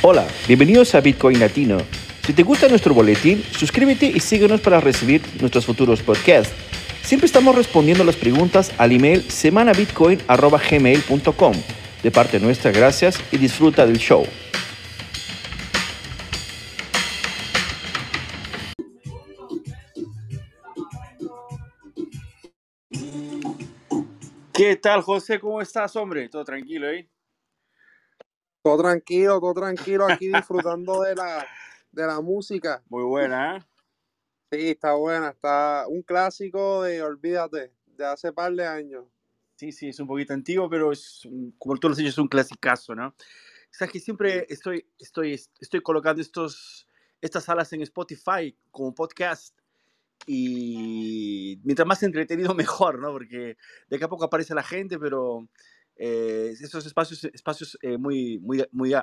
Hola, bienvenidos a Bitcoin Latino. Si te gusta nuestro boletín, suscríbete y síguenos para recibir nuestros futuros podcasts. Siempre estamos respondiendo las preguntas al email semanabitcoin.gmail.com. De parte nuestra, gracias y disfruta del show. ¿Qué tal, José? ¿Cómo estás, hombre? Todo tranquilo, ¿eh? Todo tranquilo, todo tranquilo aquí disfrutando de la, de la música. Muy buena, ¿eh? Sí, está buena, está un clásico de Olvídate, de hace par de años. Sí, sí, es un poquito antiguo, pero es, como tú lo has dicho, es un clasicazo, ¿no? Sabes que siempre estoy, estoy, estoy colocando estos, estas salas en Spotify como podcast y mientras más entretenido mejor, ¿no? Porque de acá a poco aparece la gente, pero eh, esos espacios, espacios eh, muy, muy, muy,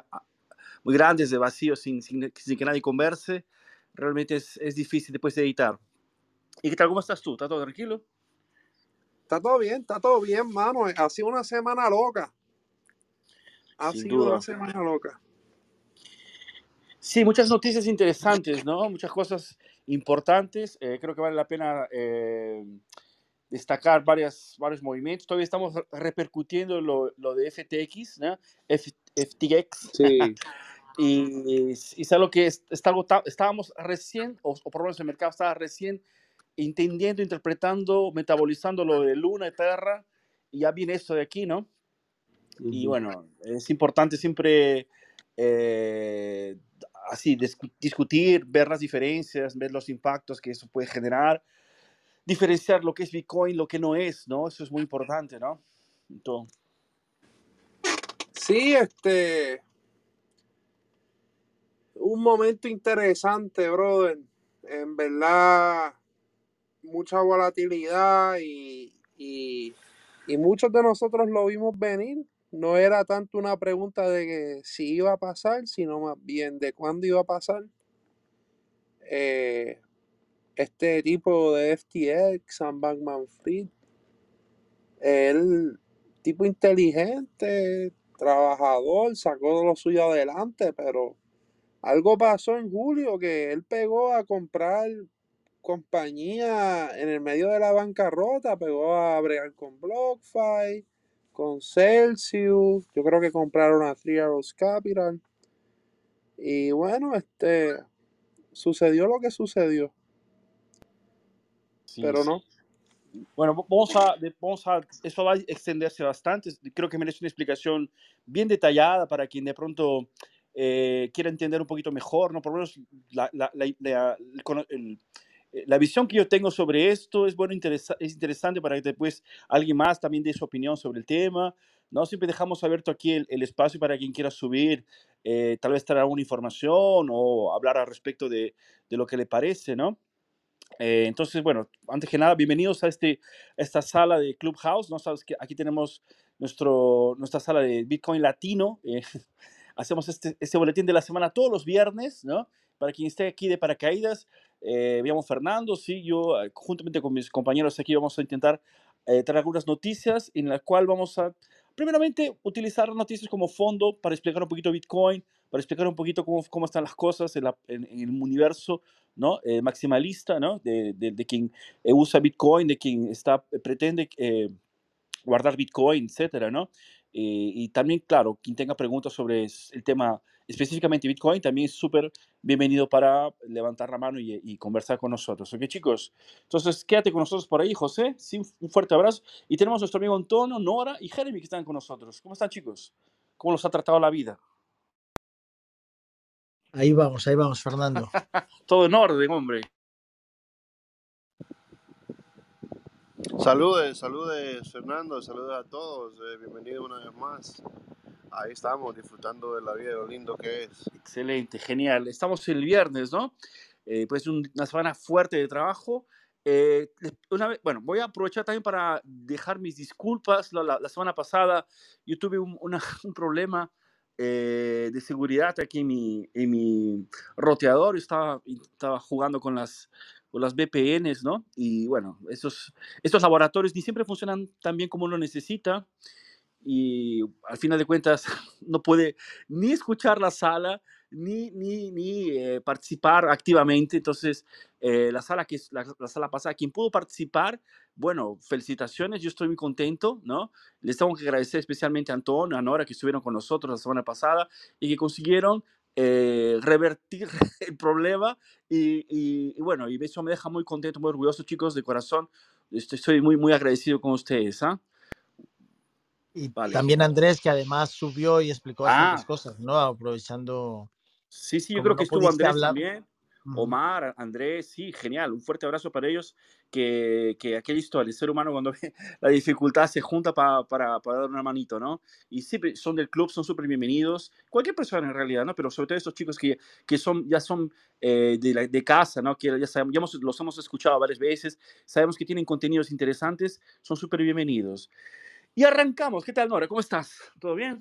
muy grandes de vacío sin, sin, sin, que nadie converse, realmente es, es difícil después de editar. ¿Y qué tal? ¿Cómo estás tú? ¿Está todo tranquilo? Está todo bien, está todo bien, mano. Ha sido una semana loca. Ha Sin sido duda. una semana loca. Sí, muchas noticias interesantes, ¿no? Muchas cosas importantes. Eh, creo que vale la pena eh, destacar varias, varios movimientos. Todavía estamos re- repercutiendo lo, lo de FTX, ¿no? F- FTX. Sí. Y, y es algo que es- algo estábamos recién, o, o por lo menos el mercado estaba recién entendiendo, interpretando, metabolizando lo de Luna y Terra. Y ya viene esto de aquí, ¿no? Y bueno, es importante siempre eh, así discu- discutir, ver las diferencias, ver los impactos que eso puede generar, diferenciar lo que es Bitcoin, lo que no es, ¿no? Eso es muy importante, ¿no? Entonces, Sí, este. Un momento interesante, brother. En verdad, mucha volatilidad y, y, muchos de nosotros lo vimos venir. No era tanto una pregunta de que si iba a pasar, sino más bien de cuándo iba a pasar. Eh, este tipo de FTX, Sam Bankman Fried, él, tipo inteligente, trabajador, sacó lo suyo adelante, pero algo pasó en julio que él pegó a comprar compañía en el medio de la bancarrota, pegó a bregar con BlockFi, con Celsius, yo creo que compraron a Three Arrows Capital. Y bueno, este sucedió lo que sucedió, sí, pero sí. no. Bueno, vamos a, vamos a, eso va a extenderse bastante. Creo que merece una explicación bien detallada para quien de pronto eh, quiera entender un poquito mejor, ¿no? Por lo menos la, la, la, el- eh, la visión que yo tengo sobre esto es, bueno, interesa- es interesante para que después alguien más también dé su opinión sobre el tema, ¿no? Siempre dejamos abierto aquí el, el espacio para quien quiera subir, eh, tal vez traer alguna información o hablar al respecto de, de lo que le parece, ¿no? Eh, entonces, bueno, antes que nada, bienvenidos a este, esta sala de Clubhouse. ¿no? Sabes que aquí tenemos nuestro, nuestra sala de Bitcoin Latino. eh, hacemos este, este boletín de la semana todos los viernes, ¿no? Para quien esté aquí de paracaídas, eh, veamos Fernando, sí, yo, eh, juntamente con mis compañeros aquí, vamos a intentar eh, traer algunas noticias en las cuales vamos a, primeramente, utilizar noticias como fondo para explicar un poquito Bitcoin, para explicar un poquito cómo, cómo están las cosas en, la- en- en el universo ¿no? Eh, maximalista, ¿no? De, de- de quien eh, usa Bitcoin, de quien está, pretende eh, guardar Bitcoin, etcétera, ¿no? Eh, y también, claro, quien tenga preguntas sobre el tema específicamente Bitcoin, también es súper bienvenido para levantar la mano y, y conversar con nosotros, ¿ok, chicos? Entonces, quédate con nosotros por ahí, José, sí, un fuerte abrazo. Y tenemos a nuestro amigo Antonio, Nora y Jeremy que están con nosotros. ¿Cómo están, chicos? ¿Cómo los ha tratado la vida? Ahí vamos, ahí vamos, Fernando. Todo en orden, hombre. Saludes, saludes Fernando, saludos a todos, eh, bienvenidos una vez más. Ahí estamos disfrutando de la vida, lo lindo que es. Excelente, genial. Estamos el viernes, ¿no? Eh, pues un- una semana fuerte de trabajo. Eh, una vez, bueno, voy a aprovechar también para dejar mis disculpas. La, semana pasada yo tuve un problema eh, de seguridad aquí en mi, en mi roteador. Estaba, estaba jugando con las, con las VPNs, ¿no? Y bueno, esos, estos laboratorios ni siempre funcionan tan bien como uno necesita. Y al final de cuentas no puede ni escuchar la sala ni, ni, ni eh, participar activamente. Entonces, eh, la, sala que, la, la sala pasada, quien pudo participar, bueno, felicitaciones, yo estoy muy contento, ¿no? Les tengo que agradecer especialmente a Antonio, a Nora, que estuvieron con nosotros la semana pasada y que consiguieron eh, revertir el problema y, y, bueno, y eso me deja muy contento, muy orgulloso, chicos, de corazón. Estoy, estoy muy, muy agradecido con ustedes. ¿ah? Y vale. también Andrés, que además subió y explicó ah. cosas, ¿no? Aprovechando. Sí, sí, yo creo no que estuvo Andrés hablar. también. Omar, Andrés, sí, genial. Un fuerte abrazo para ellos. Que, que aquella historia, el ser humano cuando ve la dificultad se junta pa, para, para dar una manito, ¿no? Y siempre son del club, son súper bienvenidos. Cualquier persona en realidad, ¿no? Pero sobre todo estos chicos que, que son, ya son eh, de, la, de, casa, ¿no? Que ya, sabemos, ya hemos, los hemos escuchado varias veces, sabemos que tienen contenidos interesantes, son súper bienvenidos. Y arrancamos. ¿Qué tal, Nora? ¿Cómo estás? ¿Todo bien?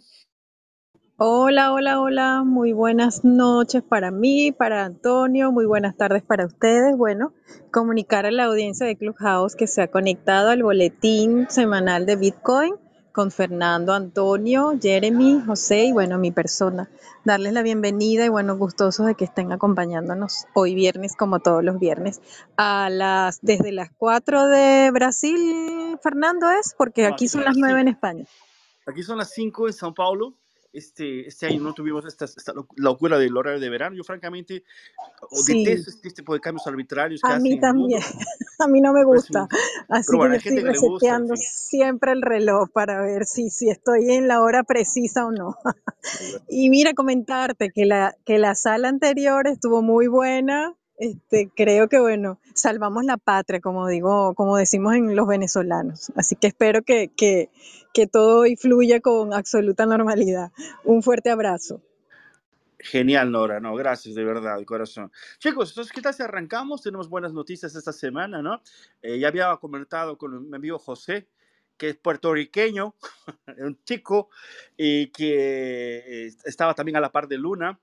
Hola, hola, hola. Muy buenas noches para mí, para Antonio. Muy buenas tardes para ustedes. Bueno, comunicar a la audiencia de Clubhouse que se ha conectado al boletín semanal de Bitcoin con Fernando, Antonio, Jeremy, José y bueno, mi persona. Darles la bienvenida y bueno, gustosos de que estén acompañándonos hoy viernes como todos los viernes a las desde las 4 de Brasil, Fernando es, porque aquí son las 9 en España. Aquí son las 5 en Sao Paulo este, este año no tuvimos esta, esta locura del horario de verano. Yo, francamente, sí. detesto este tipo de cambios arbitrarios. Que a mí también. a mí no me gusta. Así que bueno, estoy reseteando gusta, siempre el reloj para ver si, si estoy en la hora precisa o no. y mira, comentarte que la, que la sala anterior estuvo muy buena. Este, creo que bueno, salvamos la patria, como digo, como decimos en los venezolanos. Así que espero que, que, que todo fluya con absoluta normalidad. Un fuerte abrazo. Genial, Nora, no, gracias de verdad, de corazón. Chicos, entonces, ¿qué tal si arrancamos? Tenemos buenas noticias esta semana, ¿no? Eh, ya había comentado con mi amigo José, que es puertorriqueño, un chico, y que eh, estaba también a la par de Luna,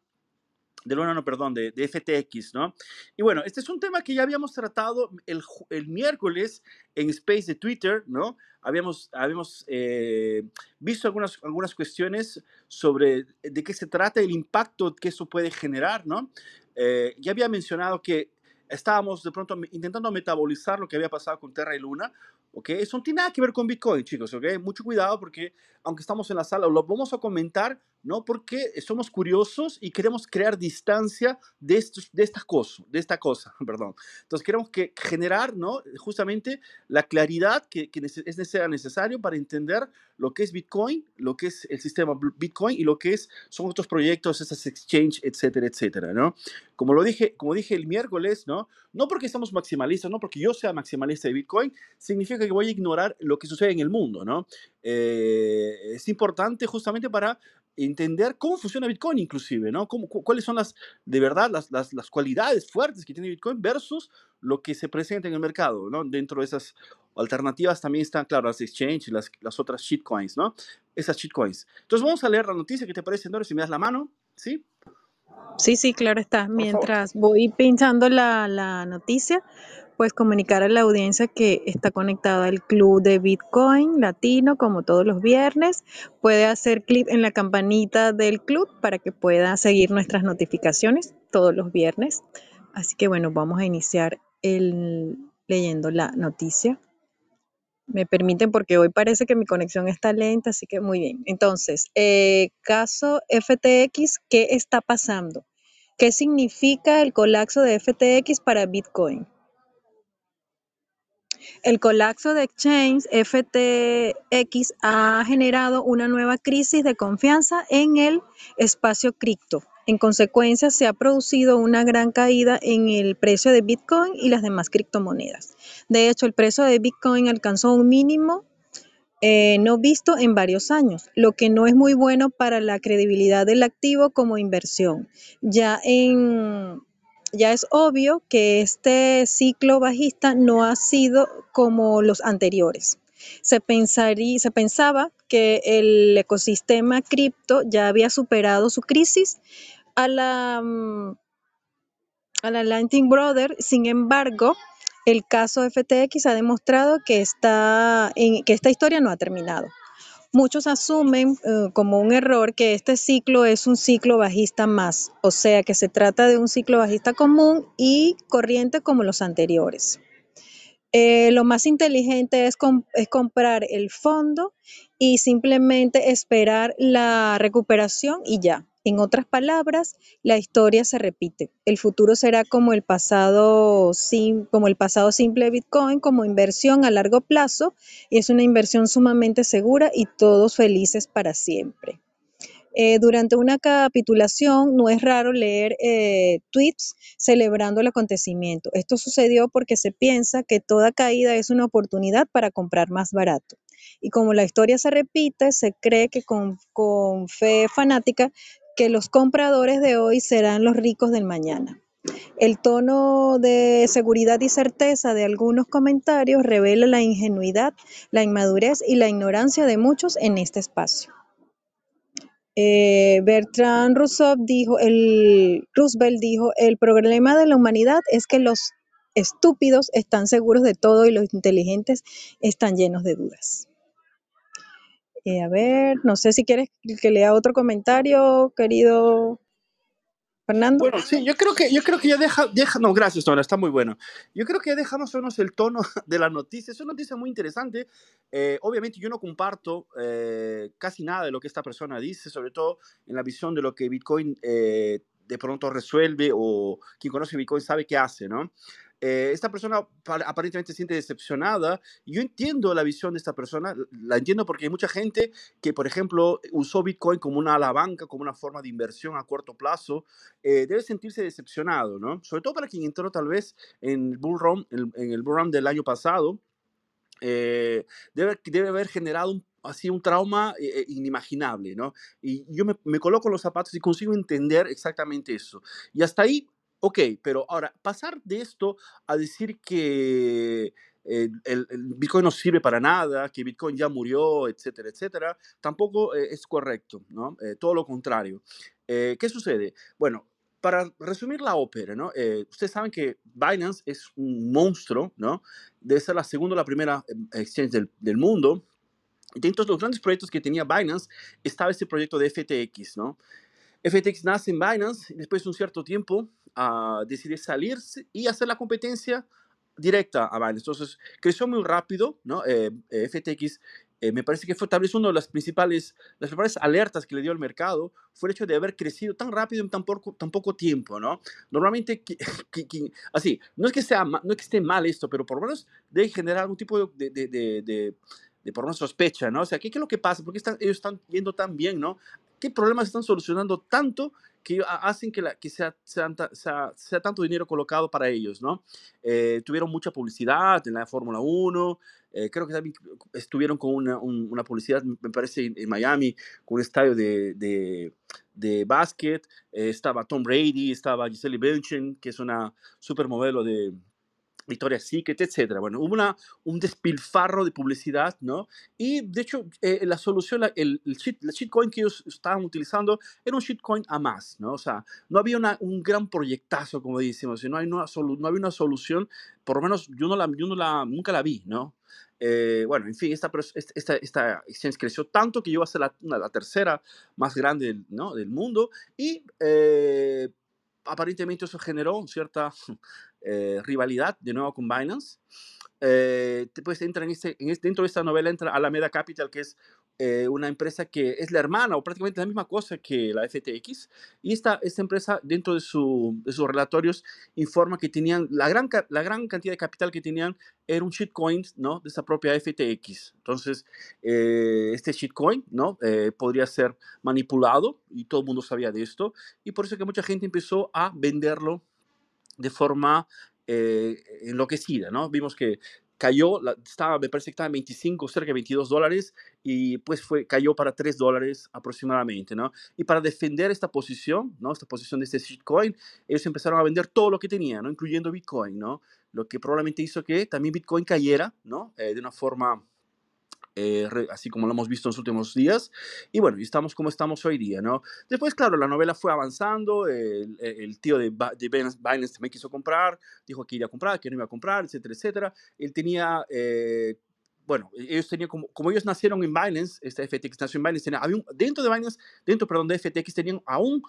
de Luna, no, perdón, de, de, FTX, ¿no? Y bueno, este es un tema que ya habíamos tratado el, el miércoles en Space de Twitter, ¿no? Habíamos, habíamos eh, visto algunas, algunas cuestiones sobre de qué se trata, el impacto que eso puede generar, ¿no? Eh, ya había mencionado que estábamos de pronto intentando metabolizar lo que había pasado con Terra y Luna, ¿ok? Eso no tiene nada que ver con Bitcoin, chicos, ¿ok? Mucho cuidado porque aunque estamos en la sala, lo vamos a comentar, ¿no? Porque somos curiosos y queremos crear distancia de, estos, de esta cosa, de esta cosa, perdón. Entonces queremos que generar, ¿no? Justamente la claridad que, que es necesario para entender lo que es Bitcoin, lo que es el sistema Bitcoin y lo que es, son otros proyectos, esas exchange, etcétera, etcétera, ¿no? Como lo dije, como dije el miércoles, ¿no? No porque estamos maximalistas, no porque yo sea maximalista de Bitcoin, significa que voy a ignorar lo que sucede en el mundo, ¿no? Eh, es importante justamente para entender cómo funciona Bitcoin inclusive, ¿no? Cómo, cuáles son las, de verdad, las, las, las, cualidades fuertes que tiene Bitcoin versus lo que se presenta en el mercado, ¿no? Dentro de esas alternativas también están, claro, las exchange y las, las otras shitcoins, ¿no? Esas shitcoins. Entonces vamos a leer la noticia, ¿qué te parece, Nora? Si me das la mano, ¿sí? Sí, sí, claro está. Mientras voy pinchando la, la noticia, pues comunicar a la audiencia que está conectada al club de Bitcoin latino como todos los viernes. Puede hacer clic en la campanita del club para que pueda seguir nuestras notificaciones todos los viernes. Así que bueno, vamos a iniciar leyendo la noticia. Me permiten porque hoy parece que mi conexión está lenta, así que muy bien. Entonces, eh, caso FTX, ¿qué está pasando? ¿Qué significa el colapso de FTX para Bitcoin? El colapso de Exchange FTX ha generado una nueva crisis de confianza en el espacio cripto. En consecuencia, se ha producido una gran caída en el precio de Bitcoin y las demás criptomonedas. De hecho, el precio de Bitcoin alcanzó un mínimo eh, no visto en varios años, lo que no es muy bueno para la credibilidad del activo como inversión. Ya en ya es obvio que este ciclo bajista no ha sido como los anteriores. Se, pensaría, se pensaba que el ecosistema cripto ya había superado su crisis a la, mm, a la Lightning Brother, sin embargo, el caso FTX ha demostrado que, que esta historia no ha terminado. Muchos asumen eh, como un error que este ciclo es un ciclo bajista más, o sea que se trata de un ciclo bajista común y corriente como los anteriores. Eh, lo más inteligente es, es, comprar el fondo y simplemente esperar la recuperación y ya. En otras palabras, la historia se repite. El futuro será como el pasado, como el pasado simple de Bitcoin, como inversión a largo plazo, y es una inversión sumamente segura y todos felices para siempre. Eh, durante una capitulación no es raro leer eh, tweets celebrando el acontecimiento. Esto sucedió porque se piensa que toda caída es una oportunidad para comprar más barato. Y como la historia se repite, se cree que con, con fe fanática que los compradores de hoy serán los ricos del mañana. El tono de seguridad y certeza de algunos comentarios revela la ingenuidad, la inmadurez y la ignorancia de muchos en este espacio. Eh, Bertrand Rousseau dijo, el, Roosevelt dijo, el problema de la humanidad es que los estúpidos están seguros de todo y los inteligentes están llenos de dudas. Eh, a ver, no sé si quieres que lea otro comentario, querido Fernando. Bueno, sí, yo creo que, yo creo que ya deja, deja, no, gracias, Nora, está muy bueno. Yo creo que ya dejamos menos el tono de la noticia. Es una noticia muy interesante. Eh, obviamente yo no comparto eh, casi nada de lo que esta persona dice, sobre todo en la visión de lo que Bitcoin de pronto resuelve o quien conoce Bitcoin sabe qué hace, ¿no? Eh, esta persona aparentemente se siente decepcionada. Yo entiendo la visión de esta persona, la entiendo porque hay mucha gente que, por ejemplo, usó Bitcoin como una alabanca, como una forma de inversión a corto plazo, eh, debe sentirse decepcionado, ¿no? Sobre todo para quien entró tal vez en el bull run, en, el bull del año pasado, eh, debe, haber generado así un trauma inimaginable, ¿no? Y yo me, me, coloco los zapatos y consigo entender exactamente eso. Y hasta ahí Ok, pero ahora, pasar de esto a decir que el, Bitcoin no sirve para nada, que Bitcoin ya murió, etcétera, etcétera, tampoco eh, es correcto, ¿no? Eh, todo lo contrario. Eh, ¿Qué sucede? Bueno, para resumir la ópera, ¿no? ustedes saben que Binance es un monstruo, ¿no? Debe ser la segunda o la primera em, exchange del, del mundo. Dentro de los grandes proyectos que tenía Binance estaba este proyecto de FTX, ¿no? FTX nace en Binance y después de un cierto tiempo a decidir salirse y hacer la competencia directa a Binance. Entonces, creció muy rápido, ¿no? Eh, eh, FTX eh, me parece que fue tal vez una de las principales, las principales alertas que le dio al mercado, fue el hecho de haber crecido tan rápido en tan poco, tan poco tiempo, ¿no? Normalmente, así, no es, que sea, no que esté mal esto, pero por lo menos debe generar algún tipo de, de, de, de por una sospecha, ¿no? O sea, ¿qué, ¿qué, es lo que pasa? ¿Por qué están, ellos están yendo tan bien, ¿no? ¿Qué problemas están solucionando tanto que hacen que, la, que sea, sea, sea, tanto dinero colocado para ellos, ¿no? Eh, tuvieron mucha publicidad en la Fórmula 1, eh, creo que también estuvieron con una, una, publicidad, me parece, en Miami, con un estadio de, de, de básquet, eh, estaba Tom Brady, estaba Gisele Bündchen, que es una supermodelo de, Victoria Secret, etcétera. Bueno, hubo una, un despilfarro de publicidad, ¿no? Y de hecho, eh, la solución, el, el, shit, shitcoin que ellos estaban utilizando era un shitcoin a más, ¿no? O sea, no había una, un gran proyectazo, como decimos, no, hay una no había una solución, por lo menos yo, no la, yo no la, nunca la vi, ¿no? Eh, bueno, en fin, esta, esta, esta exchange creció tanto que llegó a ser la, la tercera más grande ¿no? del mundo y eh, aparentemente eso generó cierta eh, rivalidad de nuevo con Binance. Eh, pues entra en este, en este, dentro de esta novela entra Alameda Capital, que es eh, una empresa que es la hermana o prácticamente la misma cosa que la FTX. Y esta, esta empresa, dentro de, su, de sus relatorios, informa que tenían la gran, la gran cantidad de capital que tenían era un shitcoin ¿no? de esa propia FTX. Entonces, eh, este shitcoin ¿no? podría ser manipulado y todo el mundo sabía de esto. Y por eso que mucha gente empezó a venderlo de forma eh, enloquecida, ¿no? Vimos que cayó, estaba, me parece que estaba en 25, cerca de 22 dólares, y pues fue, cayó para 3 dólares aproximadamente, ¿no? Y para defender esta posición, ¿no? Esta posición de este shitcoin, ellos empezaron a vender todo lo que tenían, ¿no? Incluyendo Bitcoin, ¿no? Lo que probablemente hizo que también Bitcoin cayera, ¿no? Eh, de una forma eh, así como lo hemos visto en los últimos días. Y bueno, y estamos como estamos hoy día, ¿no? Después, claro, la novela fue avanzando, el, el tío de, de Binance me quiso comprar, dijo que iba a comprar, que no iba a comprar, etcétera, etcétera. Él tenía... Eh, bueno, ellos tenían como, como ellos nacieron en Binance, esta FTX nació en Binance, había dentro de Binance, dentro, perdón, de FTX tenían aún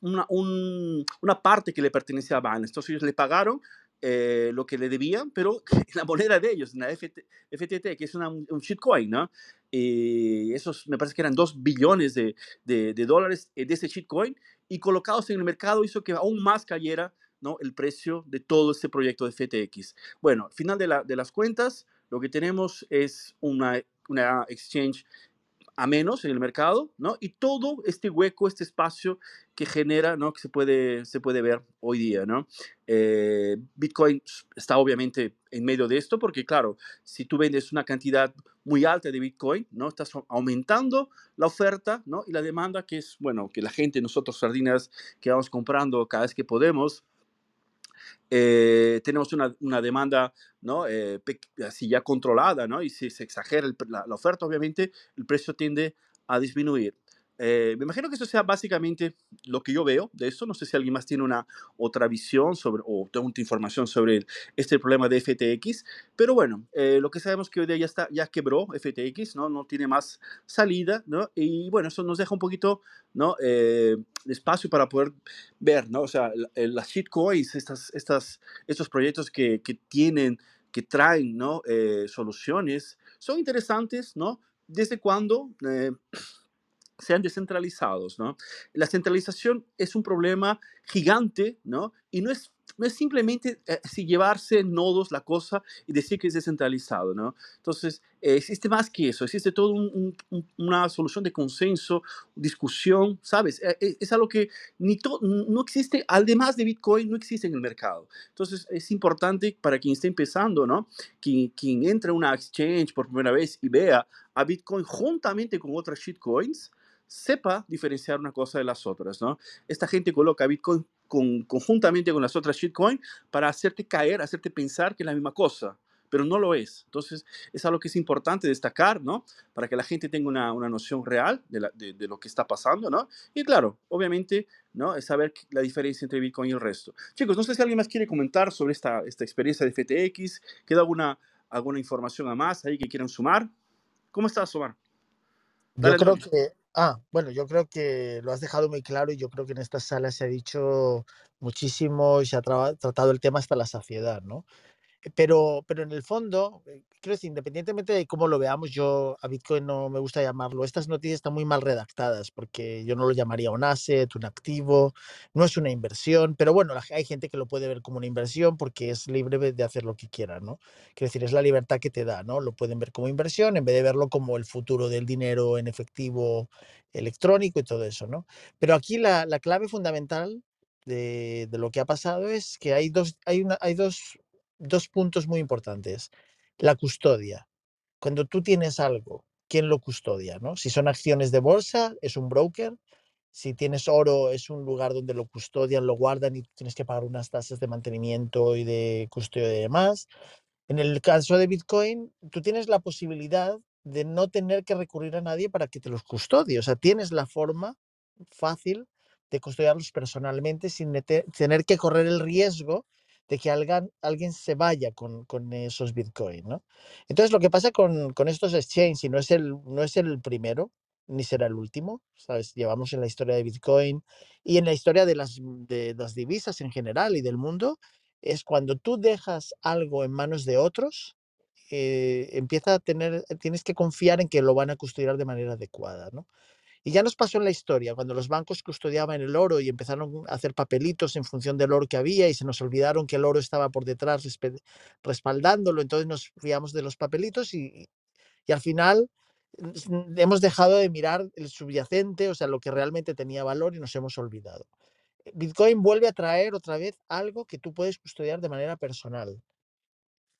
una, una parte que le pertenecía a Binance. Entonces ellos le pagaron eh, lo que le debían, pero la moneda de ellos, la FT, FTT, que es una, un shitcoin, ¿no? Y esos me parece que eran 2 billones de, de, de, dólares de ese shitcoin y colocados en el mercado hizo que aún más cayera ¿no? el precio de todo este proyecto de FTX. Bueno, al final de, la, de las cuentas, lo que tenemos es una, una exchange a menos en el mercado, ¿no? Y todo este hueco, este espacio que genera, ¿no? Que se puede, se puede ver hoy día, ¿no? Eh, Bitcoin está obviamente en medio de esto porque, claro, si tú vendes una cantidad muy alta de Bitcoin, ¿no? Estás aumentando la oferta, ¿no? Y la demanda que es, bueno, que la gente, nosotros sardinas que vamos comprando cada vez que podemos, eh, tenemos una, una, demanda ¿no? Eh, así ya controlada, ¿no? y si se exagera la, la, oferta, obviamente el precio tiende a disminuir. Eh, me imagino que eso sea básicamente lo que yo veo de esto. No sé si alguien más tiene una otra visión sobre, o tengo otra información sobre este problema de FTX. Pero bueno, eh, lo que sabemos que hoy día ya, está, ya quebró FTX, ¿no? no tiene más salida. ¿no? Y bueno, eso nos deja un poquito ¿no? Eh, de espacio para poder ver, ¿no? o sea, las shitcoins, estas, estas, estos proyectos que, que tienen, que traen ¿no? soluciones, son interesantes, ¿no? Desde cuando sean descentralizados, ¿no? La centralización es un problema gigante, ¿no? Y no es, no es simplemente eh, si llevarse nodos la cosa y decir que es descentralizado, ¿no? Entonces, eh, existe más que eso, existe toda un, una solución de consenso, discusión, ¿sabes? Eh, es algo que ni no existe, además de Bitcoin, no existe en el mercado. Entonces, es importante para quien esté empezando, ¿no? Quien, quien entre a una exchange por primera vez y vea a Bitcoin juntamente con otras shitcoins, sepa diferenciar una cosa de las otras, ¿no? Esta gente coloca Bitcoin con, conjuntamente con las otras shitcoins para hacerte caer, hacerte pensar que es la misma cosa, pero no lo es. Entonces, es algo que es importante destacar, ¿no? Para que la gente tenga una, una noción real de, de, de, lo que está pasando, ¿no? Y claro, obviamente, ¿no? Es saber la diferencia entre Bitcoin y el resto. Chicos, no sé si alguien más quiere comentar sobre esta, esta experiencia de FTX, queda alguna, alguna información a más ahí que quieran sumar. ¿Cómo estás, Omar? Yo creo que Ah, bueno, yo creo que lo has dejado muy claro y yo creo que en esta sala se ha dicho muchísimo y se ha tratado el tema hasta la saciedad, ¿no? Pero, pero en el fondo, eh, creo decir, independientemente de cómo lo veamos, yo a Bitcoin no me gusta llamarlo. Estas noticias están muy mal redactadas porque yo no lo llamaría un asset, un activo, no es una inversión, pero bueno, hay gente que lo puede ver como una inversión porque es libre de hacer lo que quiera, ¿no? Quiero decir, es la libertad que te da, ¿no? Lo pueden ver como inversión en vez de verlo como el futuro del dinero en efectivo electrónico y todo eso, ¿no? Pero aquí la, la clave fundamental de, de, lo que ha pasado es que hay dos, hay una, hay dos dos puntos muy importantes. La custodia. Cuando tú tienes algo, ¿quién lo custodia? ¿no? Si son acciones de bolsa, es un broker. Si tienes oro, es un lugar donde lo custodian, lo guardan y tienes que pagar unas tasas de mantenimiento y de custodia y demás. En el caso de Bitcoin, tú tienes la posibilidad de no tener que recurrir a nadie para que te los custodie. O sea, tienes la forma fácil de custodiarlos personalmente sin tener que correr el riesgo de que alguien, alguien se vaya con, con esos Bitcoin, ¿no? Entonces, lo que pasa con, con estos exchanges, y no es, el, no es el primero, ni será el último, ¿sabes? Llevamos en la historia de Bitcoin y en la historia de las, de las divisas en general y del mundo, es cuando tú dejas algo en manos de otros, eh, empieza a tener, tienes que confiar en que lo van a custodiar de manera adecuada, ¿no? Y ya nos pasó en la historia, cuando los bancos custodiaban el oro y empezaron a hacer papelitos en función del oro que había y se nos olvidaron que el oro estaba por detrás respaldándolo, entonces nos fiamos de los papelitos y, y al final hemos dejado de mirar el subyacente, o sea, lo que realmente tenía valor y nos hemos olvidado. Bitcoin vuelve a traer otra vez algo que tú puedes custodiar de manera personal.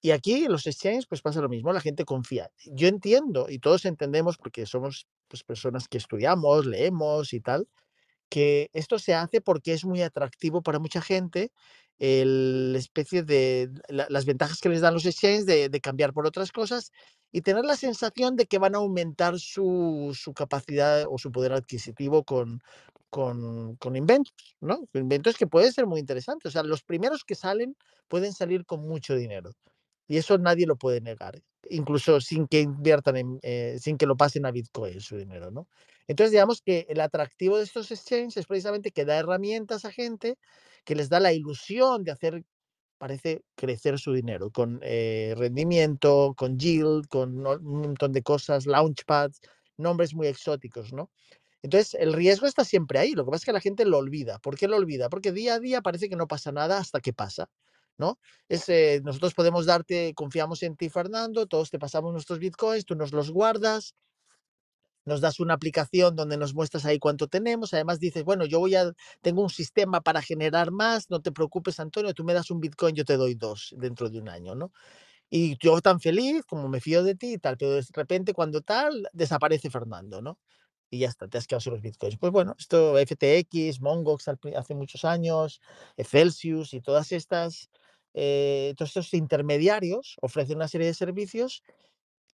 Y aquí en los exchanges pues pasa lo mismo, la gente confía. Yo entiendo y todos entendemos porque somos pues, personas que estudiamos, leemos y tal, que esto se hace porque es muy atractivo para mucha gente el especie de las ventajas que les dan los exchanges de, cambiar por otras cosas y tener la sensación de que van a aumentar su, su capacidad o su poder adquisitivo con, con, con, inventos, ¿no? Inventos que pueden ser muy interesantes. O sea, los primeros que salen pueden salir con mucho dinero. Y eso nadie lo puede negar, incluso sin que inviertan, en, eh, sin que lo pasen a Bitcoin su dinero, ¿no? Entonces, digamos que el atractivo de estos exchanges es precisamente que da herramientas a gente que les da la ilusión de hacer, parece, crecer su dinero con eh, rendimiento, con yield, con un montón de cosas, launchpads, nombres muy exóticos, ¿no? Entonces, el riesgo está siempre ahí. Lo que pasa es que la gente lo olvida. ¿Por qué lo olvida? Porque día a día parece que no pasa nada hasta que pasa. ¿No? Es, eh, nosotros podemos darte, confiamos en ti, Fernando, todos te pasamos nuestros bitcoins, tú nos los guardas, nos das una aplicación donde nos muestras ahí cuánto tenemos, además dices, bueno, yo voy a, tengo un sistema para generar más, no te preocupes, Antonio, tú me das un bitcoin, yo te doy dos dentro de un año, ¿no? Y yo tan feliz, como me fío de ti y tal, pero de repente cuando tal, desaparece Fernando, ¿no? y ya está, te has quedado sin los bitcoins. Pues bueno, esto FTX, Mongox hace muchos años, Celsius y todas estas eh, todos estos intermediarios ofrecen una serie de servicios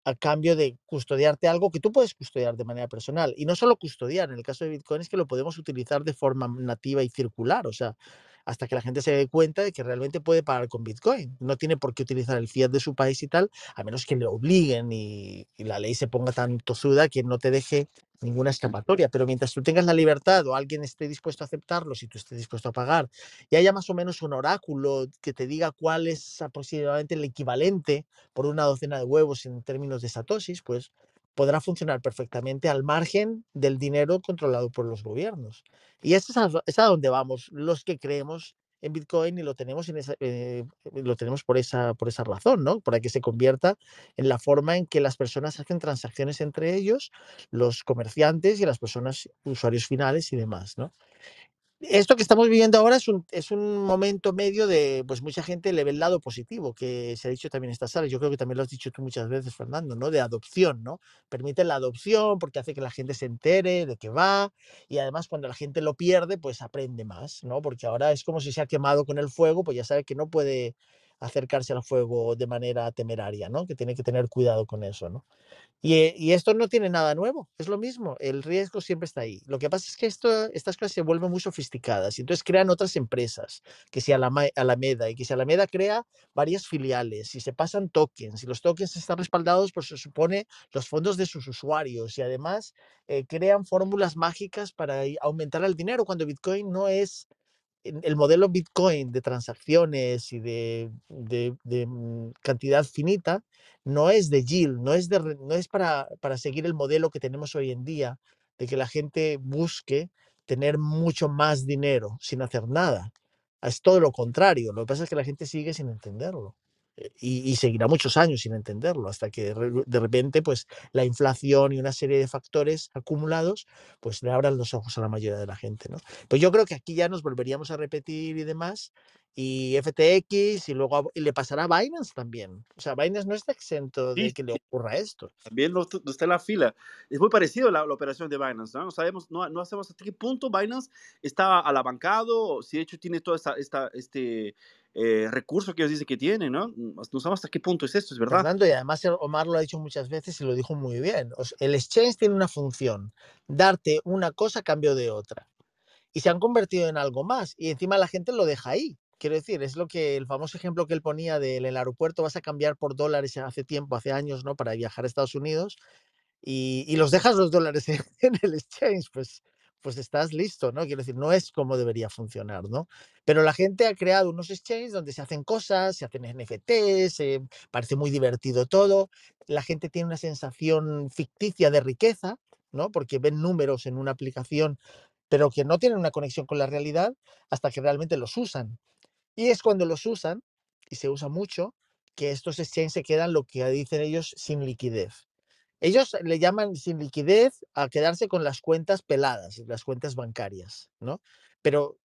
a cambio de custodiarte algo que tú puedes custodiar de manera personal. Y no solo custodiar, en el caso de Bitcoin es que lo podemos utilizar de forma nativa y circular. O sea, hasta que la gente se dé cuenta de que realmente puede pagar con Bitcoin. No tiene por qué utilizar el fiat de su país y tal, a menos que le obliguen y, la ley se ponga tan tozuda que no te deje ninguna escapatoria. Pero mientras tú tengas la libertad o alguien esté dispuesto a aceptarlo, si tú estés dispuesto a pagar, y haya más o menos un oráculo que te diga cuál es aproximadamente el equivalente por una docena de huevos en términos de satoshis, pues podrá funcionar perfectamente al margen del dinero controlado por los gobiernos. Y es a, es a donde vamos los que creemos en Bitcoin y lo tenemos, eh, lo tenemos por, esa, por esa razón, ¿no? Para que se convierta en la forma en que las personas hacen transacciones entre ellos, los comerciantes y las personas, usuarios finales y demás, ¿no? Esto que estamos viviendo ahora es un, es un momento medio de, pues mucha gente le ve el lado positivo, que se ha dicho también en esta sala, yo creo que también lo has dicho tú muchas veces, Fernando, ¿no? De adopción, ¿no? Permite la adopción porque hace que la gente se entere de qué va y además cuando la gente lo pierde, pues aprende más, ¿no? Porque ahora es como si se ha quemado con el fuego, pues ya sabe que no puede acercarse al fuego de manera temeraria, ¿no? Que tiene que tener cuidado con eso, ¿no? Eh, y, esto no tiene nada nuevo, es lo mismo, el riesgo siempre está ahí. Lo que pasa es que estas cosas se vuelven muy sofisticadas y entonces crean otras empresas, que sea Alameda, y que si Alameda crea varias filiales y se pasan tokens y los tokens están respaldados por, se supone, los fondos de sus usuarios y además eh, crean fórmulas mágicas para aumentar el dinero cuando Bitcoin no es el modelo Bitcoin de transacciones y de, mm, cantidad finita no es de yield, no es, de, no es para, para seguir el modelo que tenemos hoy en día de que la gente busque tener mucho más dinero sin hacer nada. Es todo lo contrario. Lo que pasa es que la gente sigue sin entenderlo. Y, seguirá muchos años sin entenderlo, hasta que de repente pues, la inflación y una serie de factores acumulados pues, le abran los ojos a la mayoría de la gente. ¿no? Pues yo creo que aquí ya nos volveríamos a repetir y demás, y FTX, y luego le pasará a Binance también. O sea, Binance no está exento de que le ocurra esto. También no, está en la fila. Es muy parecido a la, operación de Binance, ¿no? No sabemos, no, no sabemos hasta qué punto Binance está alabancado, si de hecho tiene todo esta, esta, este eh, recurso que ellos dicen que tienen, ¿no? No sabemos hasta qué punto es esto, es verdad. Fernando, y además Omar lo ha dicho muchas veces y lo dijo muy bien. el exchange tiene una función, darte una cosa a cambio de otra. Y se han convertido en algo más. Y encima la gente lo deja ahí. Quiero decir, es lo que el famoso ejemplo que él ponía del aeropuerto, vas a cambiar por dólares hace tiempo, hace años, ¿no? Para viajar a Estados Unidos y, y los dejas los dólares en, en, el exchange, pues pues estás listo, ¿no? Quiero decir, no es como debería funcionar, ¿no? Pero la gente ha creado unos exchanges donde se hacen cosas, se hacen NFTs, se parece muy divertido todo, la gente tiene una sensación ficticia de riqueza, ¿no? Porque ven números en una aplicación, pero que no tienen una conexión con la realidad hasta que realmente los usan. Y es cuando los usan, y se usa mucho, que estos exchanges se quedan, lo que dicen ellos, sin liquidez. Ellos le llaman sin liquidez a quedarse con las cuentas peladas, las cuentas bancarias, ¿no? Pero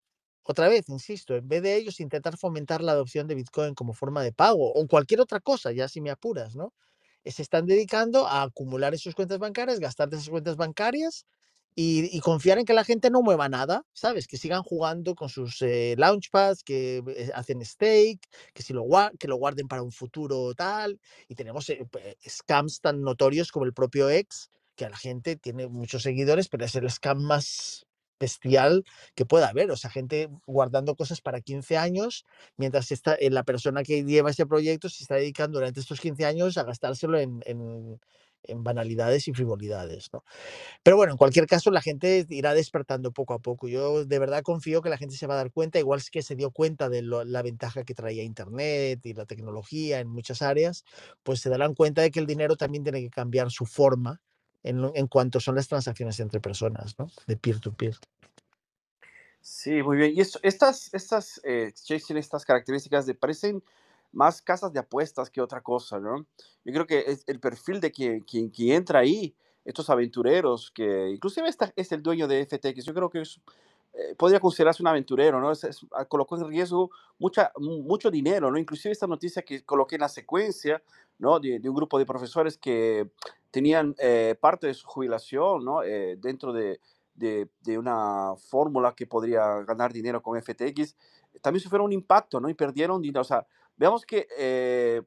otra vez, insisto, en vez de ellos intentar fomentar la adopción de Bitcoin como forma de pago o cualquier otra cosa, ya si me apuras, ¿no? Se están dedicando a acumular esas cuentas bancarias, gastar de esas cuentas bancarias y, confiar en que la gente no mueva nada, ¿sabes? Que sigan jugando con sus eh, launchpads, que eh, hacen stake, que, si lo, que lo guarden para un futuro tal. Y tenemos eh, scams tan notorios como el propio X, que a la gente tiene muchos seguidores, pero es el scam más bestial que pueda haber. O sea, gente guardando cosas para 15 años, mientras está, eh, la persona que lleva ese proyecto se está dedicando durante estos 15 años a gastárselo en, en, en banalidades y frivolidades. ¿no? Pero bueno, en cualquier caso, la gente irá despertando poco a poco. Yo de verdad confío que la gente se va a dar cuenta, igual que se dio cuenta de lo, la ventaja que traía Internet y la tecnología en muchas áreas, pues se darán cuenta de que el dinero también tiene que cambiar su forma en, en cuanto son las transacciones entre personas, ¿no? De peer-to-peer. -peer. Sí, muy bien. Y esto, estas, estas eh, estas características de parecen más casas de apuestas que otra cosa, ¿no? Yo creo que es el perfil de quien, quien, quien entra ahí, estos aventureros, que inclusive esta, es el dueño de FTX, yo creo que es, eh, podría considerarse un aventurero, ¿no? Es, es, colocó en riesgo mucha, mucho dinero, ¿no? Inclusive esta noticia que coloqué en la secuencia, ¿no? De, de un grupo de profesores que tenían eh, parte de su jubilación, ¿no? Eh, dentro de, de, de, una fórmula que podría ganar dinero con FTX, también sufrieron un impacto, ¿no? Y perdieron dinero. O sea, veamos que eh,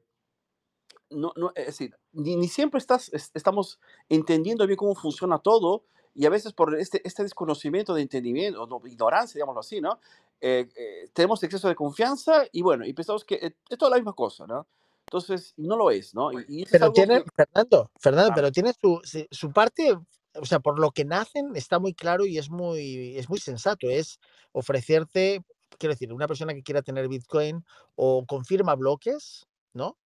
no, no, es decir, ni, ni siempre estás, es, estamos entendiendo bien cómo funciona todo y a veces por este, este desconocimiento de entendimiento, o ignorancia, digámoslo así, ¿no? Eh, eh, tenemos exceso de confianza y bueno, y pensamos que eh, es toda la misma cosa, ¿no? Entonces, no lo es, ¿no? Y, y pero tiene, que... Fernando, Fernando, ah. pero tiene su, su parte o sea, por lo que nacen está muy claro y es muy, es muy sensato. Es ofrecerte, quiero decir, una persona que quiera tener Bitcoin o confirma bloques, ¿no?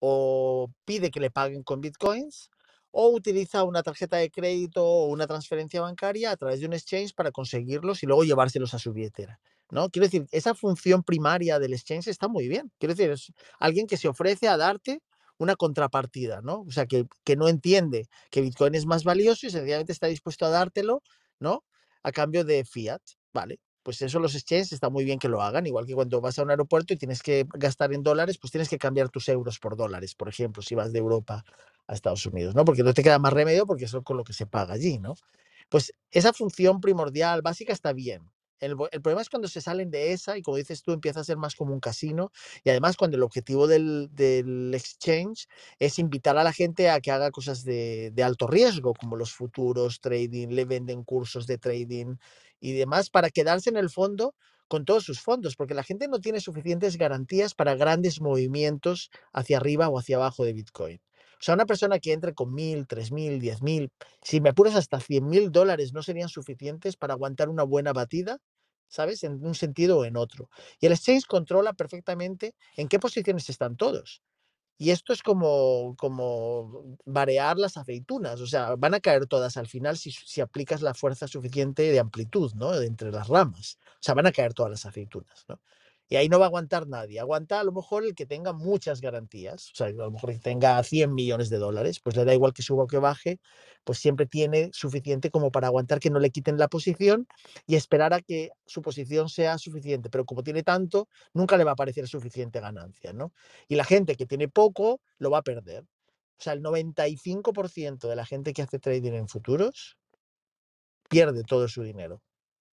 O pide que le paguen con Bitcoins o utiliza una tarjeta de crédito o una transferencia bancaria a través de un exchange para conseguirlos y luego llevárselos a su billetera. ¿no? Quiero decir, esa función primaria del exchange está muy bien. Quiero decir, es alguien que se ofrece a darte una contrapartida, ¿no? O sea, que, que, no entiende que Bitcoin es más valioso y sencillamente está dispuesto a dártelo, ¿no? A cambio de fiat, ¿vale? Pues eso los exchanges está muy bien que lo hagan, igual que cuando vas a un aeropuerto y tienes que gastar en dólares, pues tienes que cambiar tus euros por dólares, por ejemplo, si vas de Europa a Estados Unidos, ¿no? Porque no te queda más remedio porque eso es con lo que se paga allí, ¿no? Pues esa función primordial, básica, está bien. El, el, problema es cuando se salen de esa y como dices tú empieza a ser más como un casino y además cuando el objetivo del, del exchange es invitar a la gente a que haga cosas de, de, alto riesgo como los futuros, trading, le venden cursos de trading y demás para quedarse en el fondo con todos sus fondos porque la gente no tiene suficientes garantías para grandes movimientos hacia arriba o hacia abajo de Bitcoin. O sea, una persona que entre con mil, tres mil, diez mil, si me apuras hasta cien mil dólares, no serían suficientes para aguantar una buena batida, ¿sabes? En un sentido o en otro. Y el exchange controla perfectamente en qué posiciones están todos. Y esto es como, como variar las aceitunas, o sea, van a caer todas al final si, si aplicas la fuerza suficiente de amplitud, ¿no? De entre las ramas. O sea, van a caer todas las aceitunas, ¿no? Y ahí no va a aguantar nadie. Aguanta a lo mejor el que tenga muchas garantías, o sea, a lo mejor el que tenga 100 millones de dólares, pues le da igual que suba o que baje, pues siempre tiene suficiente como para aguantar que no le quiten la posición y esperar a que su posición sea suficiente. Pero como tiene tanto, nunca le va a parecer suficiente ganancia, ¿no? Y la gente que tiene poco, lo va a perder. O sea, el 95% de la gente que hace trading en futuros pierde todo su dinero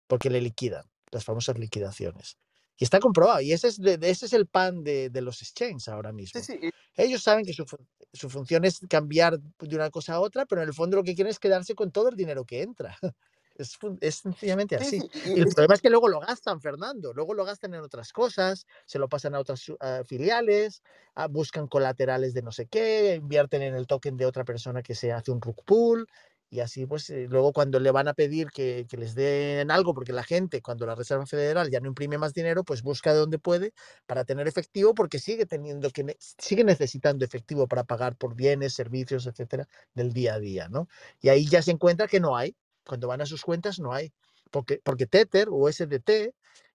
porque le liquidan, las famosas liquidaciones. Y está comprobado. Y ese es, de, ese es el pan de, de, los exchanges ahora mismo. Sí, sí. Ellos saben que su, su, función es cambiar de una cosa a otra, pero en el fondo lo que quieren es quedarse con todo el dinero que entra. Es, es sencillamente así. Sí, sí. Y el problema es que luego lo gastan, Fernando. Luego lo gastan en otras cosas, se lo pasan a otras uh, filiales, uh, buscan colaterales de no sé qué, invierten en el token de otra persona que se hace un rug pool y así, pues, eh, luego cuando le van a pedir que, que, les den algo, porque la gente, cuando la Reserva Federal ya no imprime más dinero, pues busca de donde puede para tener efectivo, porque sigue teniendo que, sigue necesitando efectivo para pagar por bienes, servicios, etcétera, del día a día, ¿no? Y ahí ya se encuentra que no hay. Cuando van a sus cuentas, no hay. Porque, porque Tether o SDT,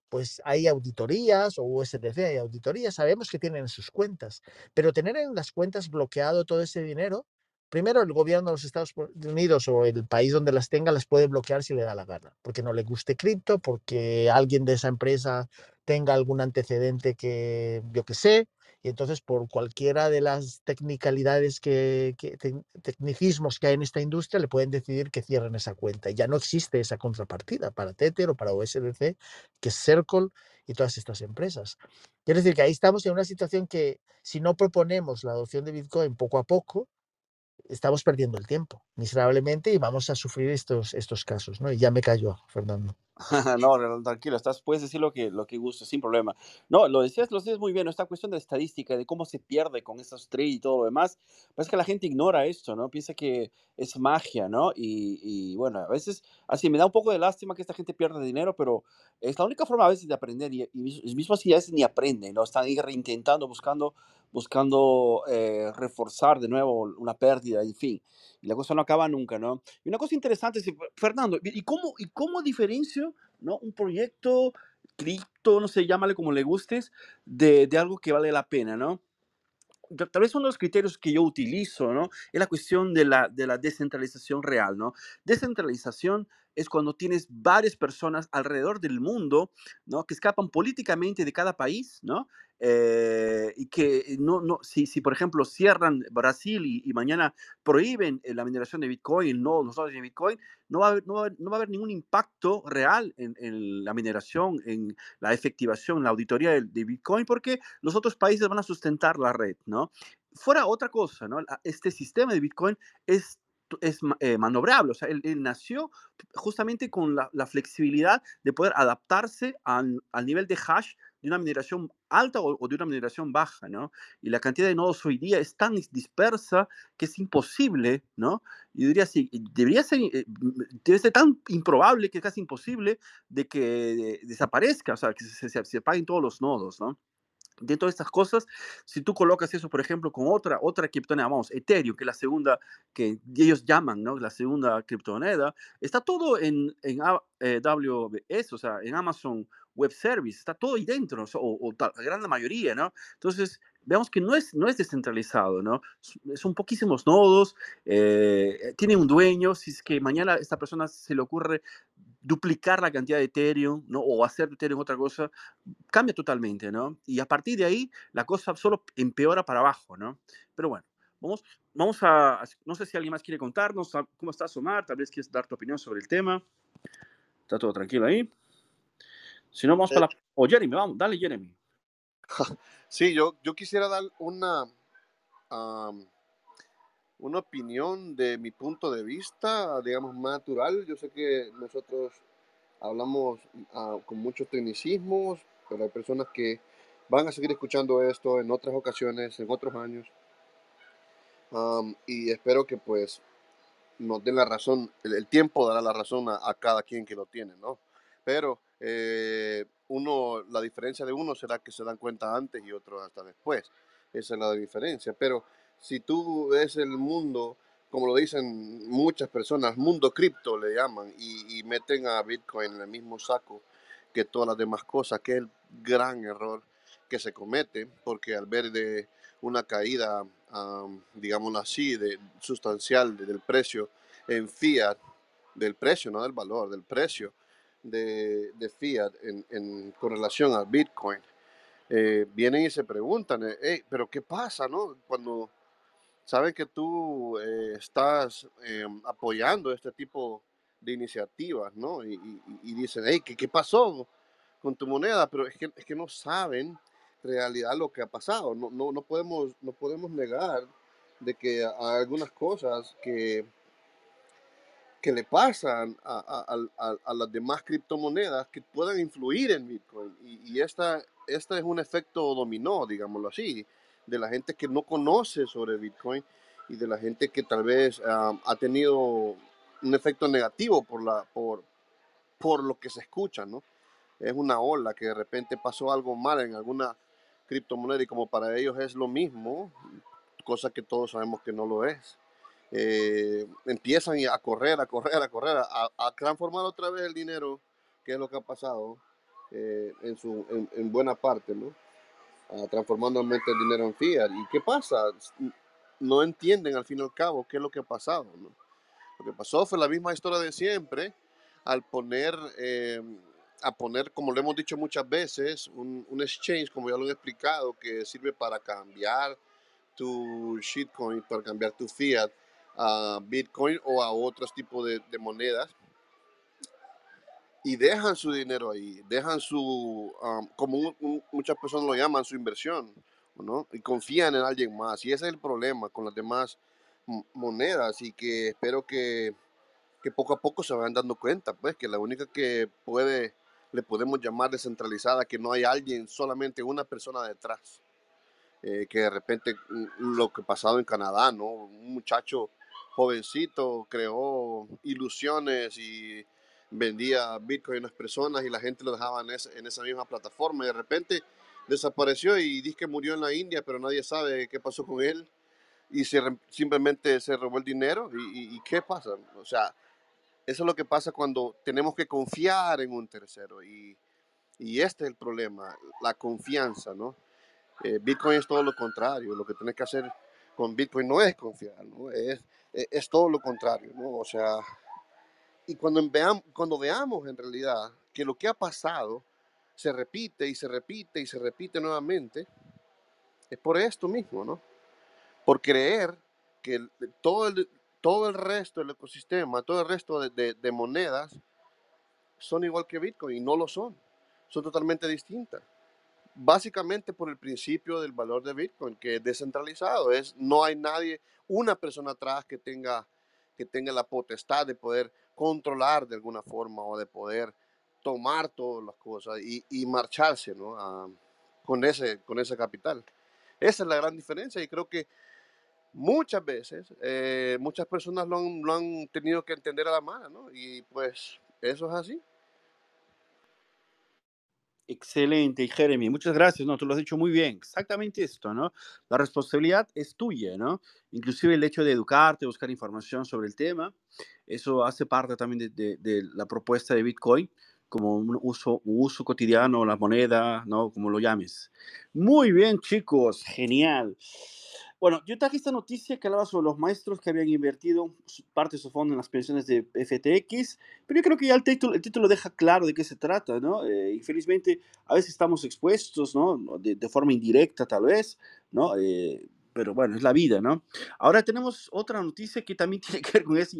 pues hay auditorías o USDC hay auditorías, sabemos que tienen en sus cuentas, pero tener en las cuentas bloqueado todo ese dinero Primero, el gobierno de los Estados Unidos o el país donde las tenga las puede bloquear si le da la gana, porque no le guste cripto, porque alguien de esa empresa tenga algún antecedente que yo que sé, y entonces por cualquiera de las tecnicalidades que, que te, tecnicismos que hay en esta industria le pueden decidir que cierren esa cuenta y ya no existe esa contrapartida para Tether o para OSDC, que es Circle y todas estas empresas. Quiero decir que ahí estamos en una situación que si no proponemos la adopción de Bitcoin poco a poco, estamos perdiendo el tiempo miserablemente y vamos a sufrir estos, estos casos, ¿no? Y ya me cayó, Fernando. no, tranquilo, estás, puedes decir lo que, lo que gustes, sin problema. No, lo decías, lo decías muy bien, esta cuestión de estadística, de cómo se pierde con esos trades y todo lo demás, parece que la gente ignora esto, ¿no? Piensa que es magia, ¿no? Y, y, bueno, a veces, así me da un poco de lástima que esta gente pierda dinero, pero es la única forma a veces de aprender y, y mismo así a veces ni aprenden, ¿no? Están ahí reintentando, buscando, buscando eh, reforzar de nuevo una pérdida, en fin. Y la cosa no acaba nunca, ¿no? Y una cosa interesante, Fernando, ¿y cómo, y cómo diferencio ¿no? un proyecto cripto, no sé, llámale como le gustes, de, de algo que vale la pena, ¿no? tal vez uno de los criterios que yo utilizo, ¿no? Es la cuestión de la, de la descentralización real, ¿no? Descentralización es cuando tienes varias personas alrededor del mundo, ¿no? Que escapan políticamente de cada país, ¿no? Eh, y que no, no, si, si por ejemplo cierran Brasil y, mañana prohíben eh, la mineración de Bitcoin, no los de Bitcoin, no va, haber, no, va no va a haber ningún impacto real en, la mineración, en la efectivación, la auditoría de, de, Bitcoin, porque los otros países van a sustentar la red, ¿no? Fuera otra cosa, ¿no? Este sistema de Bitcoin es es eh, o sea, él, nació justamente con la, la, flexibilidad de poder adaptarse al, al, nivel de hash de una mineración alta o, o, de una mineración baja, ¿no? Y la cantidad de nodos hoy día es tan dispersa que es imposible, ¿no? Yo diría así, debería ser, eh, debe ser tan improbable que es casi imposible de que desaparezca, o sea, que se, se, se apaguen todos los nodos, ¿no? De estas cosas, si tú colocas eso, por ejemplo, con otra, otra criptoneda, vamos, Ethereum, que es la segunda que ellos llaman, ¿no? La segunda criptomoneda, está todo en, en AWS, o sea, en Amazon Web Service, está todo ahí dentro, o, o la gran mayoría, ¿no? Entonces, veamos que no es, no es descentralizado, ¿no? Son poquísimos nodos, eh, tiene un dueño, si es que mañana a esta persona se le ocurre duplicar la cantidad de Ethereum, ¿no? O hacer de Ethereum otra cosa, cambia totalmente, ¿no? Y a partir de ahí, la cosa solo empeora para abajo, ¿no? Pero bueno, vamos, vamos a, no sé si alguien más quiere contarnos cómo estás, Omar, tal vez quieres dar tu opinión sobre el tema. Está todo tranquilo ahí. Si no, vamos para la... O oh, Jeremy, vamos, dale, Jeremy. Sí, yo, yo quisiera dar una... Um una opinión de mi punto de vista, digamos, natural. Yo sé que nosotros hablamos uh, con muchos tecnicismos, pero hay personas que van a seguir escuchando esto en otras ocasiones, en otros años. Y espero que pues nos den la razón, el, tiempo dará la razón a, cada quien que lo tiene, ¿no? Pero eh, uno, la diferencia de uno será que se dan cuenta antes y otros hasta después. Esa es la diferencia. Pero si tú ves el mundo, como lo dicen muchas personas, mundo cripto le llaman, y, meten a Bitcoin en el mismo saco que todas las demás cosas, que es el gran error que se comete, porque al ver de una caída, digamos así, de, sustancial del precio en fiat, del precio, no del valor, del precio de, fiat en, con relación al Bitcoin, eh, vienen y se preguntan, eh, pero ¿qué pasa, no? Cuando saben que tú eh, estás em, apoyando este tipo de iniciativas, ¿no? Y, dicen, hey, ¿qué, ¿qué, pasó con tu moneda? Pero es que, es que no saben realidad lo que ha pasado. No, no, no, podemos, no podemos negar de que hay algunas cosas que, que le pasan a, a, a, las demás criptomonedas que puedan influir en Bitcoin. Y, y esta, esta es un efecto dominó, digámoslo así de la gente que no conoce sobre Bitcoin y de la gente que tal vez ha tenido un efecto negativo por, la, por, por lo que se escucha, ¿no? Es una ola que de repente pasó algo mal en alguna criptomoneda y como para ellos es lo mismo, cosa que todos sabemos que no lo es. Eh, empiezan a correr, a correr, a correr, a, transformar otra vez el dinero, que es lo que ha pasado eh, en, su, en, en buena parte, ¿no? Transformando el dinero en fiat. ¿Y qué pasa? No entienden al fin y al cabo qué es lo que ha pasado. Lo que pasó fue la misma historia de siempre, al poner, eh, a poner, como lo hemos dicho muchas veces, un, un, exchange, como ya lo he explicado, que sirve para cambiar tu shitcoin, para cambiar tu fiat a Bitcoin o a otros tipos de monedas y dejan su dinero ahí, dejan su, como muchas personas lo llaman, su inversión, ¿no? Y confían en alguien más. Y ese es el problema con las demás monedas y que espero que, que, poco a poco se vayan dando cuenta, pues que la única que puede, le podemos llamar descentralizada, que no hay alguien, solamente una persona detrás. Eh, que de repente mm, lo que pasado en Canadá, ¿no? Un muchacho jovencito creó ilusiones y vendía Bitcoin a las personas y la gente lo dejaba en esa, misma plataforma y de repente desapareció y dice que murió en la India, pero nadie sabe qué pasó con él y simplemente se robó el dinero y, qué pasa. O sea, eso es lo que pasa cuando tenemos que confiar en un tercero y, este es el problema, la confianza, ¿no? Eh, Bitcoin es todo lo contrario, lo que tienes que hacer con Bitcoin no es confiar, es todo lo contrario, ¿no? O sea, y cuando veamos, cuando veamos en realidad que lo que ha pasado se repite y se repite y se repite nuevamente, es por esto mismo, ¿no? Por creer que todo, el, todo el resto del ecosistema, todo el resto de, de monedas son igual que Bitcoin y no lo son, son totalmente distintas básicamente por el principio del valor de Bitcoin, que es descentralizado, es no hay nadie, una persona atrás que tenga que tenga la potestad de poder controlar de alguna forma o de poder tomar todas las cosas y, marcharse ¿no? con, ese, con capital. Esa es la gran diferencia y creo que muchas veces eh, muchas personas lo han, lo han, tenido que entender a la mano ¿no? y pues eso es así. Excelente, Jeremy, muchas gracias, no, tú lo has dicho muy bien, exactamente esto, ¿no? La responsabilidad es tuya, ¿no? Inclusive el hecho de educarte, buscar información sobre el tema, eso hace parte también de, la propuesta de Bitcoin como un uso cotidiano, la moneda, ¿no? Como lo llames. Muy bien, chicos, genial. Bueno, yo traje esta noticia que hablaba sobre los maestros que habían invertido parte de su fondo en las pensiones de FTX, pero yo creo que ya el título, el título deja claro de qué se trata, ¿no? Eh, infelizmente, a veces estamos expuestos, ¿no? De, de forma indirecta, tal vez, ¿no? Eh, pero bueno, es la vida, ¿no? Ahora tenemos otra noticia que también tiene que ver con eso.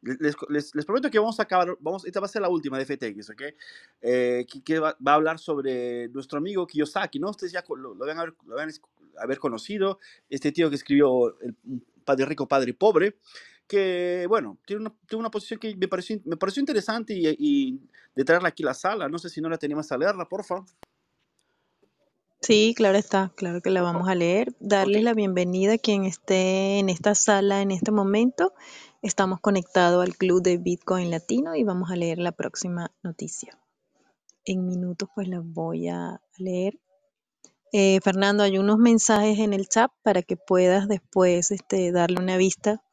Les, les, les prometo que vamos a acabar, vamos, esta va a ser la última de FTX, ¿ok? Eh, que, que va, va, a hablar sobre nuestro amigo Kiyosaki, ¿no? Ustedes ya lo, lo, van, a ver, lo van a haber conocido, este tío que escribió el Padre Rico, Padre Pobre, que, bueno, tiene una, tiene una posición que me pareció, me pareció interesante y, y de traerla aquí a la sala. No sé si no la teníamos a leerla, por favor. Sí, claro está, claro que la vamos a leer. Darles la bienvenida a quien esté en esta sala en este momento. Estamos conectados al Club de Bitcoin Latino y vamos a leer la próxima noticia. En minutos pues la voy a leer. Eh, Fernando, hay unos mensajes en el chat para que puedas después este, darle una vista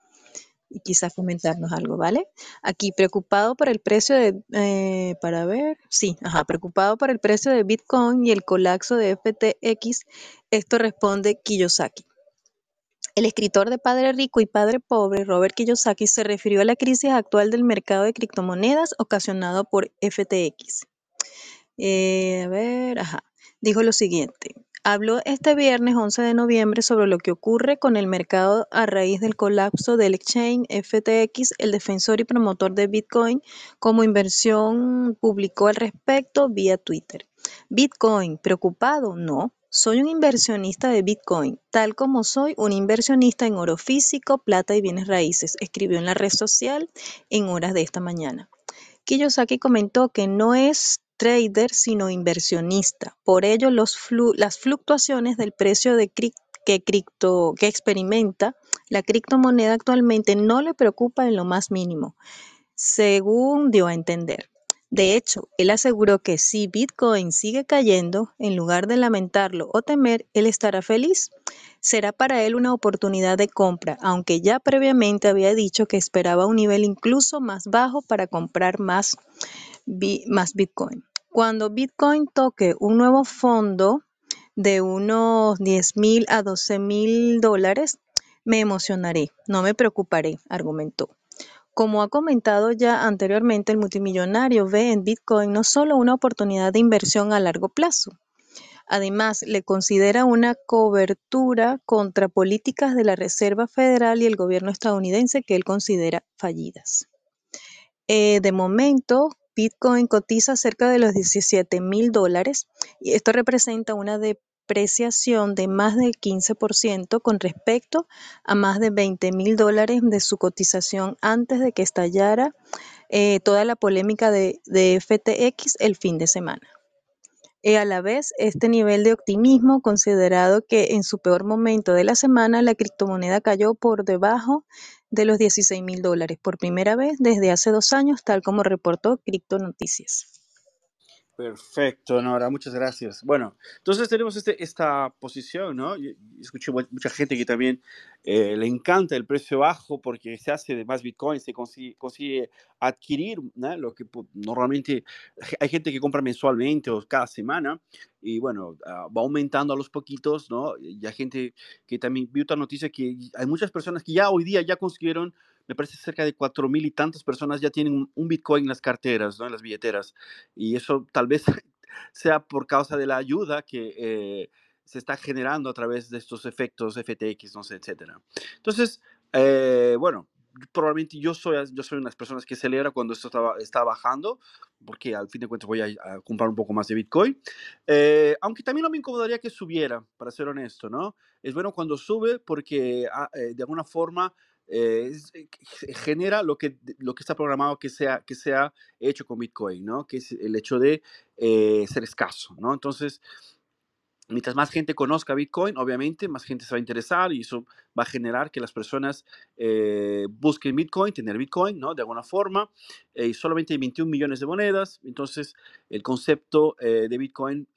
y quizás comentarnos algo, ¿vale? Aquí, preocupado por el precio de, eh, para ver, sí, ajá, preocupado por el precio de Bitcoin y el colapso de FTX, esto responde Kiyosaki. El escritor de Padre Rico y Padre Pobre, Robert Kiyosaki, se refirió a la crisis actual del mercado de criptomonedas ocasionado por FTX. Eh, a ver, ajá, dijo lo siguiente. Habló este viernes 11 de noviembre sobre lo que ocurre con el mercado a raíz del colapso del exchange FTX. El defensor y promotor de Bitcoin como inversión publicó al respecto vía Twitter. Bitcoin, ¿preocupado? No. Soy un inversionista de Bitcoin, tal como soy un inversionista en oro físico, plata y bienes raíces, escribió en la red social en horas de esta mañana. Kiyosaki comentó que no es trader, sino inversionista. Por ello, las fluctuaciones del precio de que, cripto, que experimenta la criptomoneda actualmente no le preocupa en lo más mínimo, según dio a entender. De hecho, él aseguró que si Bitcoin sigue cayendo, en lugar de lamentarlo o temer, él estará feliz. Será para él una oportunidad de compra, aunque ya previamente había dicho que esperaba un nivel incluso más bajo para comprar más Bitcoin. Cuando Bitcoin toque un nuevo fondo de unos 10 mil a 12 mil dólares, me emocionaré, no me preocuparé, argumentó. Como ha comentado ya anteriormente, el multimillonario ve en Bitcoin no solo una oportunidad de inversión a largo plazo, además le considera una cobertura contra políticas de la Reserva Federal y el gobierno estadounidense que él considera fallidas. Eh, de momento, Bitcoin cotiza cerca de los 17 mil dólares y esto representa una depreciación de más del 15% con respecto a más de 20 mil dólares de su cotización antes de que estallara eh, toda la polémica de, FTX el fin de semana. Y a la vez, este nivel de optimismo, considerado que en su peor momento de la semana la criptomoneda cayó por debajo de los 16 mil dólares por primera vez desde hace dos años, tal como reportó Cripto Noticias. Perfecto, Nora, muchas gracias. Bueno, entonces tenemos este, esta posición, ¿no? Escuché mucha gente que también eh, le encanta el precio bajo porque se hace de más Bitcoin, se consigue, adquirir ¿no? lo que normalmente hay gente que compra mensualmente o cada semana y bueno, ah, va aumentando a los poquitos, ¿no? Y hay gente que también vio otra noticia que hay muchas personas que ya hoy día ya consiguieron me parece cerca de cuatro mil y tantas personas ya tienen un, Bitcoin en las carteras, ¿no? en las billeteras. Y eso tal vez sea por causa de la ayuda que eh, se está generando a través de estos efectos FTX, no sé, etcétera. Entonces, eh, bueno, probablemente yo soy, yo soy una de las personas que celebra cuando esto está, está bajando, porque al fin de cuentas voy a, comprar un poco más de Bitcoin. Eh, aunque también no me incomodaría que subiera, para ser honesto, ¿no? Es bueno cuando sube porque ah, de alguna forma eh, eh, genera lo que, lo que está programado que sea, que sea hecho con Bitcoin, ¿no? Que es el hecho de eh, ser escaso, ¿no? Entonces, mientras más gente conozca Bitcoin, obviamente más gente se va a interesar y eso va a generar que las personas busquen Bitcoin, tener Bitcoin, ¿no? De alguna forma. y solamente hay 21 millones de monedas, entonces el concepto de Bitcoin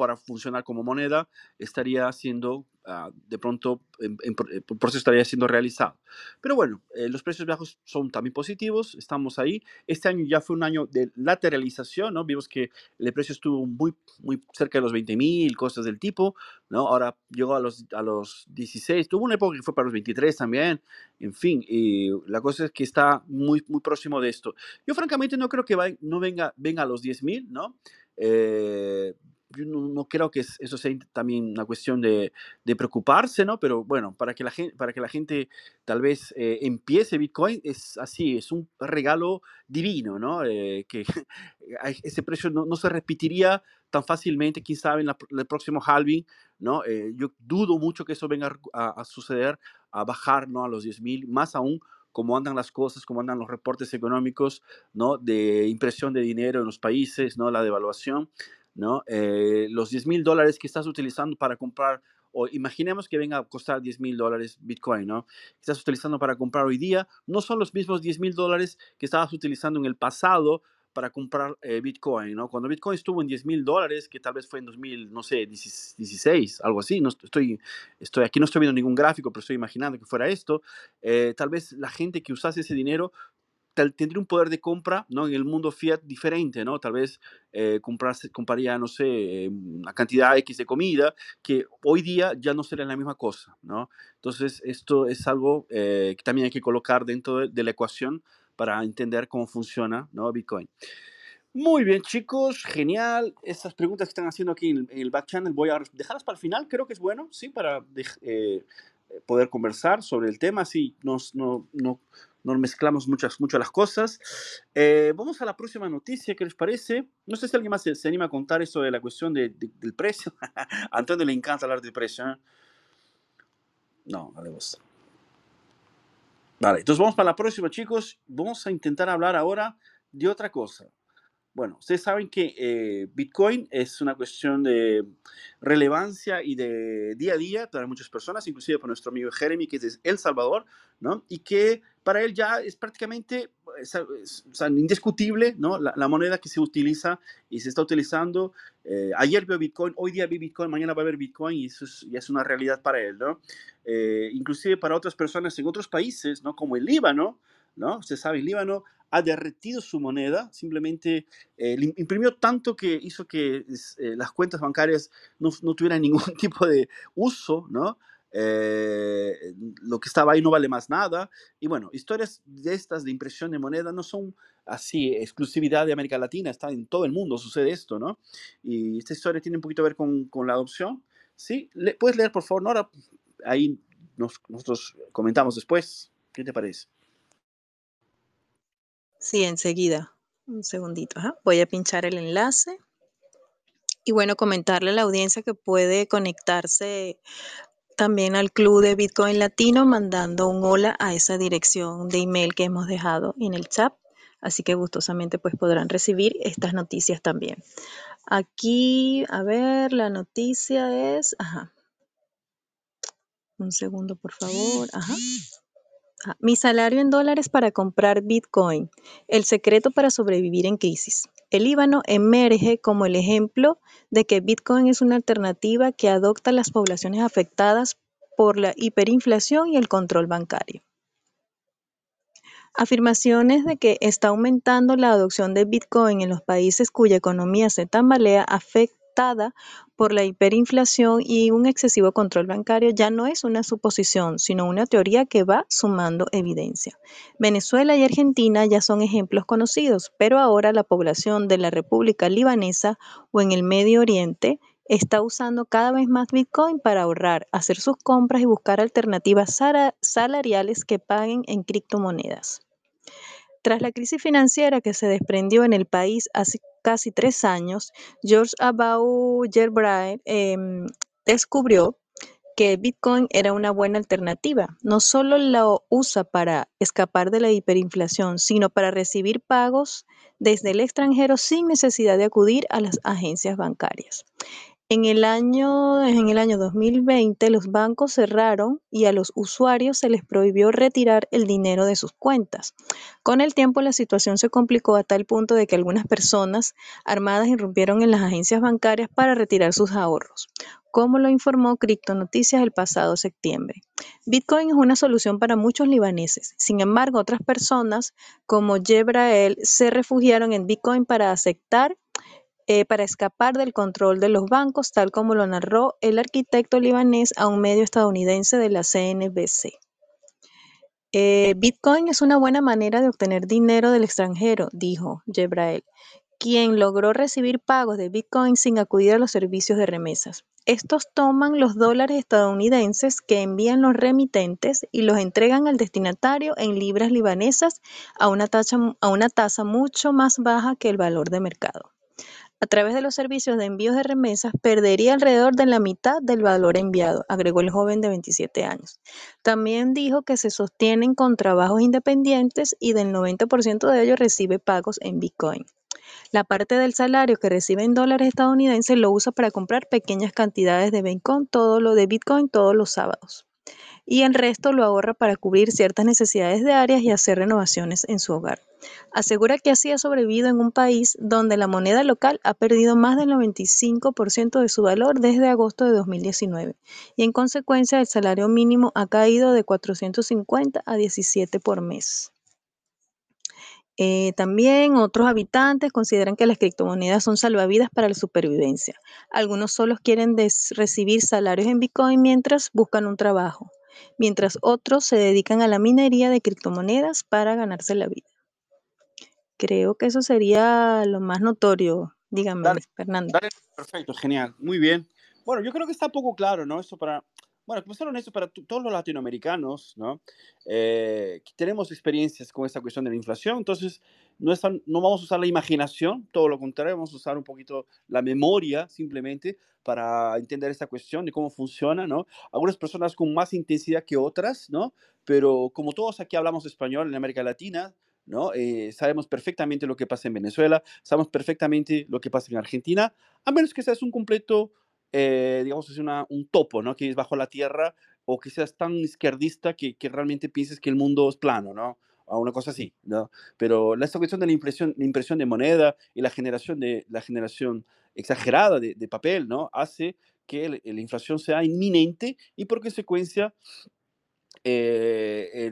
para funcionar como moneda estaría siendo Ah, de pronto el proceso estaría siendo realizado. Pero bueno, eh, los precios bajos son también positivos, estamos ahí. Este año ya fue un año de lateralización, ¿no? Vimos que el precio estuvo muy, muy cerca de los 20 mil, cosas del tipo, ¿no? Ahora llegó a los, a los 16, tuvo una época que fue para los 23 también, en fin, y la cosa es que está muy, muy próximo de esto. Yo francamente no creo que va, no venga, venga a los 10 mil, ¿no? Eh, yo no, creo que eso sea también una cuestión de, de, preocuparse, ¿no? Pero bueno, para que la gente, para que la gente tal vez eh, empiece Bitcoin es así, es un regalo divino, ¿no? Eh, que ese precio no, no, se repetiría tan fácilmente, quién sabe, en el próximo halving, ¿no? Eh, yo dudo mucho que eso venga a, a suceder, a bajar, ¿no? A los 10.000, más aún cómo andan las cosas, cómo andan los reportes económicos, ¿no? De impresión de dinero en los países, ¿no? La devaluación. ¿No? Eh, los 10 mil dólares que estás utilizando para comprar, o imaginemos que venga a costar 10 mil dólares Bitcoin, ¿no? Estás utilizando para comprar hoy día, no son los mismos 10 mil dólares que estabas utilizando en el pasado para comprar eh, Bitcoin, ¿no? Cuando Bitcoin estuvo en 10 mil dólares, que tal vez fue en 2000, no sé, 16, algo así, no estoy, estoy aquí no estoy viendo ningún gráfico, pero estoy imaginando que fuera esto, eh, tal vez la gente que usase ese dinero tendría un poder de compra ¿no? en el mundo fiat diferente, ¿no? Tal vez eh, comprarse, compraría, no sé, una cantidad X de comida que hoy día ya no sería la misma cosa, ¿no? Entonces, esto es algo eh, que también hay que colocar dentro de, la ecuación para entender cómo funciona, ¿no? Bitcoin. Muy bien, chicos, genial. Estas preguntas que están haciendo aquí en, el back channel voy a dejarlas para el final, creo que es bueno, ¿sí? Para eh, poder conversar sobre el tema, sí, nos, no, no, nos mezclamos muchas, mucho las cosas. Eh, vamos a la próxima noticia, ¿qué les parece? No sé si alguien más se, anima a contar eso de la cuestión del precio. Antonio le encanta hablar del precio. ¿eh? No, vale vos. Vale, entonces vamos para la próxima, chicos. Vamos a intentar hablar ahora de otra cosa. Bueno, ustedes saben que eh, Bitcoin es una cuestión de relevancia y de día a día para muchas personas, inclusive para nuestro amigo Jeremy, que es de El Salvador, ¿no? Y que para él ya es prácticamente indiscutible, ¿no? La, moneda que se utiliza y se está utilizando. Eh, ayer vio Bitcoin, hoy día vi Bitcoin, mañana va a haber Bitcoin y eso es, ya es una realidad para él, ¿no? Eh, inclusive para otras personas en otros países, ¿no? Como el Líbano, ¿no? Usted sabe, el Líbano ha derretido su moneda, simplemente eh, imprimió tanto que hizo que eh, las cuentas bancarias no, no, tuvieran ningún tipo de uso, ¿no? Eh, lo que estaba ahí no vale más nada. Y bueno, historias de estas de impresión de moneda no son así, exclusividad de América Latina, está en todo el mundo, sucede esto, ¿no? Y esta historia tiene un poquito que ver con, con la adopción. ¿Sí? ¿Puedes leer, por favor, Nora? Ahí nos, nosotros comentamos después. ¿Qué te parece? Sí, enseguida. Un segundito. Voy a pinchar el enlace. Y bueno, comentarle a la audiencia que puede conectarse también al Club de Bitcoin Latino mandando un hola a esa dirección de email que hemos dejado en el chat. Así que gustosamente pues podrán recibir estas noticias también. Aquí, a ver, la noticia es, ajá. Un segundo, por favor. Ajá. Ah, mi salario en dólares para comprar Bitcoin. El secreto para sobrevivir en crisis. El Líbano emerge como el ejemplo de que Bitcoin es una alternativa que adopta las poblaciones afectadas por la hiperinflación y el control bancario. Afirmaciones de que está aumentando la adopción de Bitcoin en los países cuya economía se tambalea por la hiperinflación y un excesivo control bancario ya no es una suposición, sino una teoría que va sumando evidencia. Venezuela y Argentina ya son ejemplos conocidos, pero ahora la población de la República Libanesa o en el Medio Oriente está usando cada vez más Bitcoin para ahorrar, hacer sus compras y buscar alternativas salariales que paguen en criptomonedas. Tras la crisis financiera que se desprendió en el país hace casi tres años, George Abau Gerbraer em, descubrió que Bitcoin era una buena alternativa. No solo lo usa para escapar de la hiperinflación, sino para recibir pagos desde el extranjero sin necesidad de acudir a las agencias bancarias. En el año, en el año 2020 los bancos cerraron y a los usuarios se les prohibió retirar el dinero de sus cuentas. Con el tiempo la situación se complicó a tal punto de que algunas personas armadas irrumpieron en las agencias bancarias para retirar sus ahorros como lo informó Cripto Noticias el pasado septiembre. Bitcoin es una solución para muchos libaneses. Sin embargo, otras personas como Jebrael se refugiaron en Bitcoin para aceptar para escapar del control de los bancos, tal como lo narró el arquitecto libanés a un medio estadounidense de la CNBC. Eh, Bitcoin es una buena manera de obtener dinero del extranjero, dijo Jebrael, quien logró recibir pagos de Bitcoin sin acudir a los servicios de remesas. Estos toman los dólares estadounidenses que envían los remitentes y los entregan al destinatario en libras libanesas a una tasa mucho más baja que el valor de mercado a través de los servicios de envíos de remesas perdería alrededor de la mitad del valor enviado, agregó el joven de 27 años. También dijo que se sostienen con trabajos independientes y del 90% de ellos recibe pagos en Bitcoin. La parte del salario que recibe en dólares estadounidenses lo usa para comprar pequeñas cantidades de Bitcoin, todo lo de Bitcoin todos los sábados. Y el resto lo ahorra para cubrir ciertas necesidades diarias y hacer renovaciones en su hogar. Asegura que así ha sobrevivido en un país donde la moneda local ha perdido más del 95% de su valor desde agosto de 2019 y en consecuencia el salario mínimo ha caído de 450 a 17 por mes. Eh, también otros habitantes consideran que las criptomonedas son salvavidas para la supervivencia. Algunos solo quieren recibir salarios en Bitcoin mientras buscan un trabajo, mientras otros se dedican a la minería de criptomonedas para ganarse la vida. Creo que eso sería lo más notorio. Dígame, Fernando. perfecto, genial, muy bien. Bueno, yo creo que está poco claro, ¿no? Para, bueno, como ser honesto, para todos los latinoamericanos, ¿no? Eh, tenemos experiencias con esta cuestión de la inflación, entonces no, no vamos a usar la imaginación, todo lo contrario, vamos a usar un poquito la memoria simplemente para entender esta cuestión de cómo funciona, ¿no? Algunas personas con más intensidad que otras, ¿no? Pero como todos aquí hablamos español en América Latina, ¿no? Eh, sabemos perfectamente lo que pasa en Venezuela, sabemos perfectamente lo que pasa en Argentina, a menos que seas un completo, eh, digamos, es una, un topo, ¿no? Que es bajo la tierra, o que seas tan izquierdista que, que realmente pienses que el mundo es plano, ¿no? O una cosa así, ¿no? Pero esta cuestión de la impresión, la impresión de moneda y la generación, de, la generación exagerada de, de papel, ¿no? Hace que la inflación sea inminente y por consecuencia eh,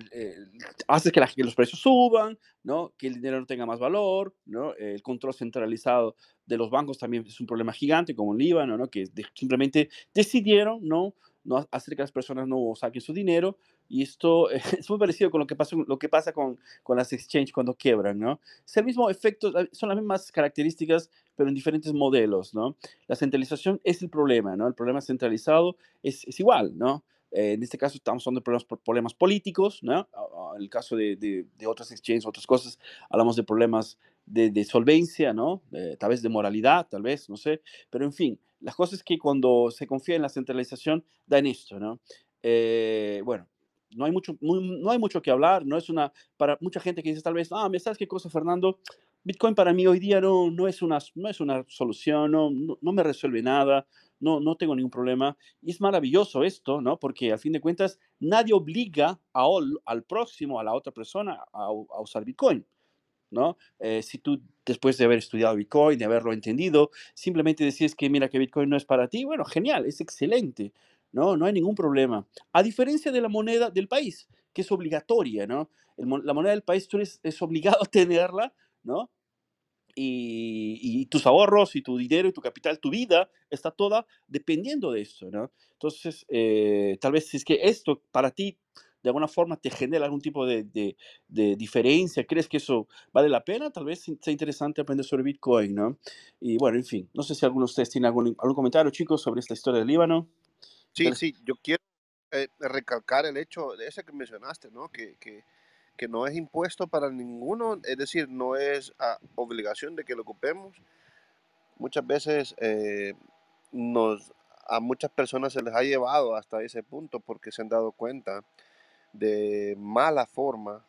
hace que, los precios suban, ¿no? que el dinero no tenga más valor, ¿no? el control centralizado de los bancos también es un problema gigante, como en Líbano, ¿no? que simplemente decidieron ¿no? no hacer que las personas no saquen su dinero, y esto es muy parecido con lo que, pasa, con las exchanges cuando quiebran, ¿no? Es el mismo efecto, son las mismas características, pero en diferentes modelos, ¿no? La centralización es el problema, ¿no? El problema centralizado es, es igual, ¿no? Eh, en este caso estamos hablando de problemas, políticos, ¿no? En el caso de, de, otras exchanges, otras cosas, hablamos de problemas de, solvencia, ¿no? tal vez de moralidad, tal vez, no sé, pero en fin, las cosas que cuando se confía en la centralización dan esto, ¿no? Eh, bueno, no hay, mucho, no hay mucho que hablar, no es una, para mucha gente que dice tal vez, ah, ¿sabes qué cosa, Fernando? Bitcoin para mí hoy día no, no, es, una, no es una solución, no, no, me resuelve nada, no, no tengo ningún problema. Y es maravilloso esto, ¿no? Porque a fin de cuentas nadie obliga a, al próximo, a la otra persona a, a usar Bitcoin. ¿no? Eh, si tú después de haber estudiado Bitcoin, de haberlo entendido, simplemente decides que mira que Bitcoin no es para ti, bueno, genial, es excelente, ¿no? No hay ningún problema. A diferencia de la moneda del país, que es obligatoria, ¿no? la moneda del país tú eres, es obligado a tenerla, ¿no? Y, tus ahorros y tu dinero y tu capital, tu vida está toda dependiendo de esto, ¿no? Entonces, eh, tal vez es que esto para ti de alguna forma te genera algún tipo de, de, diferencia, crees que eso vale la pena, tal vez sea interesante aprender sobre Bitcoin, ¿no? Y bueno, en fin, no sé si alguno de ustedes tiene algún, algún comentario, chicos, sobre esta historia del Líbano. Sí, sí, yo quiero eh, recalcar el hecho de ese que mencionaste, ¿no? Que, que, que, no es impuesto para ninguno, es decir, no es ah, obligación de que lo ocupemos. Muchas veces eh, nos, a muchas personas se les ha llevado hasta ese punto porque se han dado cuenta de mala forma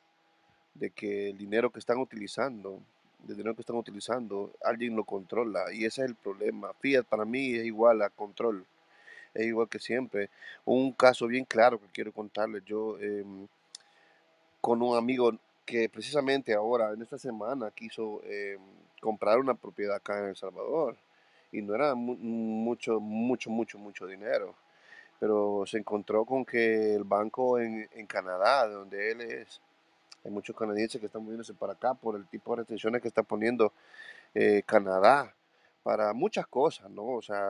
de que el dinero que están utilizando, el dinero que están utilizando, alguien lo controla y ese es el problema. Fiat para mí es igual a control, es igual que siempre. Un caso bien claro que quiero contarles, yo em, con un amigo que precisamente ahora, en esta semana, quiso em, comprar una propiedad acá en El Salvador y no era mucho, mucho, mucho, mucho dinero pero se encontró con que el banco en, en Canadá, de donde él es, hay muchos canadienses que están moviéndose para acá por el tipo de restricciones que está poniendo eh, Canadá para muchas cosas, ¿no? O sea,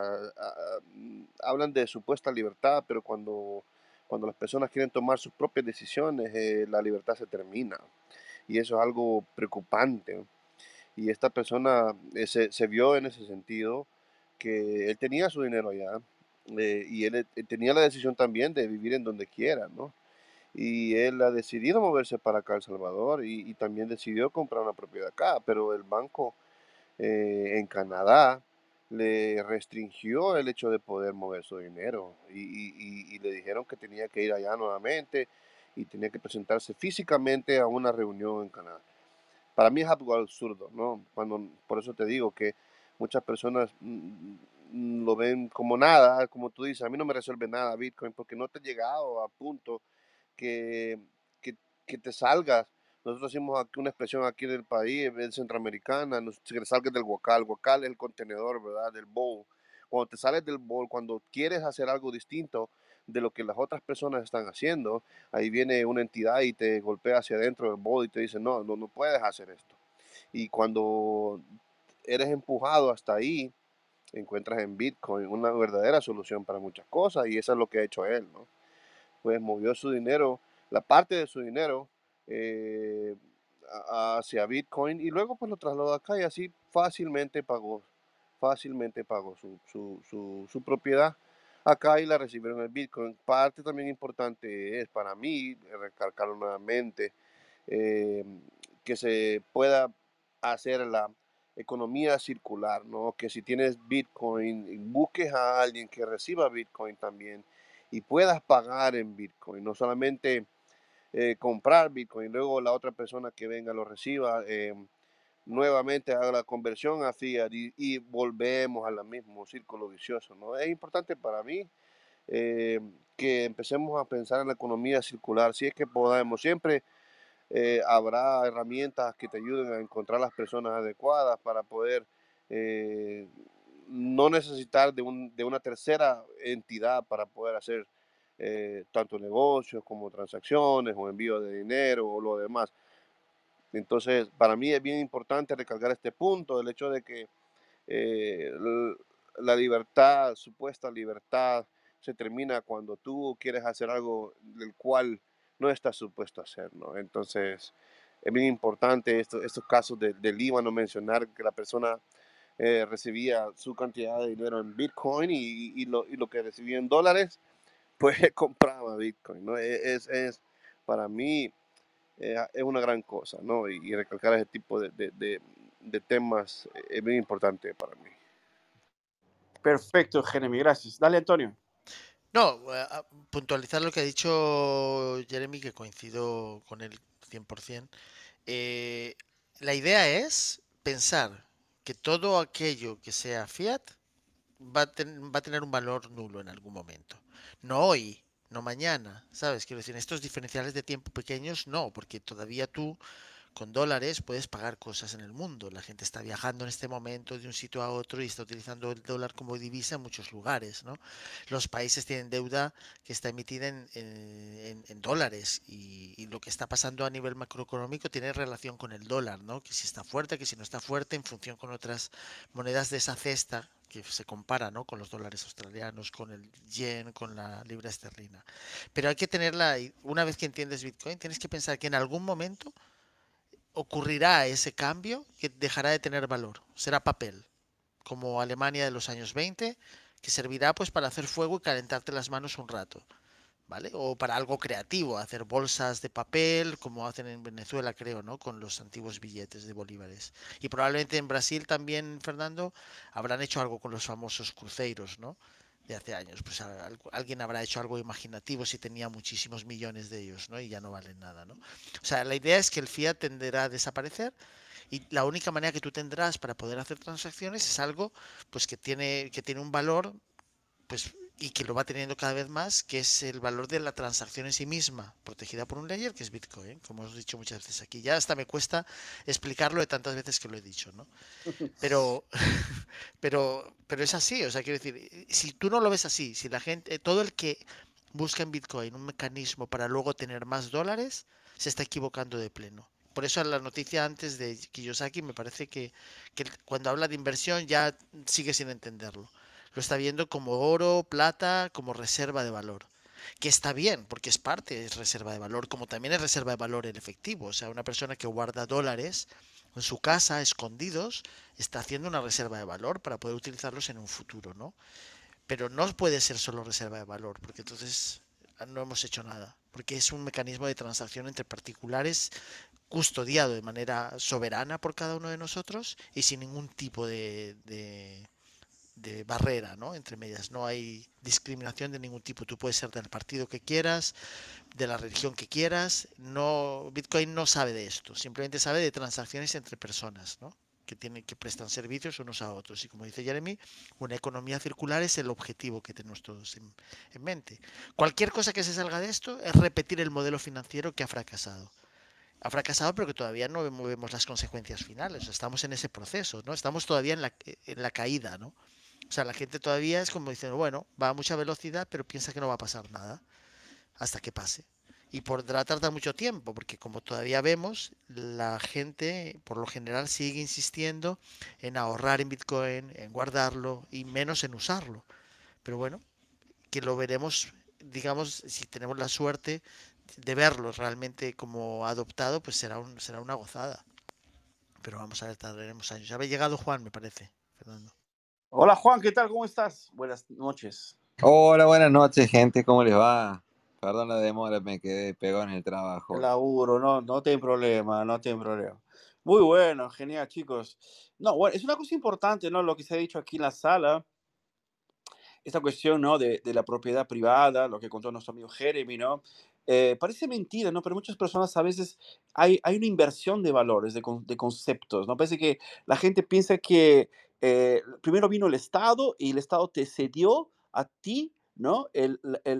mm, hablan de supuesta libertad, pero cuando, cuando las personas quieren tomar sus propias decisiones, eh, la libertad se termina. Y eso es algo preocupante. Y esta persona eh, se, se vio en ese sentido que él tenía su dinero allá, eh, y él, eh, tenía la decisión también de vivir en donde quiera, ¿no? Y él ha decidido moverse para acá, El Salvador, y, también decidió comprar una propiedad acá, pero el banco eh, en Canadá le restringió el hecho de poder mover su dinero y, le dijeron que tenía que ir allá nuevamente y tenía que presentarse físicamente a una reunión en Canadá. Para mí es algo absurdo, ¿no? Cuando, por eso te digo que muchas personas mm, lo ven como nada, como tú dices, a mí no me resuelve nada Bitcoin porque no te ha llegado a punto que, que, te salgas. Nosotros hicimos aquí una expresión aquí del país, en centroamericana, que salgas del guacal. Guacal es el contenedor, ¿verdad? Del bowl. Cuando te sales del bowl, cuando quieres hacer algo distinto de lo que las otras personas están haciendo, ahí viene una entidad y te golpea hacia adentro del bowl y te dice, no, no, no puedes hacer esto. Y cuando eres empujado hasta ahí, encuentras en Bitcoin una verdadera solución para muchas cosas y eso es lo que ha hecho él, ¿no? Pues movió su dinero, la parte de su dinero eh, hacia Bitcoin y luego pues lo trasladó acá y así fácilmente pagó, fácilmente pagó su, propiedad acá y la recibieron en Bitcoin. Parte también importante es para mí, recalcarlo nuevamente, eh, que se pueda hacer la economía circular, ¿no? Que si tienes Bitcoin, busques a alguien que reciba Bitcoin también y puedas pagar en Bitcoin, no solamente eh, comprar Bitcoin, luego la otra persona que venga lo reciba, eh, nuevamente haga la conversión a fiat y, volvemos al mismo círculo vicioso, ¿no? Es importante para mí eh, que empecemos a pensar en la economía circular, si es que podamos siempre eh, habrá herramientas que te ayuden a encontrar las personas adecuadas para poder no necesitar de, un, de, una tercera entidad para poder hacer eh, tanto negocios como transacciones o envío de dinero o lo demás. Entonces, para mí es bien importante recalcar este punto, el hecho de que la libertad, supuesta libertad, se termina cuando tú quieres hacer algo del cual no está supuesto a hacer, ¿no? Entonces, es bien importante esto, estos casos de, del Líbano mencionar que la persona eh, recibía su cantidad de dinero en Bitcoin y, lo, y, lo, que recibía en dólares, pues compraba Bitcoin, ¿no? E, es, es para mí eh, es una gran cosa, ¿no? Y, recalcar ese tipo de, de, de temas es muy importante para mí. Perfecto, Jeremy, gracias. Dale, Antonio. No, puntualizar lo que ha dicho Jeremy, que coincido con él 100%. Eh, la idea es pensar que todo aquello que sea fiat va a, va a tener un valor nulo en algún momento. No hoy, no mañana, ¿sabes? Quiero decir, estos diferenciales de tiempo pequeños no, porque todavía tú con dólares puedes pagar cosas en el mundo. La gente está viajando en este momento de un sitio a otro y está utilizando el dólar como divisa en muchos lugares. ¿no? Los países tienen deuda que está emitida en, dólares y, y, lo que está pasando a nivel macroeconómico tiene relación con el dólar, ¿no? que si está fuerte, que si no está fuerte, en función con otras monedas de esa cesta que se compara ¿no? con los dólares australianos, con el yen, con la libra esterlina. Pero hay que tenerla, una vez que entiendes Bitcoin, tienes que pensar que en algún momento ocurrirá ese cambio que dejará de tener valor. Será papel, como Alemania de los años 20, que servirá pues para hacer fuego y calentarte las manos un rato. ¿Vale? O para algo creativo, hacer bolsas de papel, como hacen en Venezuela, creo, ¿no? Con los antiguos billetes de bolívares. Y probablemente en Brasil también, Fernando, habrán hecho algo con los famosos cruceiros, ¿no? de hace años. Pues alguien habrá hecho algo imaginativo si tenía muchísimos millones de ellos, ¿no? Y ya no valen nada, ¿no? O sea, la idea es que el fiat tenderá a desaparecer y la única manera que tú tendrás para poder hacer transacciones es algo pues que tiene que tiene un valor pues y que lo va teniendo cada vez más, que es el valor de la transacción en sí misma, protegida por un layer, que es Bitcoin, como hemos dicho muchas veces aquí. Ya hasta me cuesta explicarlo de tantas veces que lo he dicho, ¿no? Pero, pero, pero es así, o sea, quiero decir, si tú no lo ves así, si la gente, todo el que busca en Bitcoin un mecanismo para luego tener más dólares, se está equivocando de pleno. Por eso la noticia antes de Kiyosaki me parece que, que cuando habla de inversión ya sigue sin entenderlo lo está viendo como oro, plata, como reserva de valor. Que está bien, porque es parte, es reserva de valor, como también es reserva de valor en efectivo. O sea, una persona que guarda dólares en su casa, escondidos, está haciendo una reserva de valor para poder utilizarlos en un futuro, ¿no? Pero no puede ser solo reserva de valor, porque entonces no hemos hecho nada, porque es un mecanismo de transacción entre particulares custodiado de manera soberana por cada uno de nosotros y sin ningún tipo de, de barrera, ¿no? Entre medias. No hay discriminación de ningún tipo. Tú puedes ser del partido que quieras, de la religión que quieras. No, Bitcoin no sabe de esto. Simplemente sabe de transacciones entre personas, ¿no? Que tienen que prestan servicios unos a otros. Y como dice Jeremy, una economía circular es el objetivo que tenemos todos en, en mente. Cualquier cosa que se salga de esto es repetir el modelo financiero que ha fracasado ha fracasado, pero que todavía no vemos las consecuencias finales. Estamos en ese proceso, ¿no? Estamos todavía en la, en la caída, ¿no? O sea, la gente todavía es como diciendo, bueno, va a mucha velocidad, pero piensa que no va a pasar nada hasta que pase. Y podrá tardar mucho tiempo, porque como todavía vemos, la gente por lo general sigue insistiendo en ahorrar en Bitcoin, en guardarlo y menos en usarlo. Pero bueno, que lo veremos, digamos, si tenemos la suerte de verlo realmente como adoptado, pues será, un, será una gozada. Pero vamos a ver, tardaremos años. Ya había llegado Juan, me parece, Fernando. Hola Juan, ¿qué tal? ¿Cómo estás? Buenas noches. Hola, buenas noches, gente. ¿Cómo les va? Perdón la demora, me quedé pegado en el trabajo. Laburo, no, no tiene problema, no tiene problema. Muy bueno, genial, chicos. No, bueno, es una cosa importante, ¿no? Lo que se ha dicho aquí en la sala, esta cuestión, ¿no? De, de la propiedad privada, lo que contó nuestro amigo Jeremy, ¿no? Eh, parece mentira, ¿no? Pero muchas personas a veces hay, hay una inversión de valores, de, de conceptos, ¿no? Parece que la gente piensa que eh, primero vino el Estado y el Estado te cedió a ti, ¿no?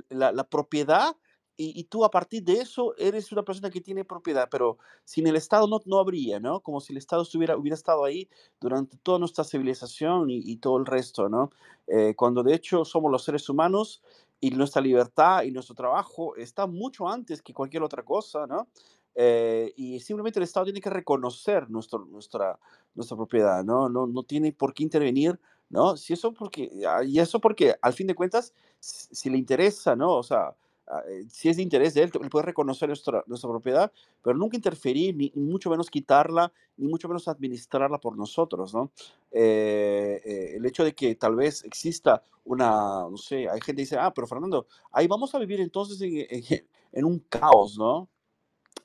La, propiedad y, y, tú a partir de eso eres una persona que tiene propiedad, pero sin el Estado no, no habría, ¿no? Como si el Estado estuviera, hubiera estado ahí durante toda nuestra civilización y, y todo el resto, ¿no? Eh, cuando de hecho somos los seres humanos y nuestra libertad y nuestro trabajo está mucho antes que cualquier otra cosa, ¿no? Eh, y simplemente el Estado tiene que reconocer nuestro, nuestra, nuestra propiedad, ¿no? ¿no? No tiene por qué intervenir, ¿no? Si eso porque, ah, y eso porque al fin de cuentas, si le interesa, ¿no? O sea, ah, eh, si es de interés de él, él puede reconocer nuestra, nuestra propiedad, pero nunca interferir, ni, mucho menos quitarla, ni mucho menos administrarla por nosotros, ¿no? Eh, el hecho de que tal vez exista una, no sé, hay gente que dice, ah, pero Fernando, ahí vamos a vivir entonces en, en un caos, ¿no?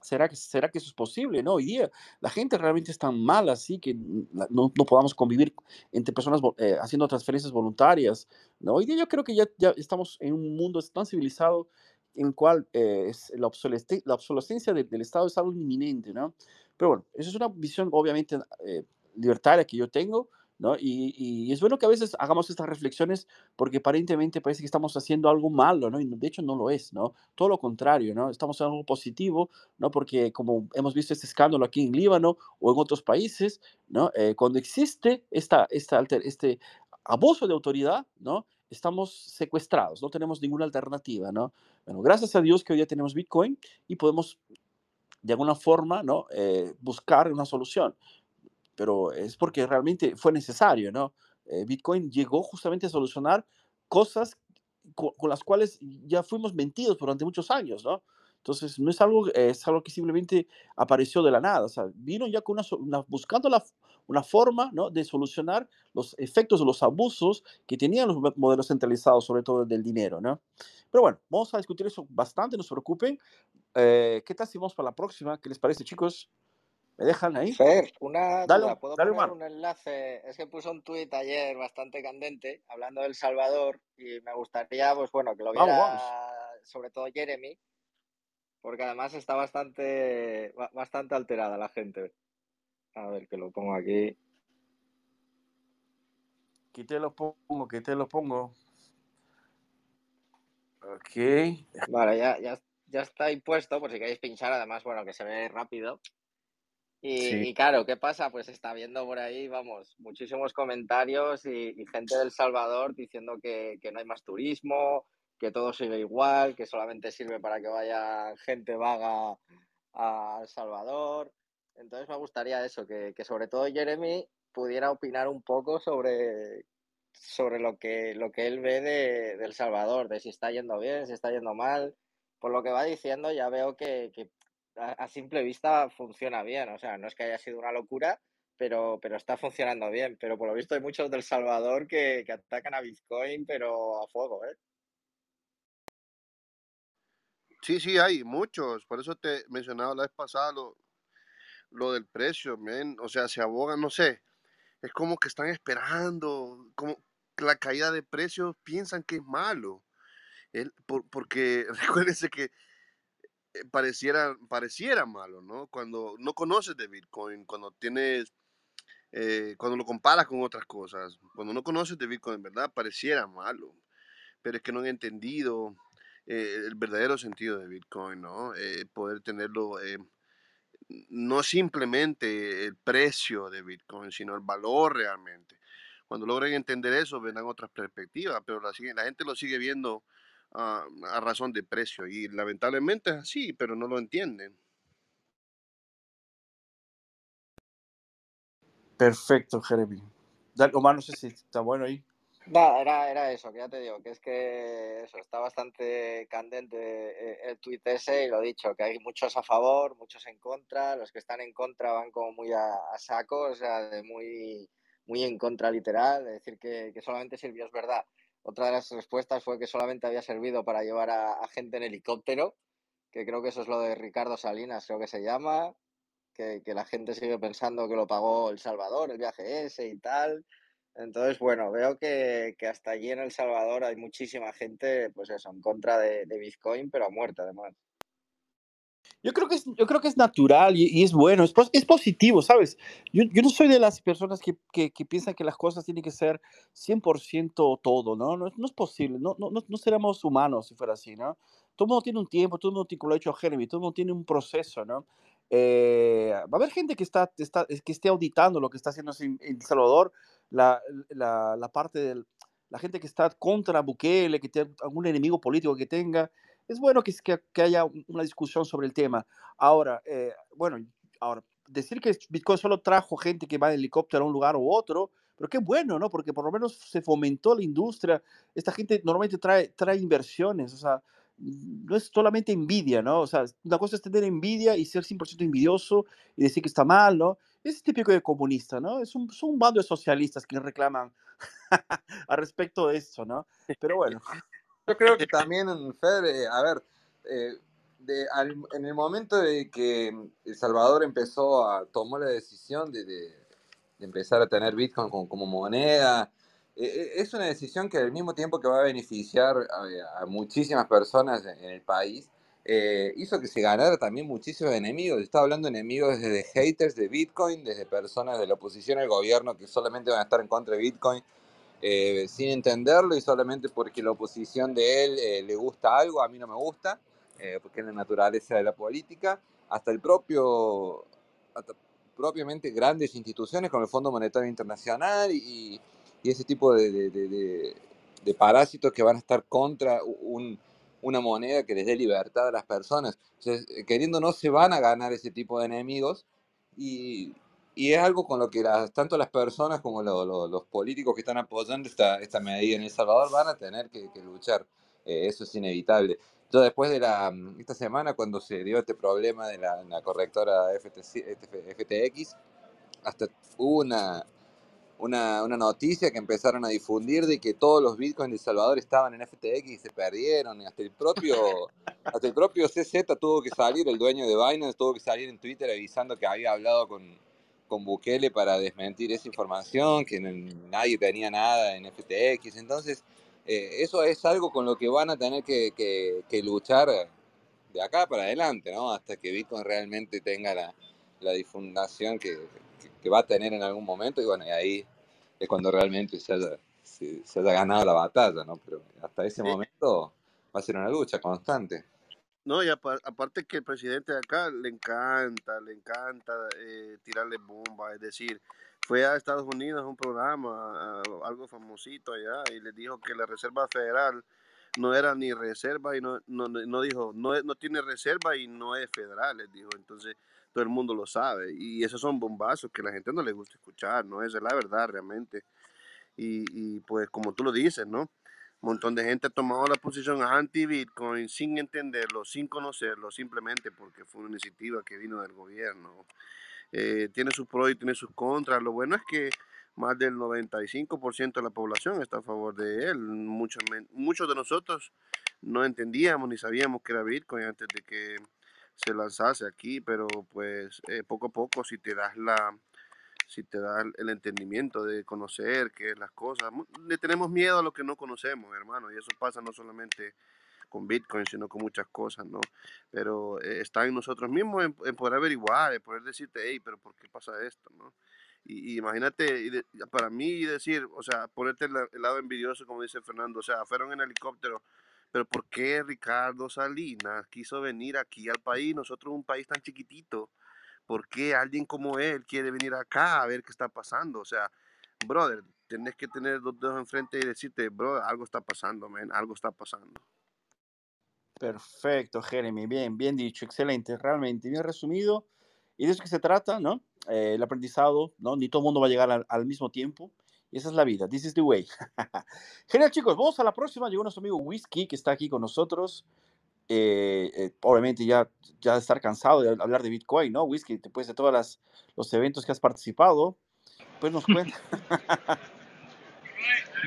¿Será que, ¿será que eso es posible? No, hoy día la gente realmente es tan mala así que no, no podamos convivir entre personas eh, haciendo transferencias voluntarias. ¿no? Hoy día yo creo que ya, ya estamos en un mundo tan civilizado en el cual eh, es la, obsolescencia, la obsolescencia del Estado es algo inminente, ¿no? Pero bueno, esa es una visión obviamente eh, libertaria que yo tengo, ¿no? Y, es bueno que a veces hagamos estas reflexiones porque aparentemente parece que estamos haciendo algo malo, ¿no? Y de hecho no lo es, ¿no? Todo lo contrario, ¿no? Estamos haciendo algo positivo, ¿no? Porque como hemos visto este escándalo aquí en Líbano o en otros países, ¿no? Eh, cuando existe esta, esta este abuso de autoridad, ¿no? Estamos secuestrados, no tenemos ninguna alternativa, ¿no? Bueno, gracias a Dios que hoy día tenemos Bitcoin y podemos de alguna forma, ¿no? Eh, buscar una solución pero es porque realmente fue necesario, ¿no? Eh, Bitcoin llegó justamente a solucionar cosas con, las cuales ya fuimos mentidos durante muchos años, ¿no? Entonces, no es algo, es algo que simplemente apareció de la nada, o sea, vino ya con una, buscando la, una forma, ¿no? De solucionar los efectos de los abusos que tenían los modelos centralizados, sobre todo del dinero, ¿no? Pero bueno, vamos a discutir eso bastante, no se preocupen. Eh, ¿Qué tal si vamos para la próxima? ¿Qué les parece, chicos? ¿Me dejan ahí? Fer, una duda, ¿puedo poner un enlace? Es que puso un tuit ayer bastante candente hablando del Salvador y me gustaría, pues bueno, que lo viera sobre todo Jeremy, porque además está bastante, bastante alterada la gente. A ver, que lo pongo aquí. Aquí te lo pongo, que te lo pongo. Ok. Vale, ya, ya, ya está impuesto, por si queréis pinchar, además, bueno, que se ve rápido. Y, claro, ¿qué pasa? Pues está viendo por ahí, vamos, muchísimos comentarios y, gente del Salvador diciendo que, no hay más turismo, que todo sigue igual, que solamente sirve para que vaya gente vaga a El Salvador. Entonces me gustaría eso, que, sobre todo Jeremy pudiera opinar un poco sobre, sobre lo, que, lo que él ve de, El Salvador, de si está yendo bien, si está yendo mal. Por lo que va diciendo, ya veo que, que a, simple vista funciona bien. O sea, no es que haya sido una locura, pero, pero está funcionando bien. Pero por lo visto hay muchos del Salvador que, que atacan a Bitcoin, pero a fuego, ¿eh? Sí, sí, hay muchos. Por eso te mencionaba la vez pasada lo, del precio, O sea, se abogan, no sé. Es como que están esperando, como la caída de precios piensan que es malo. porque recuérdense que pareciera, pareciera malo, ¿no? Cuando no conoces de Bitcoin, cuando tienes, eh, cuando lo comparas con otras cosas, cuando no conoces de Bitcoin, ¿verdad? Pareciera malo, pero es que no han entendido eh, el verdadero sentido de Bitcoin, ¿no? poder tenerlo, no simplemente el precio de Bitcoin, sino el valor realmente. Cuando logren entender eso, vendrán otras perspectivas, pero la gente lo sigue viendo a, razón de precio. Y lamentablemente es así, pero no lo entienden. Perfecto, Jeremy. Omar, no sé si está bueno ahí. No, era, era eso, que ya te digo, que es que eso, está bastante candente eh, el tuit ese y lo dicho, que hay muchos a favor, muchos en contra, los que están en contra van como muy a, saco, o sea, de muy, muy en contra literal, es decir, que, que solamente sirvió, es verdad, otra de las respuestas fue que solamente había servido para llevar a, gente en helicóptero, que creo que eso es lo de Ricardo Salinas, creo que se llama, que, la gente sigue pensando que lo pagó El Salvador, el viaje ese y tal. Entonces, bueno, veo que, hasta allí en El Salvador hay muchísima gente, pues eso, en contra de, Bitcoin, pero a muerte además. Yo creo que es, yo creo que es natural y, es bueno, es, es positivo, ¿sabes? Yo, yo, no soy de las personas que, que, que, piensan que las cosas tienen que ser 100% todo, ¿no? No, no es posible, no, no, no seremos humanos si fuera así, ¿no? Todo mundo tiene un tiempo, todo el mundo, como lo ha dicho Jeremy, todo mundo tiene un proceso, ¿no? Eh, va a haber gente que, está, está, que esté auditando lo que está haciendo en El Salvador, la, la, la parte de la gente que está contra Bukele, que tiene algún enemigo político que tenga, es bueno que, que, haya una discusión sobre el tema. Ahora, eh, bueno, ahora, decir que Bitcoin solo trajo gente que va en helicóptero a un lugar u otro, pero qué bueno, ¿no? Porque por lo menos se fomentó la industria. Esta gente normalmente trae, trae inversiones, o sea, no es solamente envidia, ¿no? O sea, una cosa es tener envidia y ser 100% envidioso y decir que está mal, ¿no? Es típico de comunista, ¿no? Es un, son un bando de socialistas que reclaman al respecto de eso, ¿no? Pero bueno. Yo creo que también, Fede, a ver, eh, en el momento de que El Salvador empezó a tomar la decisión de, de, empezar a tener Bitcoin como, moneda, eh, eh, es una decisión que al mismo tiempo que va a beneficiar a, muchísimas personas en, el país, eh, hizo que se ganara también muchísimos enemigos. Estaba hablando de enemigos desde haters de Bitcoin, desde personas de la oposición al gobierno que solamente van a estar en contra de Bitcoin sin entenderlo y solamente porque la oposición de él le gusta algo, a mí no me gusta. Eh, porque es la naturaleza de la política, hasta el propio, propiamente grandes instituciones como el Fondo Monetario Internacional y, ese tipo de, de, parásitos que van a estar contra una moneda que les dé libertad a las personas. Eh, queriendo no se van a ganar ese tipo de enemigos y, y es algo con lo que las, tanto las personas como los políticos que están apoyando esta, esta medida en El Salvador van a tener que, luchar. Eh, eso es inevitable. Yo después de la, mm, esta semana, cuando se dio este problema de la, correctora FTX, hasta hubo una, una, noticia que empezaron a difundir de que todos los bitcoins de El Salvador estaban en FTX y se perdieron. hasta el propio, hasta el propio CZ tuvo que salir, el dueño de Binance tuvo que salir en Twitter avisando que había hablado con, con Bukele para desmentir esa información, que nadie tenía nada en FTX. Entonces, eh, eso es algo con lo que van a tener que, que, luchar de acá para adelante, ¿no? Hasta que Bitcoin realmente tenga la, la difundación que, que, va a tener en algún momento y bueno, y ahí es cuando realmente se haya, se, haya ganado la batalla, ¿no? Pero hasta ese momento va a ser una lucha constante. No, y aparte que el presidente de acá le encanta, le encanta eh, tirarle bomba, es decir, fue a Estados Unidos a un programa, algo famosito allá, y le dijo que la Reserva Federal no era ni reserva y no, no, no dijo, no, no tiene reserva y no es federal, les dijo. Entonces todo el mundo lo sabe. Y esos son bombazos que la gente no le gusta escuchar, ¿no? Esa es la verdad realmente. Y, y pues como tú lo dices, ¿no? Un montón de gente ha tomado la posición anti-Bitcoin sin entenderlo, sin conocerlo, simplemente porque fue una iniciativa que vino del gobierno. Eh, tiene sus pros y tiene sus contras. Lo bueno es que más del 95% de la población está a favor de él. Muchos, muchos de nosotros no entendíamos ni sabíamos que era Bitcoin antes de que se lanzase aquí, pero pues eh, poco a poco si te das la si te das el entendimiento de conocer qué es las cosas, le tenemos miedo a lo que no conocemos, hermano, y eso pasa no solamente con Bitcoin, sino con muchas cosas, ¿no? Pero eh, está en nosotros mismos en, poder averiguar, en poder decirte, hey, pero ¿por qué pasa esto, no? Y, imagínate, para mí decir, o sea, ponerte el, lado envidioso, como dice Fernando, o sea, fueron en helicóptero, pero ¿por qué Ricardo Salinas quiso venir aquí al país? Nosotros un país tan chiquitito, ¿por qué alguien como él quiere venir acá a ver qué está pasando? O sea, brother, tenés que tener dos dedos enfrente y decirte, brother, algo está pasando, man, algo está pasando. Perfecto, Jeremy, bien, bien dicho, excelente, realmente, bien resumido. Y de eso que se trata, ¿no? Eh, el aprendizado, ¿no? Ni todo el mundo va a llegar al, mismo tiempo. Y esa es la vida, this is the way. Genial, chicos, vamos a la próxima. Llegó nuestro amigo Whisky, que está aquí con nosotros. Eh, eh, obviamente ya, ya estar cansado de hablar de Bitcoin, ¿no? Whisky, después de todos los eventos que has participado, pues nos cuenta.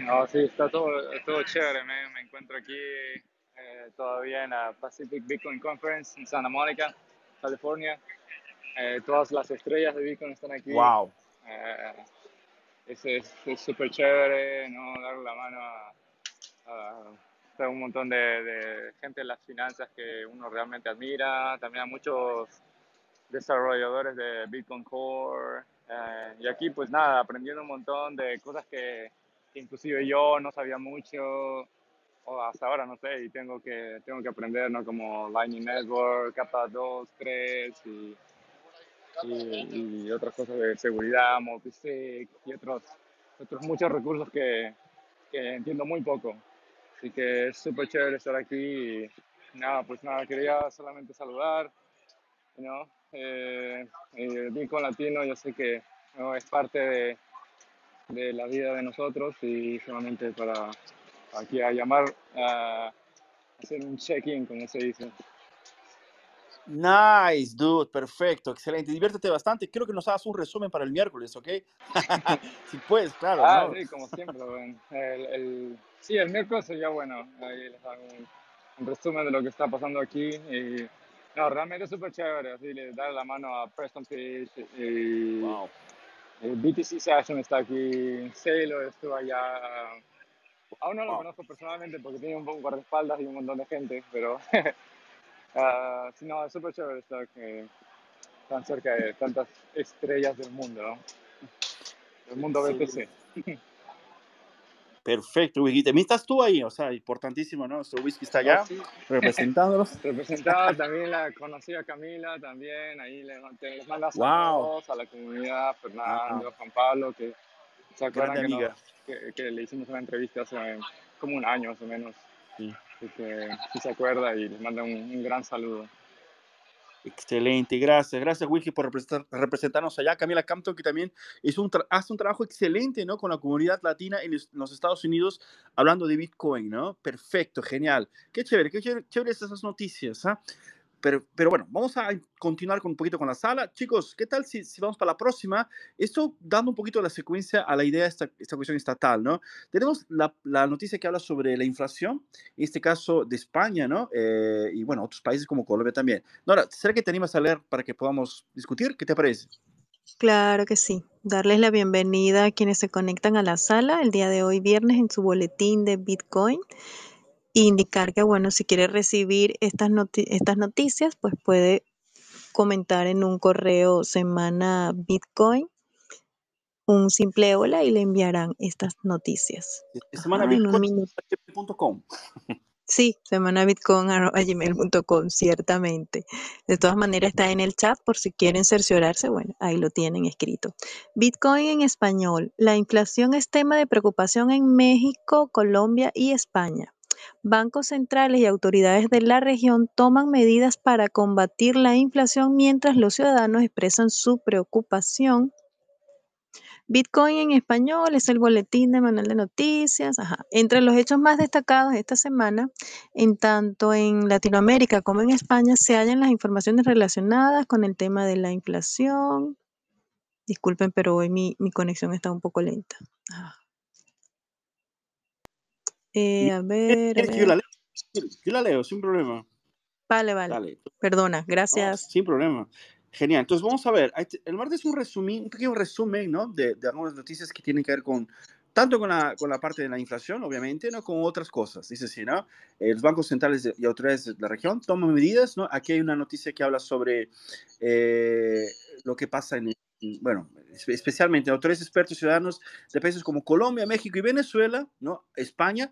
no, sí, está todo, todo chévere. Me, me encuentro aquí eh, todavía en la Pacific Bitcoin Conference en Santa Mónica, California. Eh, todas las estrellas de Bitcoin están aquí. ¡Wow! Eh, es súper chévere, ¿no? Dar la mano a, a, un montón de, de, gente en las finanzas que uno realmente admira. También a muchos desarrolladores de Bitcoin Core. y aquí, pues nada, aprendiendo un montón de cosas que, que inclusive yo no sabía mucho hasta ahora no sé, y tengo que, tengo que aprender, ¿no? Como Lightning Network, capa 2, 3 y, y, otras cosas de seguridad, multisig y otros, otros muchos recursos que, que entiendo muy poco. Así que es súper chévere estar aquí y nada, pues nada, quería solamente saludar, ¿no? Eh, eh Bitcoin Latino yo sé que ¿no? es parte de, de la vida de nosotros y solamente para aquí a llamar a hacer un check-in, como se dice. Nice, dude, perfecto, excelente. Diviértete bastante. Creo que nos hagas un resumen para el miércoles, ¿ok? si puedes, claro. Ah, sí, como siempre. El, el, sí, el miércoles sería bueno. Ahí les hago un, resumen de lo que está pasando aquí. Y No, realmente es súper chévere, así, le dar la mano a Preston Fish y Wow. el BTC Session está aquí, Sailor estuvo allá. Aún no lo Wow. conozco personalmente porque tiene un poco guardaespaldas y un montón de gente, pero ah, sí, no, es súper chévere estar eh, tan cerca de tantas estrellas del mundo, ¿no? Del mundo. BTC. Perfecto, whisky. También estás tú ahí, o sea, importantísimo, ¿no? Nuestro whisky está allá sí. representándonos. Representaba también la conocida Camila, también ahí le, te- les manda Wow. saludos a la comunidad, Ah, Fernando, Juan Pablo, que se acuerdan que, nos- que, que le hicimos una entrevista hace como un año más o menos, Sí. que sí se acuerda y les manda un, un gran saludo. Excelente, gracias, gracias Wiki por representar- representarnos allá. Camila Campton, que también es un hace un trabajo excelente, ¿no? Con la comunidad latina en los, Estados Unidos, hablando de Bitcoin, ¿no? Perfecto, genial. Qué chévere, qué chévere, chéveres esas noticias, ¿ah? Pero, pero bueno, vamos a continuar con un poquito con la sala. Chicos, ¿qué tal si, si vamos para la próxima? Esto dando un poquito la secuencia a la idea de esta, esta cuestión estatal, ¿no? Tenemos la, la noticia que habla sobre la inflación, en este caso de España, ¿no? Eh, y bueno, otros países como Colombia también. Nora, ¿será que te animas a leer para que podamos discutir? ¿Qué te parece? Claro que sí. Darles la bienvenida a quienes se conectan a la sala el día de hoy, viernes, en su boletín de Bitcoin. Indicar que, bueno, si quiere recibir estas, noti- estas noticias, pues puede comentar en un correo semana Bitcoin, un simple hola y le enviarán estas noticias. Es semana Ajá, Bitcoin. .com. Sí, semanabitcoin.gmail.com, ciertamente. De todas maneras está en el chat por si quieren cerciorarse, bueno, ahí lo tienen escrito. Bitcoin en español. La inflación es tema de preocupación en México, Colombia y España. Bancos centrales y autoridades de la región toman medidas para combatir la inflación mientras los ciudadanos expresan su preocupación Bitcoin en español es el boletín de manual de noticias. Ajá. Entre los hechos más destacados esta semana, en tanto en Latinoamérica como en España, se hallan las informaciones relacionadas con el tema de la inflación. Disculpen, pero hoy mi, mi conexión está un poco lenta. Ah. Eh, a ver, a ¿Quieres que yo la leo? Yo la leo, sin problema. Vale, vale. Dale. Perdona, No, gracias. sin problema. Genial. Entonces vamos a ver. El martes es un resumen, un pequeño resumen, ¿no? De, de algunas noticias que tienen que ver con tanto con la, con la parte de la inflación, obviamente, ¿no? Con otras cosas. Dice así, ¿no? Eh, los bancos centrales y autoridades de la región toman medidas, ¿no? Aquí hay una noticia que habla sobre eh, lo que pasa en, en- bueno, espe- especialmente autores expertos ciudadanos de países como Colombia, México y Venezuela, ¿no? España,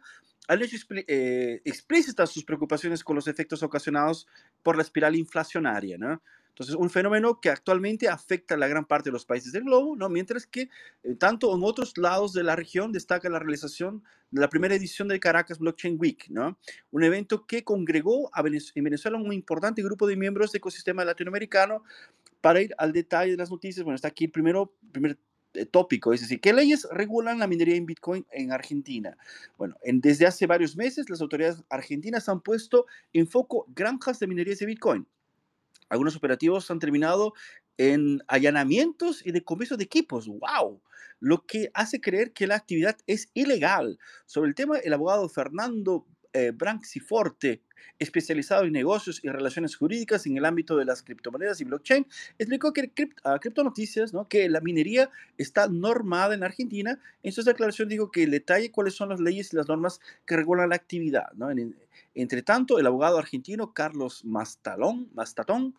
han hecho eh, explícitas sus preocupaciones con los efectos ocasionados por la espiral inflacionaria, ¿no? Entonces, un fenómeno que actualmente afecta a la gran parte de los países del globo, ¿no? Mientras que eh, tanto en otros lados de la región destaca la realización de la primera edición del Caracas Blockchain Week, ¿no? Un evento que congregó a en Venezuela un importante grupo de miembros del ecosistema latinoamericano para ir al detalle de las noticias. Bueno, está aquí el primero, primer eh, tópico, es decir, ¿qué leyes regulan la minería en Bitcoin en Argentina? Bueno, en- desde hace varios meses las autoridades argentinas han puesto en foco granjas de minería de Bitcoin. Algunos operativos han terminado en allanamientos y decomisos de equipos. ¡Wow! Lo que hace creer que la actividad es ilegal. Sobre el tema, el abogado Fernando eh, Branciforte, especializado en negocios y relaciones jurídicas en el ámbito de las criptomonedas y blockchain, explicó que a Criptonoticias ¿no? que la minería está normada en Argentina. En su declaración dijo que detalle cuáles son las leyes y las normas que regulan la actividad. entre tanto, el abogado argentino Carlos Mastalón, Mastatón,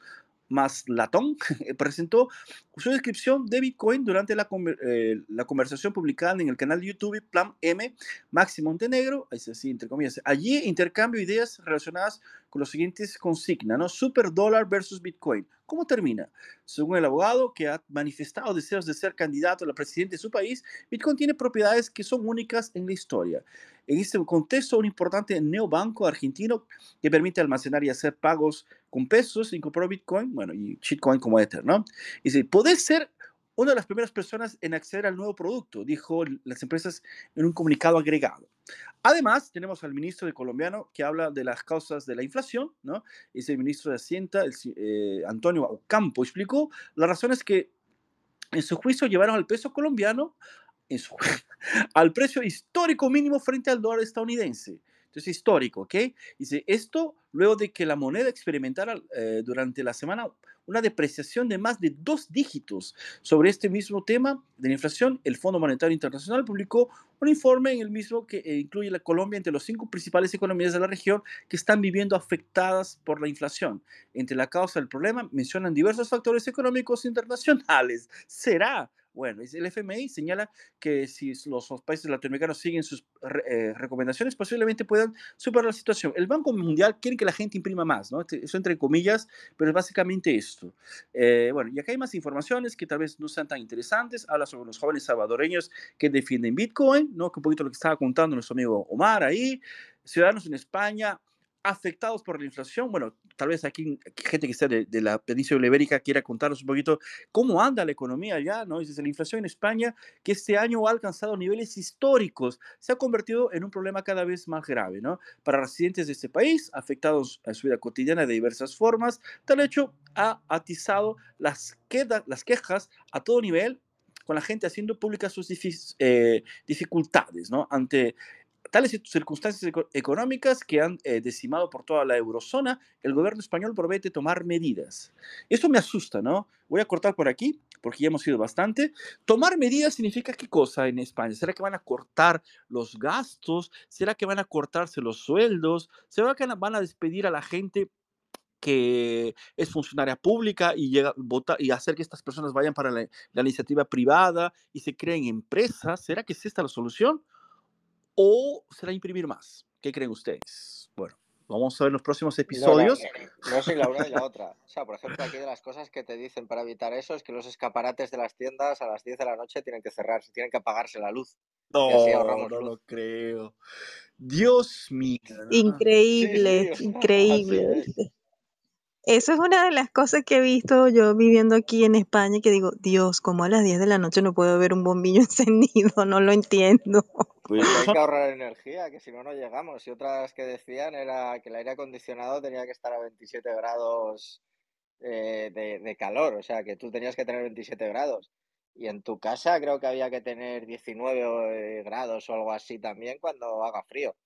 Maslatón presentó su descripción de Bitcoin durante la, eh, la conversación publicada en el canal de YouTube Plan M, Maxi Montenegro, es así, entre comillas. Allí intercambio ideas relacionadas con los siguientes consignas, ¿no? Super dólar versus Bitcoin. ¿Cómo termina? Según el abogado, que ha manifestado deseos de ser candidato a la presidencia de su país, Bitcoin tiene propiedades que son únicas en la historia. En este contexto, un importante neobanco argentino que permite almacenar y hacer pagos con pesos incorporó Bitcoin, bueno, y shitcoin como Ether, ¿no? Dice, podés ser una de las primeras personas en acceder al nuevo producto, dijo las empresas en un comunicado agregado. Además, tenemos al ministro de colombiano que habla de las causas de la inflación, ¿no? Es el ministro de Hacienda, el, eh, Antonio Ocampo, explicó las razones que en su juicio llevaron al peso colombiano en su, al precio histórico mínimo frente al dólar estadounidense. Entonces histórico, ¿ok? Dice, esto luego de que la moneda experimentara eh, durante la semana una depreciación de más de dos dígitos. Sobre este mismo tema de la inflación, el Fondo Monetario Internacional publicó un informe en el mismo que eh, incluye la Colombia entre las cinco principales economías de la región que están viviendo afectadas por la inflación. Entre la causa del problema mencionan diversos factores económicos internacionales. ¿Será? Bueno, el FMI señala que si los países latinoamericanos siguen sus eh, recomendaciones, posiblemente puedan superar la situación. El Banco Mundial quiere que la gente imprima más, ¿no? Este, eso entre comillas, pero es básicamente esto. Eh, bueno, y acá hay más informaciones que tal vez no sean tan interesantes. Habla sobre los jóvenes salvadoreños que defienden Bitcoin, ¿no? Que un poquito lo que estaba contando nuestro amigo Omar ahí. Ciudadanos en España afectados por la inflación. Bueno, tal vez aquí gente que está de, la península ibérica quiera contarnos un poquito cómo anda la economía allá, ¿no? Dice, la inflación en España, que este año ha alcanzado niveles históricos, se ha convertido en un problema cada vez más grave, ¿no? Para residentes de este país, afectados a su vida cotidiana de diversas formas, tal hecho ha atizado las, las quejas a todo nivel con la gente haciendo públicas sus eh, dificultades, ¿no? Ante tales circunstancias económicas que han eh, decimado por toda la eurozona, el gobierno español promete tomar medidas. Eso me asusta, ¿no? Voy a cortar por aquí, porque ya hemos ido bastante. Tomar medidas significa qué cosa en España? ¿Será que van a cortar los gastos? ¿Será que van a cortarse los sueldos? ¿Será que van a despedir a la gente que es funcionaria pública y, llega, vota, y hacer que estas personas vayan para la, la iniciativa privada y se creen empresas? ¿Será que es esta la solución? O será imprimir más? ¿Qué creen ustedes? Bueno, vamos a ver los próximos episodios. No, soy la una y la otra. O sea, por ejemplo, aquí de las cosas que te dicen para evitar eso es que los escaparates de las tiendas a las 10 de la noche tienen que cerrarse, tienen que apagarse la luz. No, no lo creo. Dios mío. Increíble, increíble. Eso es una de las cosas que he visto yo viviendo aquí en España, que digo, Dios, como a las 10 de la noche no puedo ver un bombillo encendido, no lo entiendo. Pues hay que ahorrar energía, que si no, no llegamos. Y otras que decían era que el aire acondicionado tenía que estar a 27 grados eh, de, calor, o sea, que tú tenías que tener 27 grados. Y en tu casa creo que había que tener 19 eh, grados o algo así también cuando haga frío.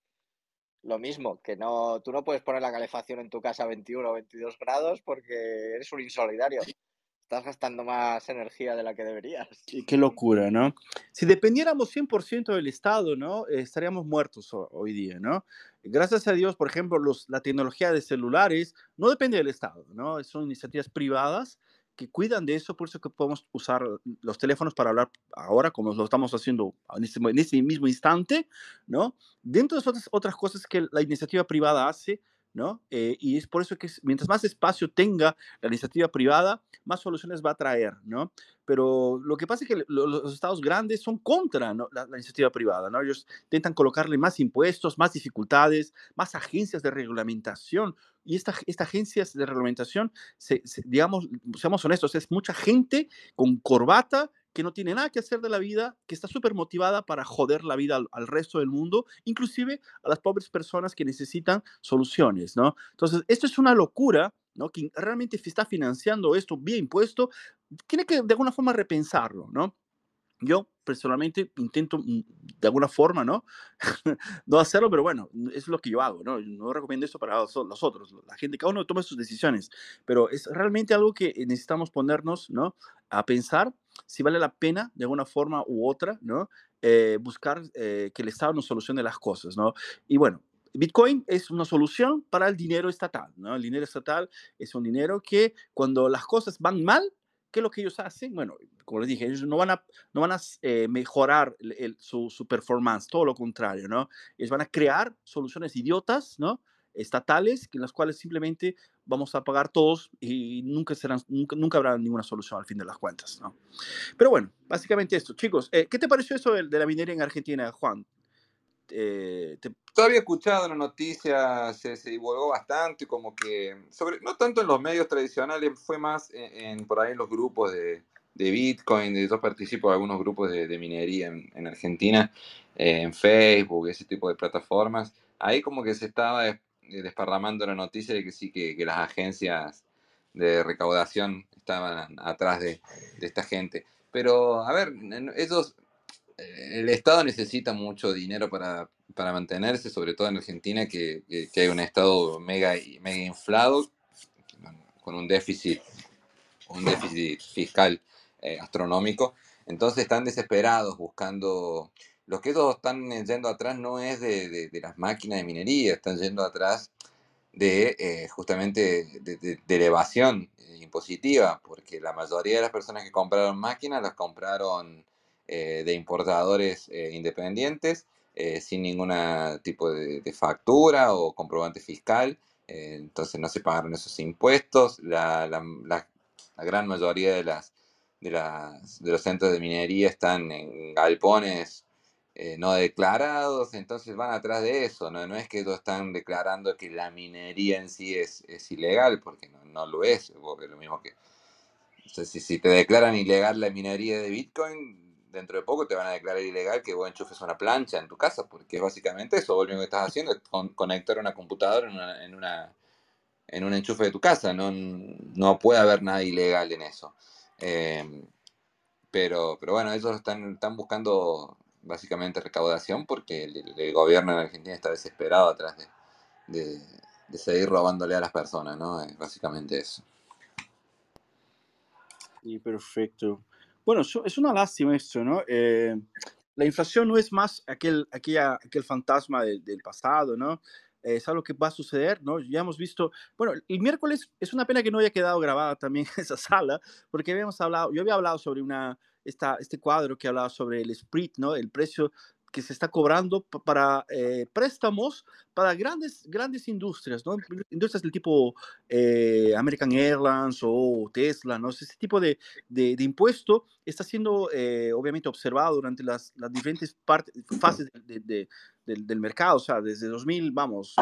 Lo mismo, que no, tú no puedes poner la calefacción en tu casa a 21 o 22 grados porque eres un insolidario estás gastando más energía de la que deberías. Qué, locura, ¿no? Si dependiéramos 100% del Estado, ¿no? estaríamos muertos hoy día, ¿no? Gracias a Dios, por ejemplo, los, la tecnología de celulares no depende del Estado, ¿no? Son iniciativas privadas que cuidan de eso, por eso que podemos usar los teléfonos para hablar ahora, como lo estamos haciendo en este, este mismo instante, ¿no? Dentro de otras, otras cosas que la iniciativa privada hace, ¿no? Eh, y es por eso que mientras más espacio tenga la iniciativa privada, más soluciones va a traer, ¿no? Pero lo que pasa es que los estados grandes son contra la, iniciativa privada, ¿no? Ellos intentan colocarle más impuestos, más dificultades, más agencias de reglamentación. Y estas esta agencias de reglamentación, digamos, seamos honestos, es mucha gente con corbata que no tiene nada que hacer de la vida, que está súper motivada para joder la vida al, resto del mundo, inclusive a las pobres personas que necesitan soluciones, ¿no? Entonces, esto es una locura, ¿no? Quien realmente está financiando esto vía impuesto, tiene que de alguna forma repensarlo, ¿no? Yo personalmente intento mm, de alguna forma, ¿no? no hacerlo, pero bueno, es lo que yo hago, ¿no? No recomiendo esto para los otros. La gente, cada uno toma sus decisiones, pero es realmente algo que necesitamos ponernos, ¿no? A pensar si vale la pena de alguna forma u otra, ¿no? Eh, buscar eh, que el Estado nos solucione las cosas, ¿no? Y bueno, Bitcoin es una solución para el dinero estatal, ¿no? El dinero estatal es un dinero que cuando las cosas van mal, ¿qué es lo que ellos hacen? Bueno, como les dije, ellos no van a, no van a eh, mejorar su, su, performance, todo lo contrario, ¿no? Ellos van a crear soluciones idiotas, ¿no? Estatales, en las cuales simplemente vamos a pagar todos y nunca, serán, nunca, nunca habrá ninguna solución al fin de las cuentas, ¿no? Pero bueno, básicamente esto. Chicos, eh, ¿qué te pareció eso de, de, la minería en Argentina, Juan? Eh, Todavía he escuchado la noticia, se, se, divulgó bastante, como que, sobre, no tanto en los medios tradicionales, fue más en, por ahí en los grupos de, de Bitcoin, yo participo en algunos grupos de, de minería en, en Argentina, eh, en Facebook, ese tipo de plataformas, ahí como que se estaba desparramando la noticia de que sí, que, que las agencias de recaudación estaban atrás de, de, esta gente. Pero, a ver, ellos el Estado necesita mucho dinero para, para mantenerse, sobre todo en Argentina, que, que, hay un Estado mega, mega inflado, con un déficit, un déficit fiscal eh, astronómico. Entonces están desesperados buscando... Los que ellos están yendo atrás no es de, de, las máquinas de minería, están yendo atrás de eh, justamente de, elevación impositiva, porque la mayoría de las personas que compraron máquinas las compraron eh, de importadores independientes sin ningún tipo de, factura o comprobante fiscal, entonces no se pagaron esos impuestos, la, gran mayoría de de, de los centros de minería están en galpones eh, no declarados, entonces van atrás de eso, ¿no? no es que ellos están declarando que la minería en sí es, es ilegal, porque no, no, lo es, porque lo mismo que... si, si te declaran ilegal la minería de Bitcoin, dentro de poco te van a declarar ilegal que vos enchufes una plancha en tu casa, porque es básicamente eso, lo que estás haciendo es conectar una computadora en, una, en, una, un enchufe de tu casa, no, no puede haber nada ilegal en eso. Em, pero, pero bueno, ellos están, están buscando básicamente recaudación porque el, gobierno en Argentina está desesperado atrás de, de, seguir robándole a las personas, ¿no? Es básicamente eso. Sí, perfecto. Bueno, es una lástima esto, ¿no? Eh, la inflación no es más aquel, aquella, aquel fantasma del, del pasado, ¿no? es algo que va a suceder, ¿no? Ya hemos visto, bueno, el miércoles es una pena que no haya quedado grabada también esa sala, porque habíamos hablado, yo había hablado sobre una, esta, este cuadro que hablaba sobre el split, ¿no? El precio que se está cobrando para eh, préstamos para grandes, grandes industrias, ¿no? Industrias del tipo eh, American Airlines o Tesla, ¿no? Ese tipo de, de, impuesto está siendo eh, obviamente observado durante las, las diferentes partes, fases de, del, del, mercado, o sea, desde 2000, vamos,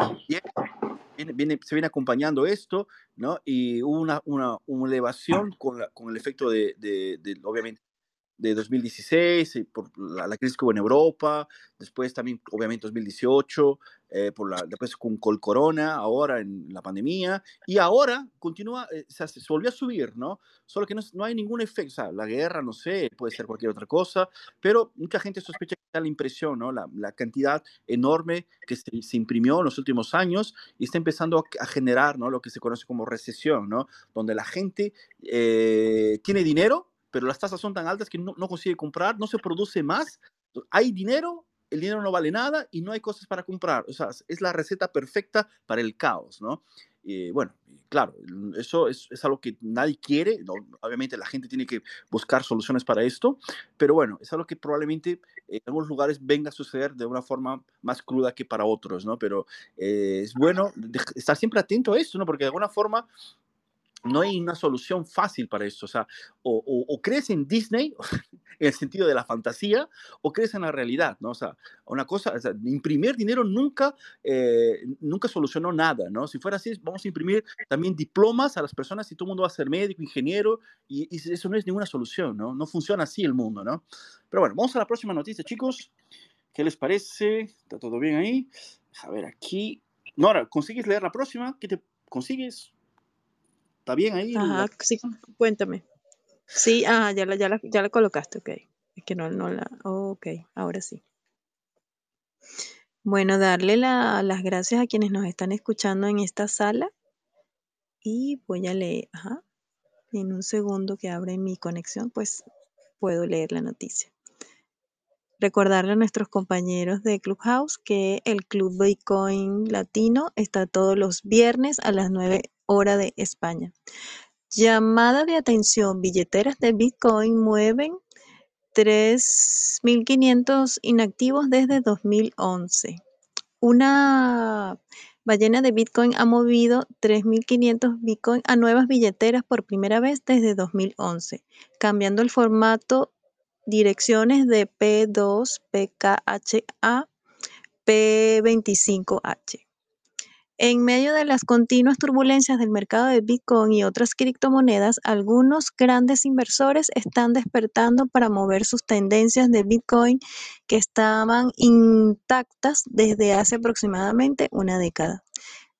viene, viene, se viene acompañando esto, ¿no? Y hubo una, una, una elevación con, la, con el efecto de, de, de obviamente, de 2016, eh, por la, la, crisis que hubo en Europa, después también, obviamente, 2018, eh, por la, después con Col Corona, ahora en la pandemia, y ahora continúa, eh, se, se, volvió a subir, ¿no? Solo que no, no, hay ningún efecto, o sea, la guerra, no sé, puede ser cualquier otra cosa, pero mucha gente sospecha que da la impresión, ¿no? La, la cantidad enorme que se, se, imprimió en los últimos años y está empezando a, a, generar, ¿no? Lo que se conoce como recesión, ¿no? Donde la gente eh, tiene dinero, pero las tasas son tan altas que no, no, consigue comprar, no se produce más, hay dinero, el dinero no vale nada y no hay cosas para comprar. O sea, es la receta perfecta para el caos, ¿no? Y bueno, claro, eso es, es algo que nadie quiere, ¿no? obviamente la gente tiene que buscar soluciones para esto, pero bueno, es algo que probablemente en algunos lugares venga a suceder de una forma más cruda que para otros, ¿no? Pero eh, es bueno estar siempre atento a esto, ¿no? Porque de alguna forma no hay una solución fácil para esto. O sea, crees en Disney, en el sentido de la fantasía, o crees en la realidad, ¿no? O sea, una cosa, imprimir dinero nunca, eh, nunca solucionó nada, ¿no? Si fuera así, vamos a imprimir también diplomas a las personas y todo el mundo va a ser médico, ingeniero, y, eso no es ninguna solución, ¿no? No funciona así el mundo. Pero bueno, vamos a la próxima noticia, chicos. ¿Qué les parece? ¿Está todo bien ahí? A ver, aquí. Nora, ¿consigues leer la próxima? ¿Qué te consigues? ¿Está bien ahí? Ajá, sí, cuéntame. Sí, ah, ya la, ya la, ya la colocaste, ok. Es que no, no la. Oh, ok, ahora sí. Bueno, darle la, las gracias a quienes nos están escuchando en esta sala. Y voy a leer, ajá. En un segundo que abre mi conexión, pues puedo leer la noticia. Recordarle a nuestros compañeros de Clubhouse que el Club Bitcoin Latino está todos los viernes a las 9 hora de España. Llamada de atención, billeteras de Bitcoin mueven 3.500 inactivos desde 2011. Una ballena de Bitcoin ha movido 3.500 Bitcoin a nuevas billeteras por primera vez desde 2011, cambiando el formato direcciones de P2, PKHA, P25H. En medio de las continuas turbulencias del mercado de Bitcoin y otras criptomonedas, algunos grandes inversores están despertando para mover sus tendencias de Bitcoin que estaban intactas desde hace aproximadamente una década.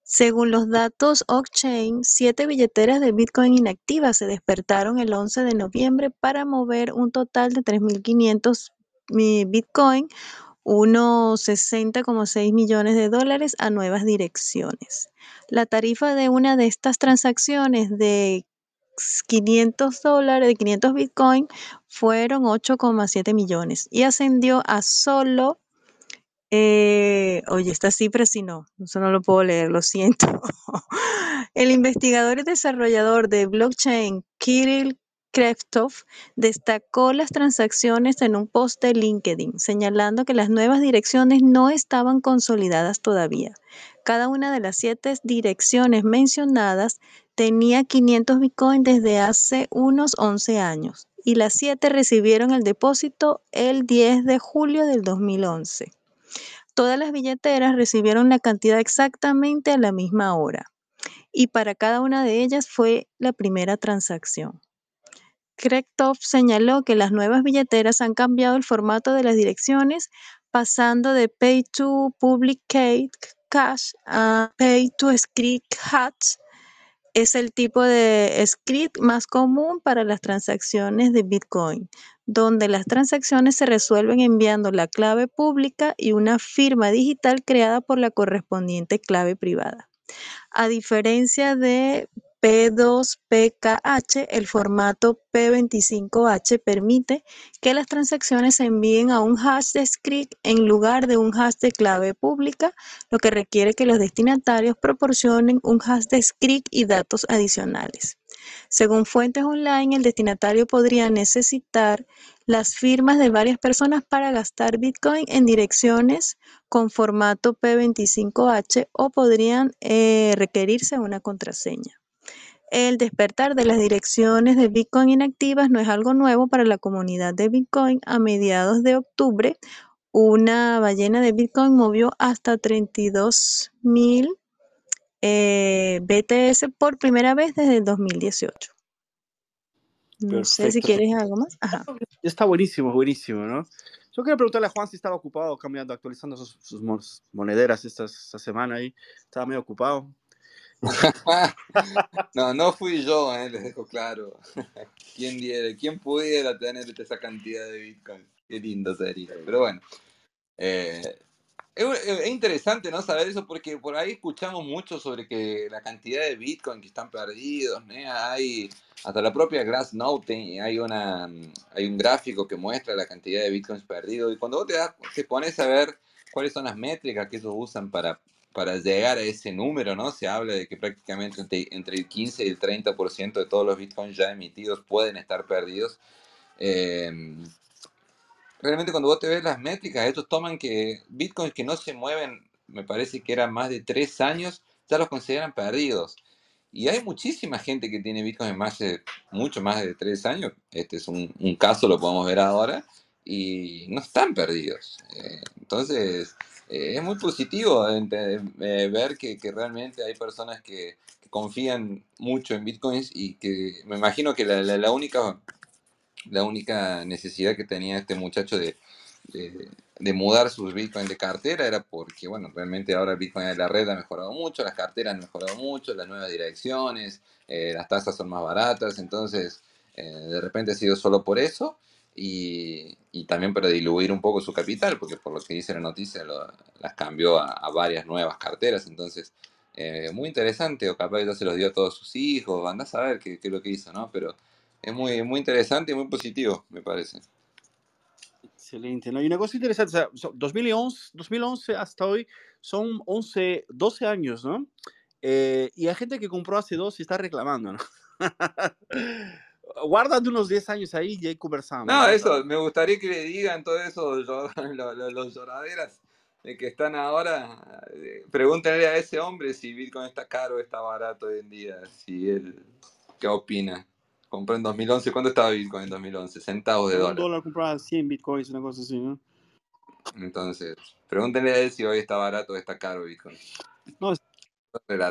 Según los datos Oxchain, siete billeteras de Bitcoin inactivas se despertaron el 11 de noviembre para mover un total de 3.500 Bitcoin unos 60,6 millones de dólares a nuevas direcciones. La tarifa de una de estas transacciones de 500 dólares, de 500 Bitcoin, fueron 8,7 millones y ascendió a solo eh, oye, esta cifra sí no, eso no lo puedo leer, lo siento. El investigador y desarrollador de blockchain Kirill Kreftov destacó las transacciones en un post de LinkedIn, señalando que las nuevas direcciones no estaban consolidadas todavía. Cada una de las siete direcciones mencionadas tenía 500 Bitcoin desde hace unos 11 años y las siete recibieron el depósito el 10 de julio del 2011. Todas las billeteras recibieron la cantidad exactamente a la misma hora y para cada una de ellas fue la primera transacción. Krektov señaló que las nuevas billeteras han cambiado el formato de las direcciones, pasando de Pay to Publicate Cash a Pay to Script Hash. Es el tipo de script más común para las transacciones de Bitcoin, donde las transacciones se resuelven enviando la clave pública y una firma digital creada por la correspondiente clave privada. A diferencia de P2PKH, el formato P25H permite que las transacciones se envíen a un hash de script en lugar de un hash de clave pública, lo que requiere que los destinatarios proporcionen un hash de script y datos adicionales. Según fuentes online, el destinatario podría necesitar las firmas de varias personas para gastar Bitcoin en direcciones con formato P25H o podrían eh, requerirse una contraseña. El despertar de las direcciones de Bitcoin inactivas no es algo nuevo para la comunidad de Bitcoin. A mediados de octubre, una ballena de Bitcoin movió hasta 32 mil eh, BTS por primera vez desde el 2018. No sé si quieres algo más. Está buenísimo, buenísimo, ¿no? Yo quería preguntarle a Juan si estaba ocupado cambiando, actualizando sus, monederas esta, esta semana ahí. Estaba medio ocupado. no, no fui yo, eh, les dejo claro. ¿Quién, diera, ¿Quién pudiera tener esa cantidad de Bitcoin? Qué lindo sería. Pero bueno, eh, es, interesante no saber eso porque por ahí escuchamos mucho sobre que la cantidad de Bitcoin que están perdidos, hay hasta la propia Glassnode hay una hay un gráfico que muestra la cantidad de Bitcoins perdidos y cuando vos te, das, te pones a ver cuáles son las métricas que ellos usan para para llegar a ese número, ¿no? Se habla de que prácticamente entre, el 15 y el 30% de todos los bitcoins ya emitidos pueden estar perdidos. Em, realmente cuando vos te ves las métricas, estos toman que bitcoins que no se mueven, me parece que eran más de 3 años, ya los consideran perdidos. Y hay muchísima gente que tiene bitcoins más de, mucho más de 3 años. Este es un, caso, lo podemos ver ahora, y no están perdidos. Eh, entonces, eh, es muy positivo eh, ver que, realmente hay personas que, confían mucho en bitcoins y que me imagino que la, única, la única necesidad que tenía este muchacho de, de, mudar sus bitcoins de cartera era porque, bueno, realmente ahora el bitcoin de la red ha mejorado mucho, las carteras han mejorado mucho, las nuevas direcciones, eh, las tasas son más baratas, entonces de repente ha sido solo por eso y, y, también para diluir un poco su capital, porque por lo que dice la noticia las cambió a, varias nuevas carteras, entonces eh, muy interesante, o capaz ya se los dio a todos sus hijos, van a saber qué, qué, es lo que hizo, ¿no? Pero es muy, muy interesante y muy positivo, me parece. Excelente, ¿no? Y una cosa interesante, o sea, 2011, 2011 hasta hoy son 11, 12 años, ¿no? Eh, y hay gente que compró hace dos y está reclamando, ¿no? guárdate unos 10 años ahí y ahí conversamos. No, eso, me gustaría que le digan todo eso, los, lloraderas de que están ahora. Eh, pregúntenle a ese hombre si Bitcoin está caro o está barato hoy en día, si él, ¿qué opina? Compró en 2011, ¿cuánto estaba Bitcoin en 2011? Centavos de dólar. Un dólar compraba 100 Bitcoins, una cosa así, ¿no? Entonces, pregúntenle a él si hoy está barato o está caro Bitcoin. No,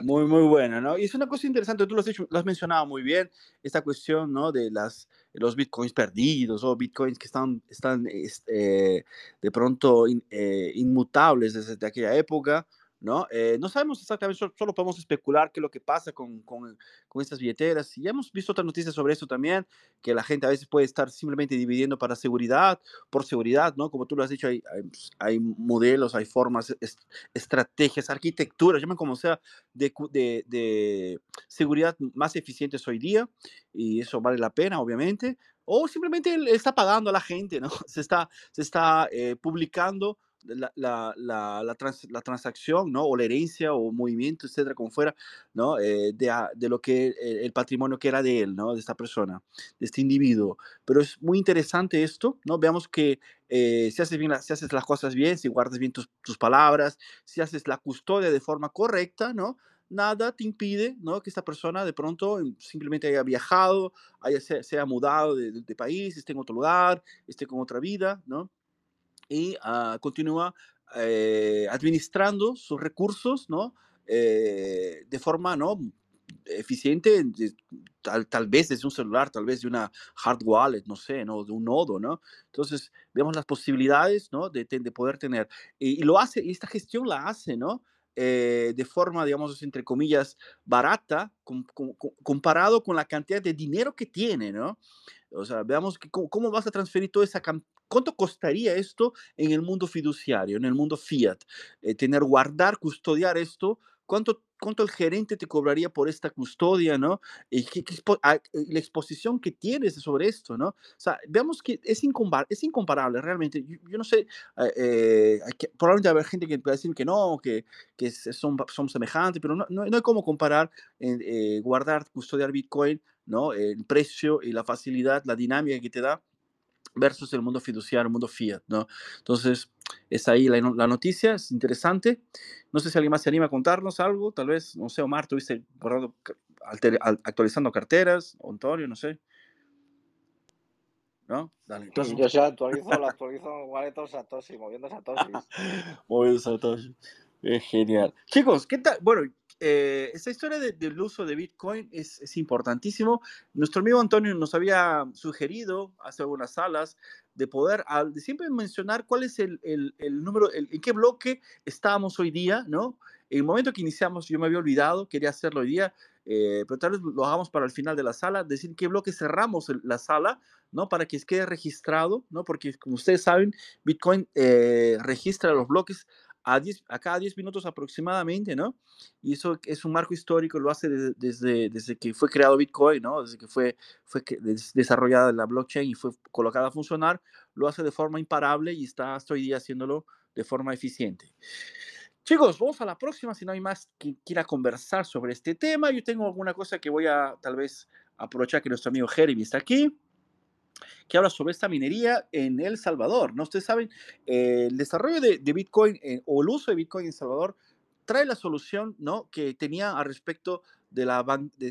muy, muy bueno, ¿no? Y es una cosa interesante, tú lo has, dicho, lo has mencionado muy bien, esta cuestión, ¿no? De las, los bitcoins perdidos o bitcoins que están, están este, de pronto eh, inmutables desde aquella época, ¿no? Eh, no sabemos exactamente, solo, podemos especular qué es lo que pasa con, con, estas billeteras. Y ya hemos visto otras noticias sobre eso también, que la gente a veces puede estar simplemente dividiendo para seguridad, por seguridad, ¿no? Como tú lo has dicho, hay, hay, modelos, hay formas, estrategias, arquitecturas, llaman como sea, de, de, seguridad más eficientes hoy día, y eso vale la pena, obviamente. O simplemente está pagando a la gente, ¿no? Se está, se está eh, publicando la, la, la, la, transacción, ¿no? O la herencia o movimiento, etcétera, como fuera, ¿no? Eh, de, de, lo que el, patrimonio que era de él, ¿no? De esta persona, de este individuo. Pero es muy interesante esto, ¿no? Veamos que eh, si, haces bien si haces las cosas bien, si guardas bien tus, tus, palabras, si haces la custodia de forma correcta, ¿no? Nada te impide, ¿no? Que esta persona de pronto simplemente haya viajado, haya, se, haya mudado de, de país, esté en otro lugar, esté con otra vida, ¿no? Y uh, continúa eh, administrando sus recursos, ¿no? Eh, de forma, ¿no? eficiente, tal, tal vez desde un celular, tal vez de una hard wallet, no sé, ¿no? De un nodo, ¿no? Entonces, vemos las posibilidades, ¿no? De, de poder tener. Y, y, lo hace, y esta gestión la hace, ¿no? Eh, de forma, digamos, entre comillas, barata, com, com, comparado con la cantidad de dinero que tiene, ¿no? O sea, veamos cómo, cómo, vas a transferir toda esa, ¿Cuánto costaría esto en el mundo fiduciario, en el mundo fiat? Eh, tener, guardar, custodiar esto. ¿Cuánto, ¿Cuánto el gerente te cobraría por esta custodia, no? Y qué, qué, ah, la exposición que tienes sobre esto, ¿no? O sea, veamos que es, incomparable, es incomparable realmente. Yo, yo no sé, eh, eh, que, probablemente haber gente que pueda decir que no, que, que son, son semejantes, pero no, no, no hay cómo comparar eh, guardar, custodiar Bitcoin, ¿no? El precio y la facilidad, la dinámica que te da versus el mundo fiduciario, el mundo fiat, ¿no? Entonces, es ahí la, la, noticia, es interesante. No sé si alguien más se anima a contarnos algo, tal vez, no sé, Omar, estuviste borrando, alter, actualizando carteras, Antonio, no sé. ¿No? Dale. Entonces... Yo ya actualizo, lo actualizo Wallet Satoshi, moviendo Satoshi. moviendo Satoshi. Es genial. Chicos, ¿qué tal? Bueno, eh, esta historia de, del uso de Bitcoin es, es, importantísimo. Nuestro amigo Antonio nos había sugerido hace algunas salas de poder de siempre mencionar cuál es el, el, el número, el, en qué bloque estábamos hoy día, ¿no? En el momento que iniciamos, yo me había olvidado, quería hacerlo hoy día, eh, pero tal vez lo hagamos para el final de la sala, decir qué bloque cerramos la sala, ¿no? Para que quede registrado, ¿no? Porque como ustedes saben, Bitcoin eh, registra los bloques a, 10, a cada 10 minutos aproximadamente, ¿no? Y eso es un marco histórico, lo hace desde, desde, desde que fue creado Bitcoin, ¿no? Desde que fue, fue desarrollada la blockchain y fue colocada a funcionar, lo hace de forma imparable y está hasta hoy día haciéndolo de forma eficiente. Chicos, vamos a la próxima, si no hay más que quiera conversar sobre este tema. Yo tengo alguna cosa que voy a tal vez aprovechar que nuestro amigo Jeremy está aquí que habla sobre esta minería en El Salvador. ¿no? Ustedes saben, eh, el desarrollo de, Bitcoin eh, o el uso de Bitcoin en El Salvador trae la solución ¿no? que tenía al respecto de, la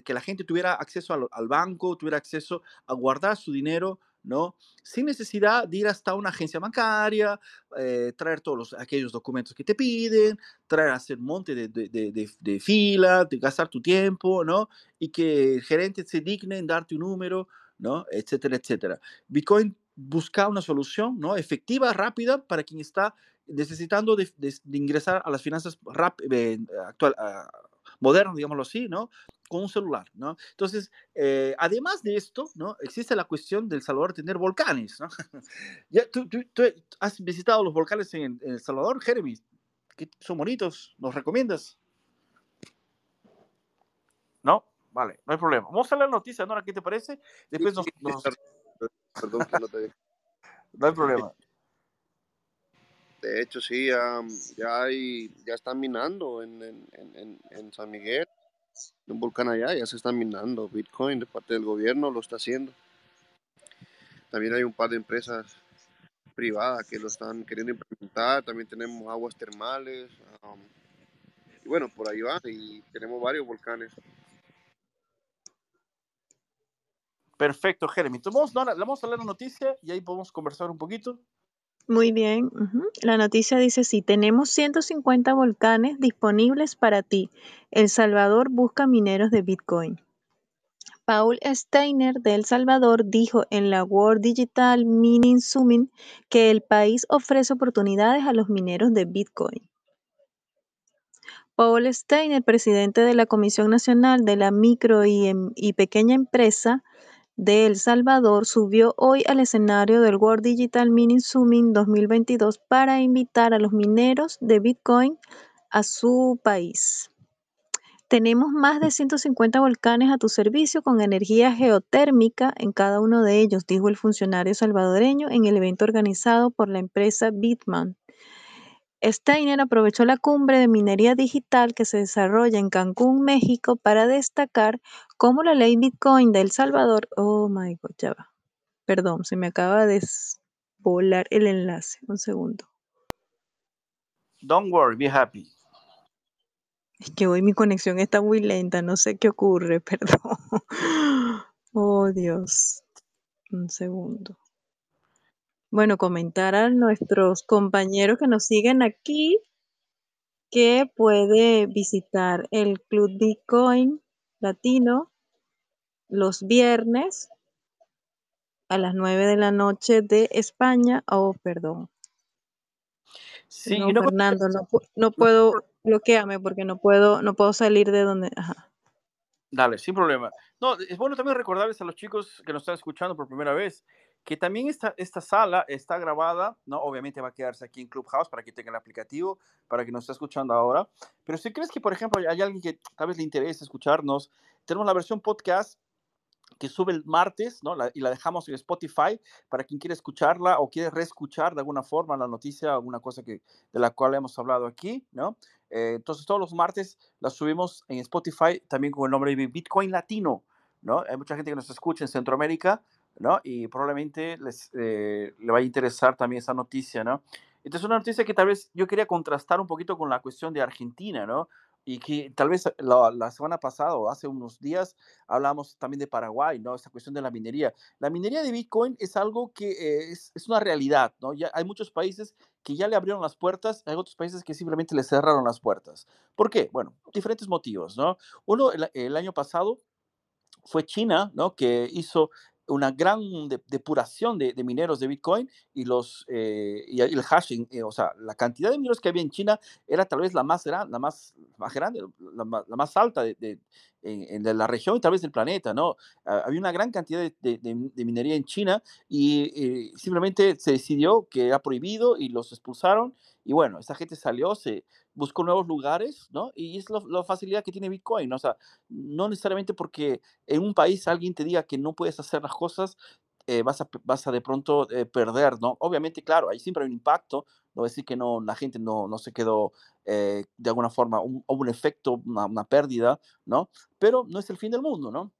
que la gente tuviera acceso al, banco, tuviera acceso a guardar su dinero, ¿no? Sin necesidad de ir hasta una agencia bancaria, eh, traer todos los, aquellos documentos que te piden, traer a hacer monte de, de, de, de, fila, de gastar tu tiempo, ¿no? Y que el gerente se digne en darte un número, ¿no? Etcétera, etcétera. Bitcoin busca una solución, ¿no? Efectiva, rápida, para quien está necesitando de, ingresar a las finanzas rap, eh, uh, modernas, digámoslo así, ¿no? Con un celular, ¿no? Entonces, eh, además de esto, ¿no? Existe la cuestión del Salvador tener volcanes, ya, ¿tú, tú, has visitado los volcanes en, en El Salvador, Jeremy? que son bonitos, ¿nos recomiendas? ¿No? Vale, no hay problema. Vamos a la noticia, Nora, ¿qué te parece? Después nos... nos... Perdón que no te... no hay problema. De hecho, sí, ya, ya, hay, ya están minando en, en, en, en San Miguel, en un volcán allá, ya se están minando Bitcoin de parte del gobierno, lo está haciendo. También hay un par de empresas privadas que lo están queriendo implementar, también tenemos aguas termales, um, y bueno, por ahí va, y tenemos varios volcanes. Perfecto, Jeremy. Entonces, vamos, a leer la noticia y ahí podemos conversar un poquito. Muy bien. La noticia dice sí, tenemos 150 volcanes disponibles para ti. El Salvador busca mineros de Bitcoin. Paul Steiner de El Salvador dijo en la World Digital Mining Summit que el país ofrece oportunidades a los mineros de Bitcoin. Paul Steiner, presidente de la Comisión Nacional de la Micro y, em, y Pequeña Empresa de El Salvador, subió hoy al escenario del World Digital Mining Summit 2022 para invitar a los mineros de Bitcoin a su país. Tenemos más de 150 volcanes a tu servicio con energía geotérmica en cada uno de ellos, dijo el funcionario salvadoreño en el evento organizado por la empresa Bitman. Steiner aprovechó la cumbre de minería digital que se desarrolla en Cancún, México, para destacar cómo la ley Bitcoin de El Salvador, oh my god, ya va. Perdón, se me acaba de volar el enlace. Un segundo. Don't worry, be happy. Es que hoy mi conexión está muy lenta, no sé qué ocurre, perdón. Oh Dios. Un segundo. Bueno, comentar a nuestros compañeros que nos siguen aquí que puede visitar el Club Bitcoin Latino los viernes a las 9 de la noche de España. Oh, perdón. Sí, No, no, Fernando, no, no puedo, bloqueame porque no puedo, no puedo salir de donde. Ajá. Dale, sin problema. No, es bueno también recordarles a los chicos que nos están escuchando por primera vez que también esta, esta sala está grabada, ¿no? Obviamente va a quedarse aquí en Clubhouse para que tenga el aplicativo, para que nos esté escuchando ahora. Pero si crees que, por ejemplo, hay alguien que tal vez le interese escucharnos, tenemos la versión podcast que sube el martes, ¿no? Y la dejamos en Spotify para quien quiera escucharla o quiere reescuchar de alguna forma la noticia, alguna cosa que, de la cual hemos hablado aquí, ¿no? Eh, entonces todos los martes la subimos en Spotify también con el nombre de Bitcoin Latino, ¿no? Hay mucha gente que nos escucha en Centroamérica, ¿no? Y probablemente les eh, le vaya a interesar también esa noticia, ¿no? Entonces una noticia que tal vez yo quería contrastar un poquito con la cuestión de Argentina, ¿no? Y que tal vez la, la semana pasada o hace unos días hablamos también de Paraguay, ¿no? Esta cuestión de la minería. La minería de Bitcoin es algo que eh, es, es una realidad, ¿no? Ya hay muchos países que ya le abrieron las puertas, hay otros países que simplemente le cerraron las puertas. ¿Por qué? Bueno, diferentes motivos, ¿no? Uno, el, el año pasado fue China, ¿no? Que hizo una gran de- depuración de, mineros de Bitcoin y los eh, y el hashing, eh, o sea, la cantidad de mineros que había en China era tal vez la más grande, la más, más grande, la, la más alta de- en, en la región y tal vez del planeta, ¿no? Había una gran cantidad de, de- de- minería en China y eh, simplemente se decidió que era prohibido y los expulsaron y bueno, esa gente salió, se buscó nuevos lugares, ¿no? Y es la facilidad que tiene Bitcoin, ¿no? O sea, no necesariamente porque en un país alguien te diga que no puedes hacer las cosas, eh, vas, a, vas a de pronto eh, perder, ¿no? Obviamente, claro, ahí siempre hay un impacto, no decir que no, la gente no, no se quedó eh, de alguna forma, un, hubo un efecto, una, una pérdida, ¿no? Pero no es el fin del mundo, ¿no?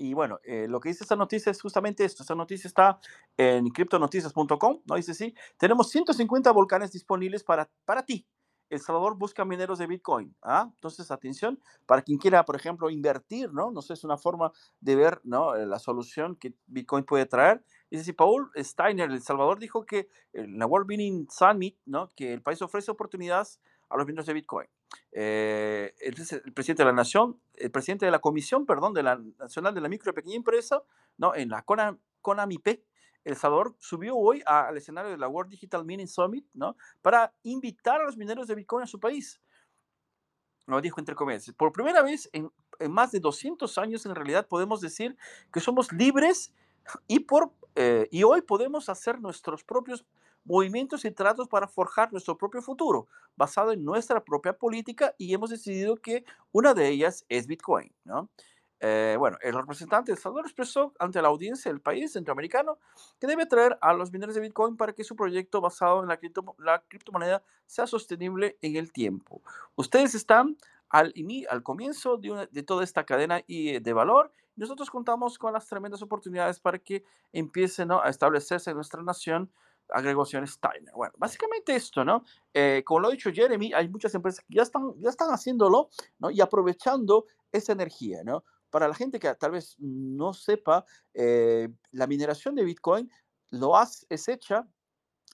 Y bueno, eh, lo que dice esta noticia es justamente esto. Esta noticia está en criptonoticias.com, ¿no? Dice sí, tenemos 150 volcanes disponibles para, para ti. El Salvador busca mineros de Bitcoin. ¿ah? Entonces, atención, para quien quiera, por ejemplo, invertir, ¿no? No sé, es una forma de ver, ¿no? Eh, La solución que Bitcoin puede traer. Dice, sí, Paul Steiner, El Salvador, dijo que en la World Mining Summit, ¿no? Que el país ofrece oportunidades a los mineros de Bitcoin. Eh, el presidente de la Nación, el presidente de la Comisión, perdón, de la Nacional de la Micro y Pequeña Empresa, ¿no? En la Conam, CONAMIP, El Salvador subió hoy al escenario de la World Digital Mining Summit, ¿no? Para invitar a los mineros de Bitcoin a su país. Lo dijo entre comillas. Por primera vez en, en más de 200 años, en realidad, podemos decir que somos libres y, por, eh, y hoy podemos hacer nuestros propios movimientos y tratos para forjar nuestro propio futuro, basado en nuestra propia política, y hemos decidido que una de ellas es Bitcoin. ¿no? Eh, bueno, el representante de Salvador expresó ante la audiencia del país centroamericano que debe traer a los mineros de Bitcoin para que su proyecto basado en la, cripto- la criptomoneda sea sostenible en el tiempo. Ustedes están al, al comienzo de, una- de toda esta cadena y, eh, de valor. Nosotros contamos con las tremendas oportunidades para que empiecen ¿no? a establecerse en nuestra nación agregaciones Steiner. Bueno, básicamente esto, ¿no? Eh, como lo ha dicho Jeremy, hay muchas empresas que ya están, ya están haciéndolo, ¿no? Y aprovechando esa energía, ¿no? Para la gente que tal vez no sepa, eh, la mineración de Bitcoin lo has, es hecha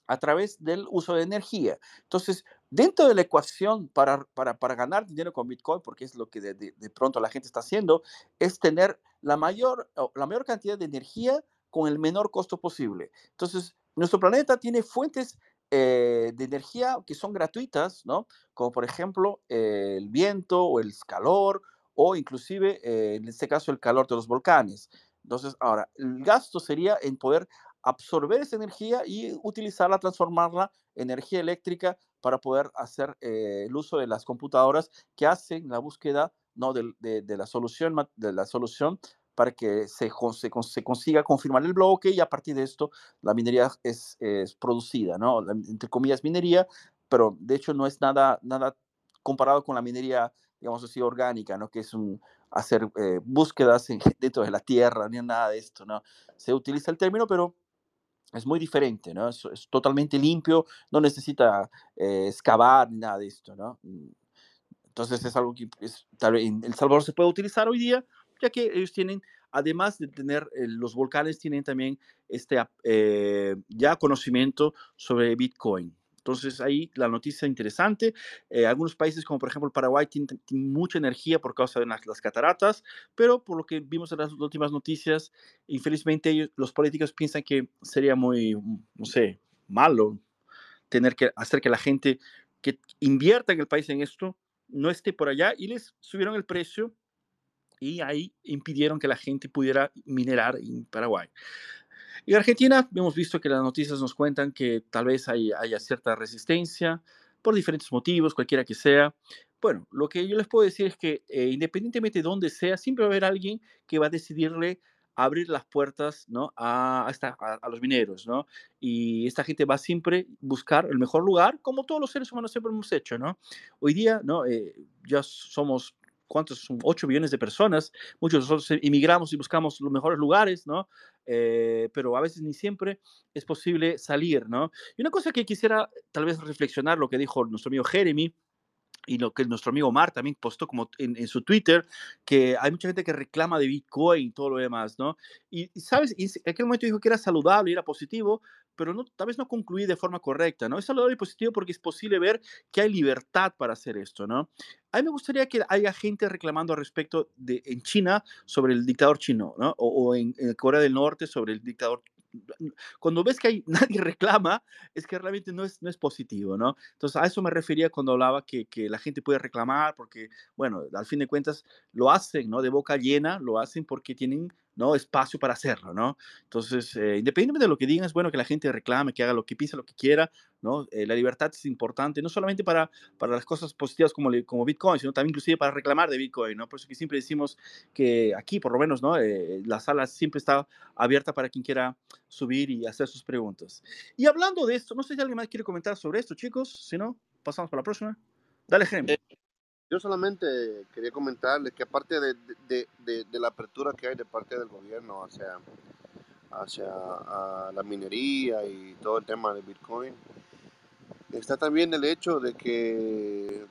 a través del uso de energía. Entonces, dentro de la ecuación para, para, para ganar dinero con Bitcoin, porque es lo que de, de, de pronto la gente está haciendo, es tener la mayor, la mayor cantidad de energía con el menor costo posible. Entonces, nuestro planeta tiene fuentes eh, de energía que son gratuitas, ¿no? Como por ejemplo el viento o el calor o inclusive eh, en este caso el calor de los volcanes. Entonces, ahora, el gasto sería en poder absorber esa energía y utilizarla, transformarla en energía eléctrica para poder hacer eh, el uso de las computadoras que hacen la búsqueda ¿no? de, de, la, solución, de la solución para que se, se, consiga confirmar el bloque y a partir de esto la minería es, es producida, ¿no? entre comillas minería, pero de hecho no es nada, nada comparado con la minería, digamos así, orgánica, ¿no? Que es un, hacer eh, búsquedas dentro de la tierra, ni nada de esto, ¿no? Se utiliza el término, pero es muy diferente, ¿no? Es, es totalmente limpio, no necesita eh, excavar ni nada de esto, ¿no? Mm, entonces es algo que es, tal vez en El Salvador se puede utilizar hoy día, ya que ellos tienen, además de tener eh, los volcanes, tienen también este eh, ya conocimiento sobre Bitcoin. Entonces ahí la noticia interesante. Eh, algunos países como por ejemplo Paraguay tienen, mucha energía por causa de las, cataratas, pero por lo que vimos en las últimas noticias, infelizmente los políticos piensan que sería muy, no sé, malo tener que hacer que la gente que invierta en el país en esto no esté por allá y les subieron el precio y ahí impidieron que la gente pudiera minerar en Paraguay. Y en Argentina hemos visto que las noticias nos cuentan que tal vez hay, haya cierta resistencia por diferentes motivos, cualquiera que sea. Bueno, lo que yo les puedo decir es que eh, independientemente de dónde sea, siempre va a haber alguien que va a decidirle abrir las puertas ¿no? a, a, a, los mineros, ¿no? Y esta gente va siempre buscar el mejor lugar, como todos los seres humanos siempre hemos hecho, ¿no? Hoy día, ¿no? Eh, ya somos ¿cuántos son? 8 millones de personas. Muchos de nosotros emigramos y buscamos los mejores lugares, ¿no? Eh, pero a veces ni siempre es posible salir, ¿no? Y una cosa que quisiera tal vez reflexionar, lo que dijo nuestro amigo Jeremy, y lo que nuestro amigo Mar también postó como en, su Twitter, que hay mucha gente que reclama de Bitcoin y todo lo demás, ¿no? Y, sabes, y en aquel momento dijo que era saludable era positivo, pero no, tal vez no concluí de forma correcta, ¿no? Es saludable y positivo porque es posible ver que hay libertad para hacer esto, ¿no? A mí me gustaría que haya gente reclamando al respecto de en China sobre el dictador chino, ¿no? O, o en, en, Corea del Norte sobre el dictador cuando ves que hay, nadie reclama, es que realmente no es, no es positivo, ¿no? Entonces, a eso me refería cuando hablaba que, que, la gente puede reclamar, porque, bueno, al fin de cuentas, lo hacen, ¿no? De boca llena, lo hacen porque tienen ¿no? espacio para hacerlo, ¿no? Entonces, eh, independientemente de lo que digan, es bueno que la gente reclame, que haga lo que pisa, lo que quiera, ¿no? Eh, la libertad es importante, no solamente para, para las cosas positivas como, como Bitcoin, sino también inclusive para reclamar de Bitcoin, ¿no? Por eso que siempre decimos que aquí, por lo menos, ¿no? Eh, la sala siempre está abierta para quien quiera subir y hacer sus preguntas. Y hablando de esto, no sé si alguien más quiere comentar sobre esto, chicos, si no, pasamos para la próxima. Dale, Jeremy. Yo solamente quería comentarles que aparte de, de, de, la apertura que hay de parte del gobierno hacia, hacia la minería y todo el tema de Bitcoin, está también el hecho de que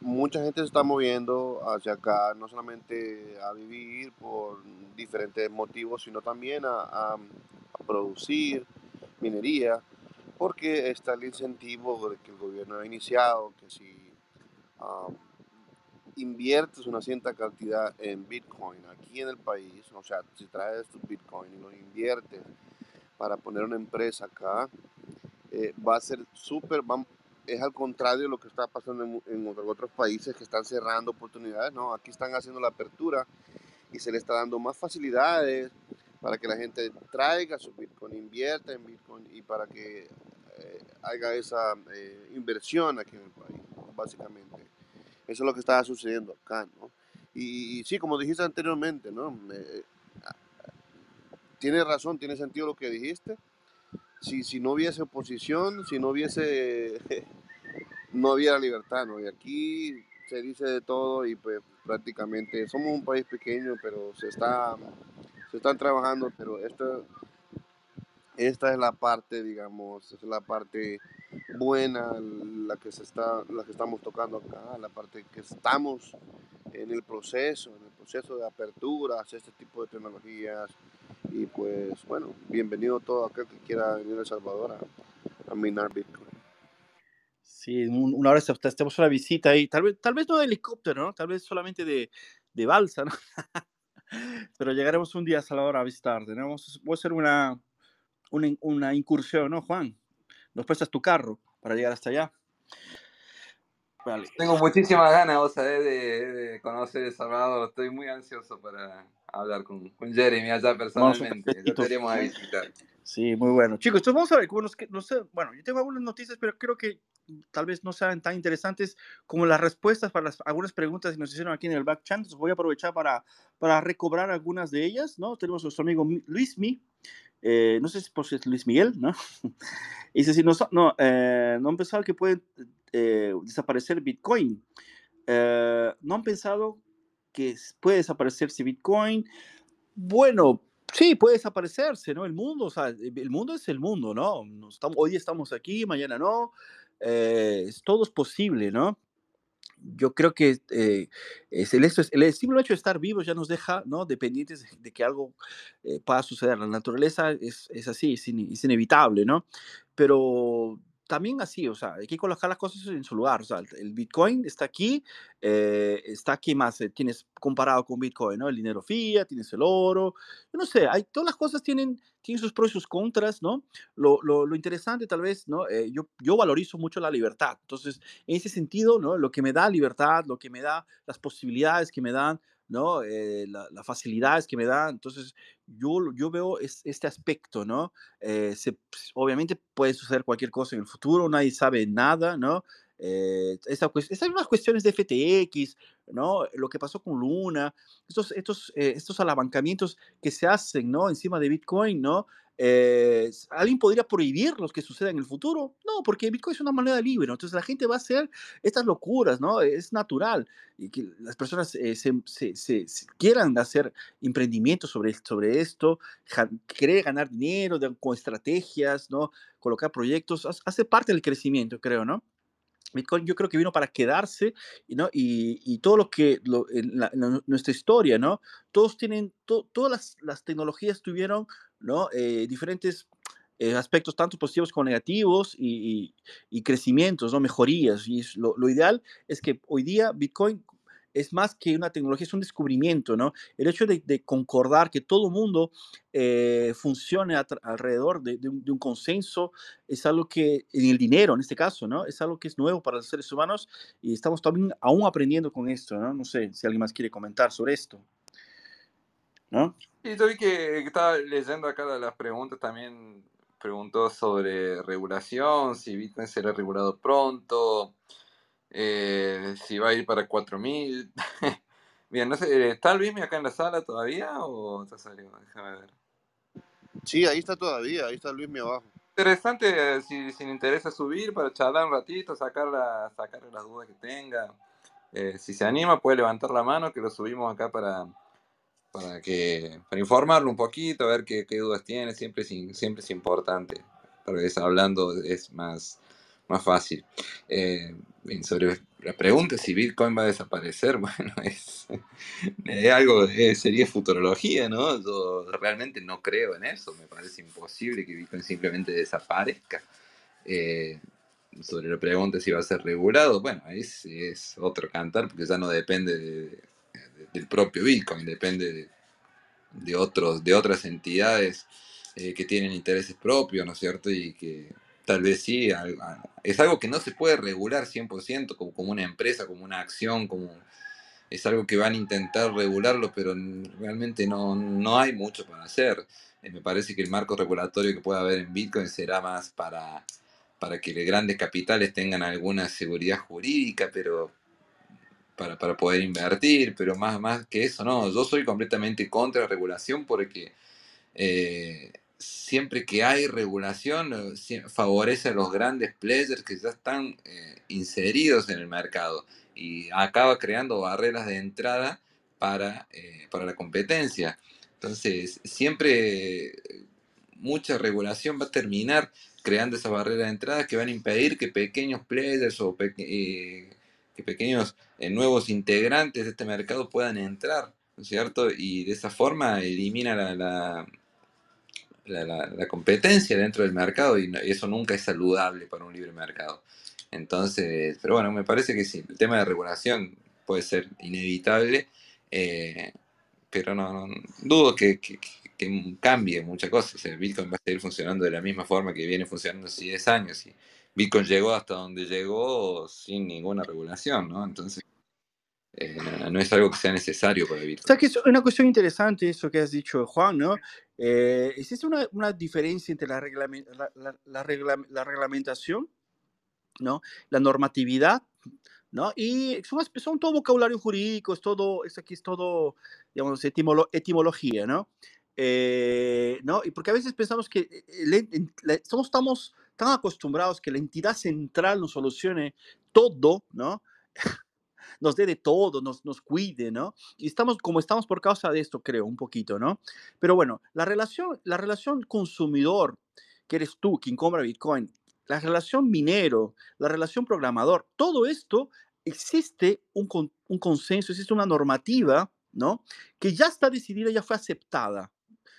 mucha gente se está moviendo hacia acá, no solamente a vivir por diferentes motivos, sino también a, a, producir minería, porque está el incentivo que el gobierno ha iniciado, que si um, inviertes una cierta cantidad en Bitcoin aquí en el país, o sea, si traes tu Bitcoin y lo inviertes para poner una empresa acá, eh, va a ser súper, es al contrario de lo que está pasando en, en, otros países que están cerrando oportunidades, ¿no? Aquí están haciendo la apertura y se le está dando más facilidades para que la gente traiga su Bitcoin, invierta en Bitcoin y para que eh, haga esa eh, inversión aquí en el país, básicamente. Eso es lo que estaba sucediendo acá, ¿no? Y, sí, como dijiste anteriormente, ¿no? tiene razón, tiene sentido lo que dijiste. Si, si no hubiese oposición, si no hubiese, no hubiera libertad, ¿no? Y aquí se dice de todo y pues prácticamente somos un país pequeño, pero se está, se están trabajando, pero esto esta es la parte, digamos, es la parte buena, la que, se está, la que estamos tocando acá, la parte que estamos en el proceso, en el proceso de apertura hacia este tipo de tecnologías. Y pues, bueno, bienvenido todo aquel que quiera venir a El Salvador a, a minar Bitcoin. Sí, una hora estemos una visita ahí, tal vez, tal vez no de helicóptero, ¿no? Tal vez solamente de, de balsa. Pero llegaremos un día a Salvador a visitar. Tenemos, voy a hacer una, una, una incursión, ¿no, Juan? Nos prestas tu carro para llegar hasta allá. Tengo muchísimas ganas, de, de, conocer El Salvador. Estoy muy ansioso para hablar con, con Jeremy allá personalmente. Lo queremos a visitar. Sí, muy bueno. Chicos, entonces vamos a ver, bueno, no sé, bueno, yo tengo algunas noticias, pero creo que tal vez no sean tan interesantes como las respuestas para las, algunas preguntas que nos hicieron aquí en el back channel. Entonces voy a aprovechar para, para recobrar algunas de ellas, ¿no? Tenemos a nuestro amigo Luis Mi, eh, no sé si es Luis Miguel, ¿no? y dice, si no, eh, no han pensado que puede eh, desaparecer Bitcoin. no han pensado que puede desaparecerse Bitcoin. Bueno, Sí, puede desaparecerse, ¿no? El mundo, o sea, el mundo es el mundo, ¿no? Estamos, hoy estamos aquí, mañana no. Todo es posible, ¿no? Yo creo que eh, es el, simple hecho de estar vivos ya nos deja, ¿no? Dependientes de, que algo eh, pueda suceder. La naturaleza es, es así, es, es inevitable, ¿no? Pero también así, o sea, hay que colocar las cosas en su lugar. O sea, el Bitcoin está aquí, eh, está aquí más, eh, tienes comparado con Bitcoin, ¿no? El dinero fiat, tienes el oro, yo no sé, hay, todas las cosas tienen, tienen sus pros y sus contras, ¿no? Lo, lo, lo interesante tal vez, ¿no? Eh, yo, yo valorizo mucho la libertad. Entonces, en ese sentido, ¿no? Lo que me da libertad, lo que me da las posibilidades que me dan, ¿no? Eh, las facilidades que me da. Entonces, yo, yo veo es, este aspecto, ¿no? Eh, se, pues, obviamente puede suceder cualquier cosa en el futuro, nadie sabe nada, ¿no? Eh, esa, esas mismas cuestiones de FTX, ¿no? Lo que pasó con Luna, estos, estos, estos alabancamientos que se hacen, ¿no? Encima de Bitcoin, ¿no? Eh, ¿Alguien podría prohibir los que suceda en el futuro? No, porque Bitcoin es una moneda libre, entonces la gente va a hacer estas locuras, ¿no? Es natural y que las personas eh, quieran hacer emprendimientos sobre, sobre esto, querer ganar dinero con estrategias, ¿no? Colocar proyectos, hace parte del crecimiento, creo, ¿no? Bitcoin yo creo que vino para quedarse, ¿no? Y, todo lo que, en, nuestra historia, ¿no? Todos tienen, todas las, las, tecnologías tuvieron, ¿no? Eh, diferentes eh, aspectos, tanto positivos como negativos, y, y, crecimientos, ¿no? Mejorías. Y lo, lo, ideal es que hoy día Bitcoin es más que una tecnología, es un descubrimiento, ¿no? El hecho de, concordar que todo mundo eh, funcione alrededor de, un, consenso es algo que, en el dinero en este caso, ¿no? Es algo que es nuevo para los seres humanos y estamos también aún aprendiendo con esto, ¿no? No sé si alguien más quiere comentar sobre esto, ¿no? Y yo vi que estaba leyendo acá las preguntas también, preguntó sobre regulación, si Bitcoin será regulado pronto, eh, si va a ir para 4000. Bien, no sé, ¿está Luismi acá en la sala todavía o está salido? Déjame ver. Sí, ahí está todavía, ahí está Luismi abajo. Interesante, si, si le interesa subir para charlar un ratito, sacar, sacarle las dudas que tenga. Eh, si se anima, puede levantar la mano, que lo subimos acá para, para, que, para informarlo un poquito, a ver qué, dudas tiene. Siempre es, siempre es importante. Tal vez hablando es más, más fácil. Eh, sobre la pregunta si Bitcoin va a desaparecer, bueno, es, algo, sería futurología, ¿no? Yo realmente no creo en eso, me parece imposible que Bitcoin simplemente desaparezca. Eh, sobre la pregunta si va a ser regulado, bueno, es, es otro cantar porque ya no depende del propio Bitcoin, depende de, otros, de otras entidades eh, que tienen intereses propios, ¿no es cierto? Y que tal vez sí, es algo que no se puede regular 100% como, como una empresa, como una acción, como es algo que van a intentar regularlo, pero realmente no, no hay mucho para hacer. Eh, me parece que el marco regulatorio que pueda haber en Bitcoin será más para, para que grandes capitales tengan alguna seguridad jurídica, pero para, para poder invertir, pero más, más que eso, no, yo soy completamente contra la regulación porque... Eh, siempre que hay regulación, eh, favorece a los grandes players que ya están eh, inseridos en el mercado y acaba creando barreras de entrada para, eh, para la competencia. Entonces, siempre mucha regulación va a terminar creando esa barrera de entrada que van a impedir que pequeños players o que pequeños nuevos integrantes de este mercado puedan entrar, ¿no es cierto? Y de esa forma elimina la la, competencia dentro del mercado y eso nunca es saludable para un libre mercado. Entonces, pero bueno, me parece que sí, el tema de regulación puede ser inevitable, eh, pero no, dudo que, que cambie muchas cosas. O sea, Bitcoin va a seguir funcionando de la misma forma que viene funcionando hace 10 años. Bitcoin llegó hasta donde llegó sin ninguna regulación, ¿no? Entonces, eh, no es algo que sea necesario para Bitcoin. Sea, que es una cuestión interesante eso que has dicho, Juan, ¿no? Eh, ¿Existe una, una, diferencia entre la, la, la, la, reglamentación, ¿no? La normatividad, ¿no? Y son, son todo vocabulario jurídico, es todo, es aquí es todo, digamos, etimología, ¿no? Eh, ¿no? Y porque a veces pensamos que eh, somos, estamos tan acostumbrados que la entidad central nos solucione todo, ¿no? nos dé de todo, nos, nos cuide, ¿no? Y estamos como estamos por causa de esto, creo, un poquito, ¿no? Pero bueno, la relación, la relación consumidor, que eres tú, quien compra Bitcoin, la relación minero, la relación programador, todo esto existe un, un consenso, existe una normativa, ¿no? Que ya está decidida, ya fue aceptada.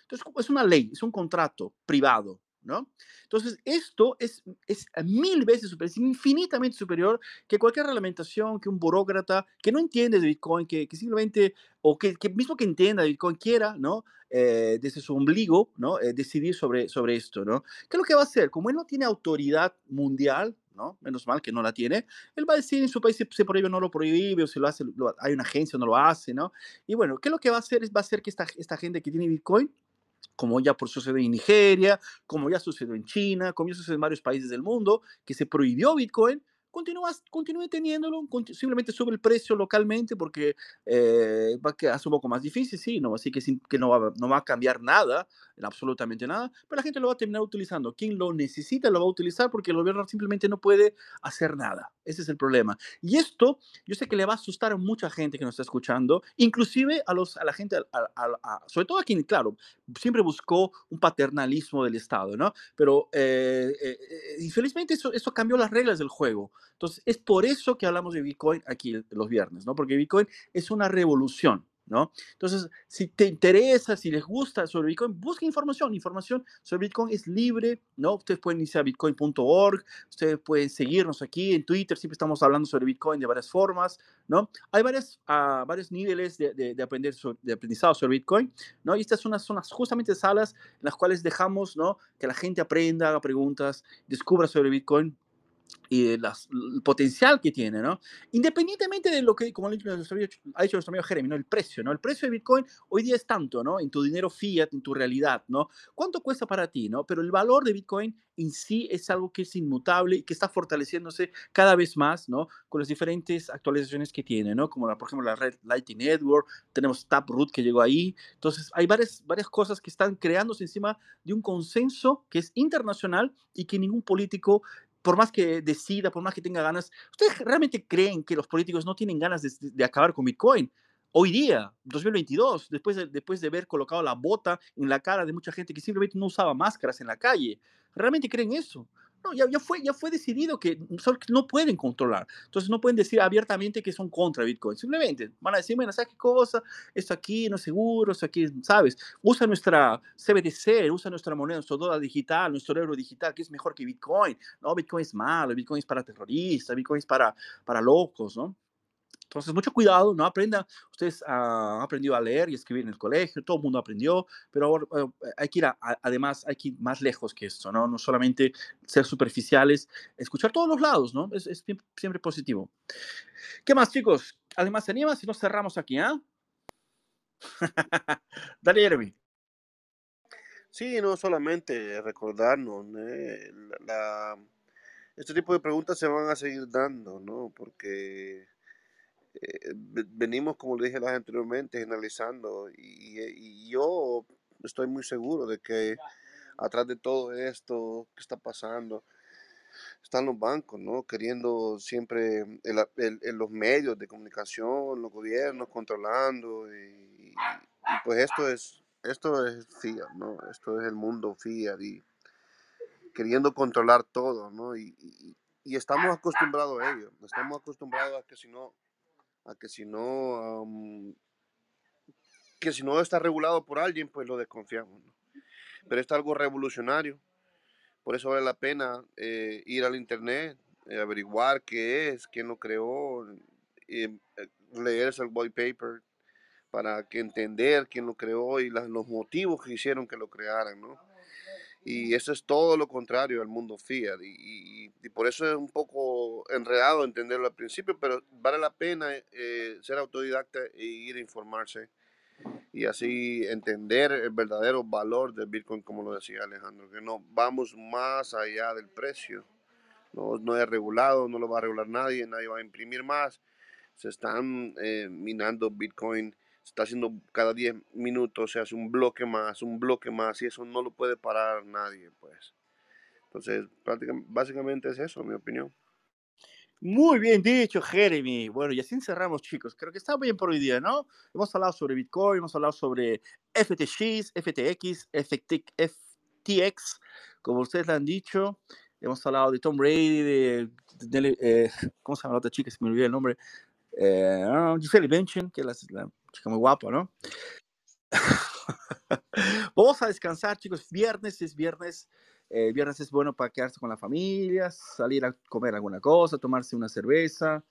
Entonces, es una ley, es un contrato privado, ¿no? Entonces, esto es, mil veces superior, es infinitamente superior que cualquier reglamentación, que un burócrata que no entiende de Bitcoin, que, que simplemente, o que, que, mismo que entienda de Bitcoin quiera, ¿no? Eh, desde su ombligo, ¿no? Eh, decidir sobre, sobre esto, ¿no? ¿Qué es lo que va a hacer? Como él no tiene autoridad mundial, ¿no? Menos mal que no la tiene. Él va a decir en su país si se prohíbe o no lo prohíbe, o si lo hace, hay una agencia o no lo hace, ¿no? Y bueno, ¿qué es lo que va a hacer? Es, va a hacer que esta gente que tiene Bitcoin como ya por sucedió en Nigeria, como ya sucedió en China, como ya sucedió en varios países del mundo, que se prohibió Bitcoin, continúe teniéndolo, simplemente sube el precio localmente porque eh, va a quedar un poco más difícil, sí, no, así que, que no, va, no va a cambiar nada, absolutamente nada, pero la gente lo va a terminar utilizando. Quien lo necesita lo va a utilizar porque el gobierno simplemente no puede hacer nada. Ese es el problema. Y esto, yo sé que le va a asustar a mucha gente que nos está escuchando, inclusive a, los, a la gente, sobre todo a quien, claro, siempre buscó un paternalismo del Estado, ¿no? Pero eh, eh, infelizmente eso, eso cambió las reglas del juego. Entonces, es por eso que hablamos de Bitcoin aquí los viernes, ¿no? Porque Bitcoin es una revolución, ¿no? Entonces, si te interesa, si les gusta sobre Bitcoin, busca información. Información sobre Bitcoin es libre, ¿no? Ustedes pueden irse a bitcoin.org, ustedes pueden seguirnos aquí en Twitter, siempre estamos hablando sobre Bitcoin de varias formas, ¿no? Hay uh, varios niveles de, de, de, aprender sobre, de aprendizaje sobre Bitcoin, ¿no? Y estas son unas, son justamente salas en las cuales dejamos, ¿no? Que la gente aprenda, haga preguntas, descubra sobre Bitcoin y las, el potencial que tiene, ¿no? Independientemente de lo que, como ha dicho nuestro amigo Jeremy, ¿no? El precio, ¿no? El precio de Bitcoin hoy día es tanto, ¿no? En tu dinero fiat, en tu realidad, ¿no? ¿Cuánto cuesta para ti, ¿no? Pero el valor de Bitcoin en sí es algo que es inmutable y que está fortaleciéndose cada vez más, ¿no? Con las diferentes actualizaciones que tiene, ¿no? Como, la, por ejemplo, la red Lightning Network, tenemos Taproot que llegó ahí. Entonces, hay varias, varias cosas que están creándose encima de un consenso que es internacional y que ningún político por más que decida, por más que tenga ganas, ¿ustedes realmente creen que los políticos no tienen ganas de, acabar con Bitcoin? Hoy día, 2022, después de, después de haber colocado la bota en la cara de mucha gente que simplemente no usaba máscaras en la calle, ¿realmente creen eso? No, ya, ya, fue, ya fue decidido que no pueden controlar. Entonces no pueden decir abiertamente que son contra Bitcoin. Simplemente van a decir, bueno, ¿sabes qué cosa? Esto aquí no es seguro, esto aquí, ¿sabes? Usa nuestra CBDC, usa nuestra moneda, nuestro dólar digital, nuestro euro digital, que es mejor que Bitcoin. No, Bitcoin es malo, Bitcoin es para terroristas, Bitcoin es para, para locos, ¿no? Entonces, mucho cuidado, no aprendan. Ustedes han aprendido a leer y escribir en el colegio, todo el mundo aprendió, pero ahora eh, hay que ir, además, hay que más lejos que esto, ¿no? No solamente ser superficiales, escuchar todos los lados, ¿no? Es, siempre positivo. ¿Qué más, chicos? Además, se anima si nos cerramos aquí, ¿ah? Dale, Jeremy. Sí, no solamente recordarnos, ¿eh? este tipo de preguntas se van a seguir dando, ¿no? Porque eh, venimos, como le dije anteriormente, analizando y, y, yo estoy muy seguro de que atrás de todo esto que está pasando están los bancos, ¿no? Queriendo siempre el, los medios de comunicación, los gobiernos controlando y, pues esto es esto es fiat, ¿no? Esto es el mundo fiat y queriendo controlar todo, ¿no? Y, y estamos acostumbrados a ello, estamos acostumbrados a que si no a que si no, que si no está regulado por alguien, pues lo desconfiamos. Pero esto es algo revolucionario. Por eso vale la pena eh, ir al internet, eh, averiguar qué es, quién lo creó, eh, leer el white paper, para que entender quién lo creó y los motivos que hicieron que lo crearan, ¿no? Y eso es todo lo contrario al mundo fiat. Y, por eso es un poco enredado entenderlo al principio, pero vale la pena eh, ser autodidacta e ir a informarse y así entender el verdadero valor del Bitcoin, como lo decía Alejandro, que no vamos más allá del precio. No, no es regulado, no lo va a regular nadie, nadie va a imprimir más. Se están eh, minando Bitcoin se está haciendo cada 10 minutos, se hace un bloque más, un bloque más, y eso no lo puede parar nadie, pues. Entonces, prácticamente, básicamente es eso, mi opinión. Muy bien dicho, Jeremy. Bueno, y así cerramos, chicos. Creo que está bien por hoy día, ¿no? Hemos hablado sobre Bitcoin, hemos hablado sobre FTX, FTX, FTX, como ustedes han dicho. Hemos hablado de Tom Brady, de, eh, ¿cómo se llama la otra chica? Se me olvidó el nombre. Eh, Gisele Bündchen, que es la, chica muy guapa, ¿no? Vamos a descansar, chicos. Viernes es viernes. Eh, viernes es bueno para quedarse con la familia, salir a comer alguna cosa, tomarse una cerveza.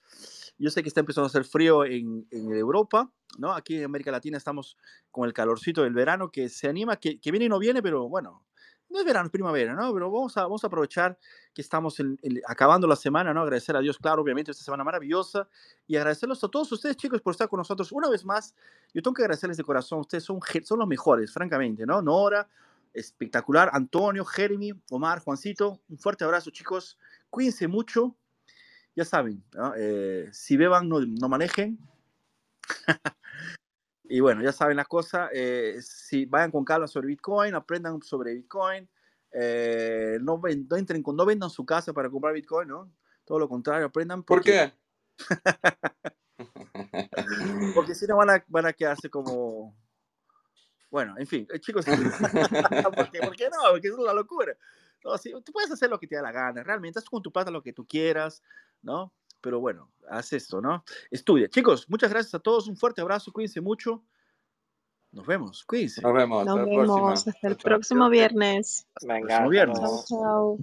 Yo sé que está empezando a hacer frío en, en Europa, ¿no? Aquí en América Latina estamos con el calorcito del verano que se anima, que, que viene y no viene, pero bueno, no es verano, es primavera, ¿no? Pero vamos a, vamos a aprovechar que estamos acabando la semana, ¿no? Agradecer a Dios, claro, obviamente, esta semana maravillosa y agradecerlos a todos ustedes, chicos, por estar con nosotros una vez más. Yo tengo que agradecerles de corazón, ustedes son, son los mejores, francamente, ¿no? Nora, espectacular, Antonio, Jeremy, Omar, Juancito, un fuerte abrazo, chicos. Cuídense mucho. Ya saben, eh, si beban, no, no manejen. Y bueno, ya saben la cosa, eh, si vayan con calma sobre Bitcoin, aprendan sobre Bitcoin, eh, no, no, entren con, no vendan su casa para comprar Bitcoin, ¿no? Todo lo contrario, aprendan. ¿Por qué? porque si no van a, van a quedarse como... Bueno, en fin, eh, chicos, ¿por, qué, ¿por, qué, no? Porque es una locura. No, sí, tú puedes hacer lo que te da la gana, realmente, haz con tu plata lo que tú quieras, ¿no? Pero bueno, haz esto, ¿no? Estudia. Chicos, muchas gracias a todos, un fuerte abrazo, cuídense mucho. Nos vemos, cuídense. Nos vemos. Nos vemos hasta el próximo viernes. Venga, próximo viernes. Chao, chao.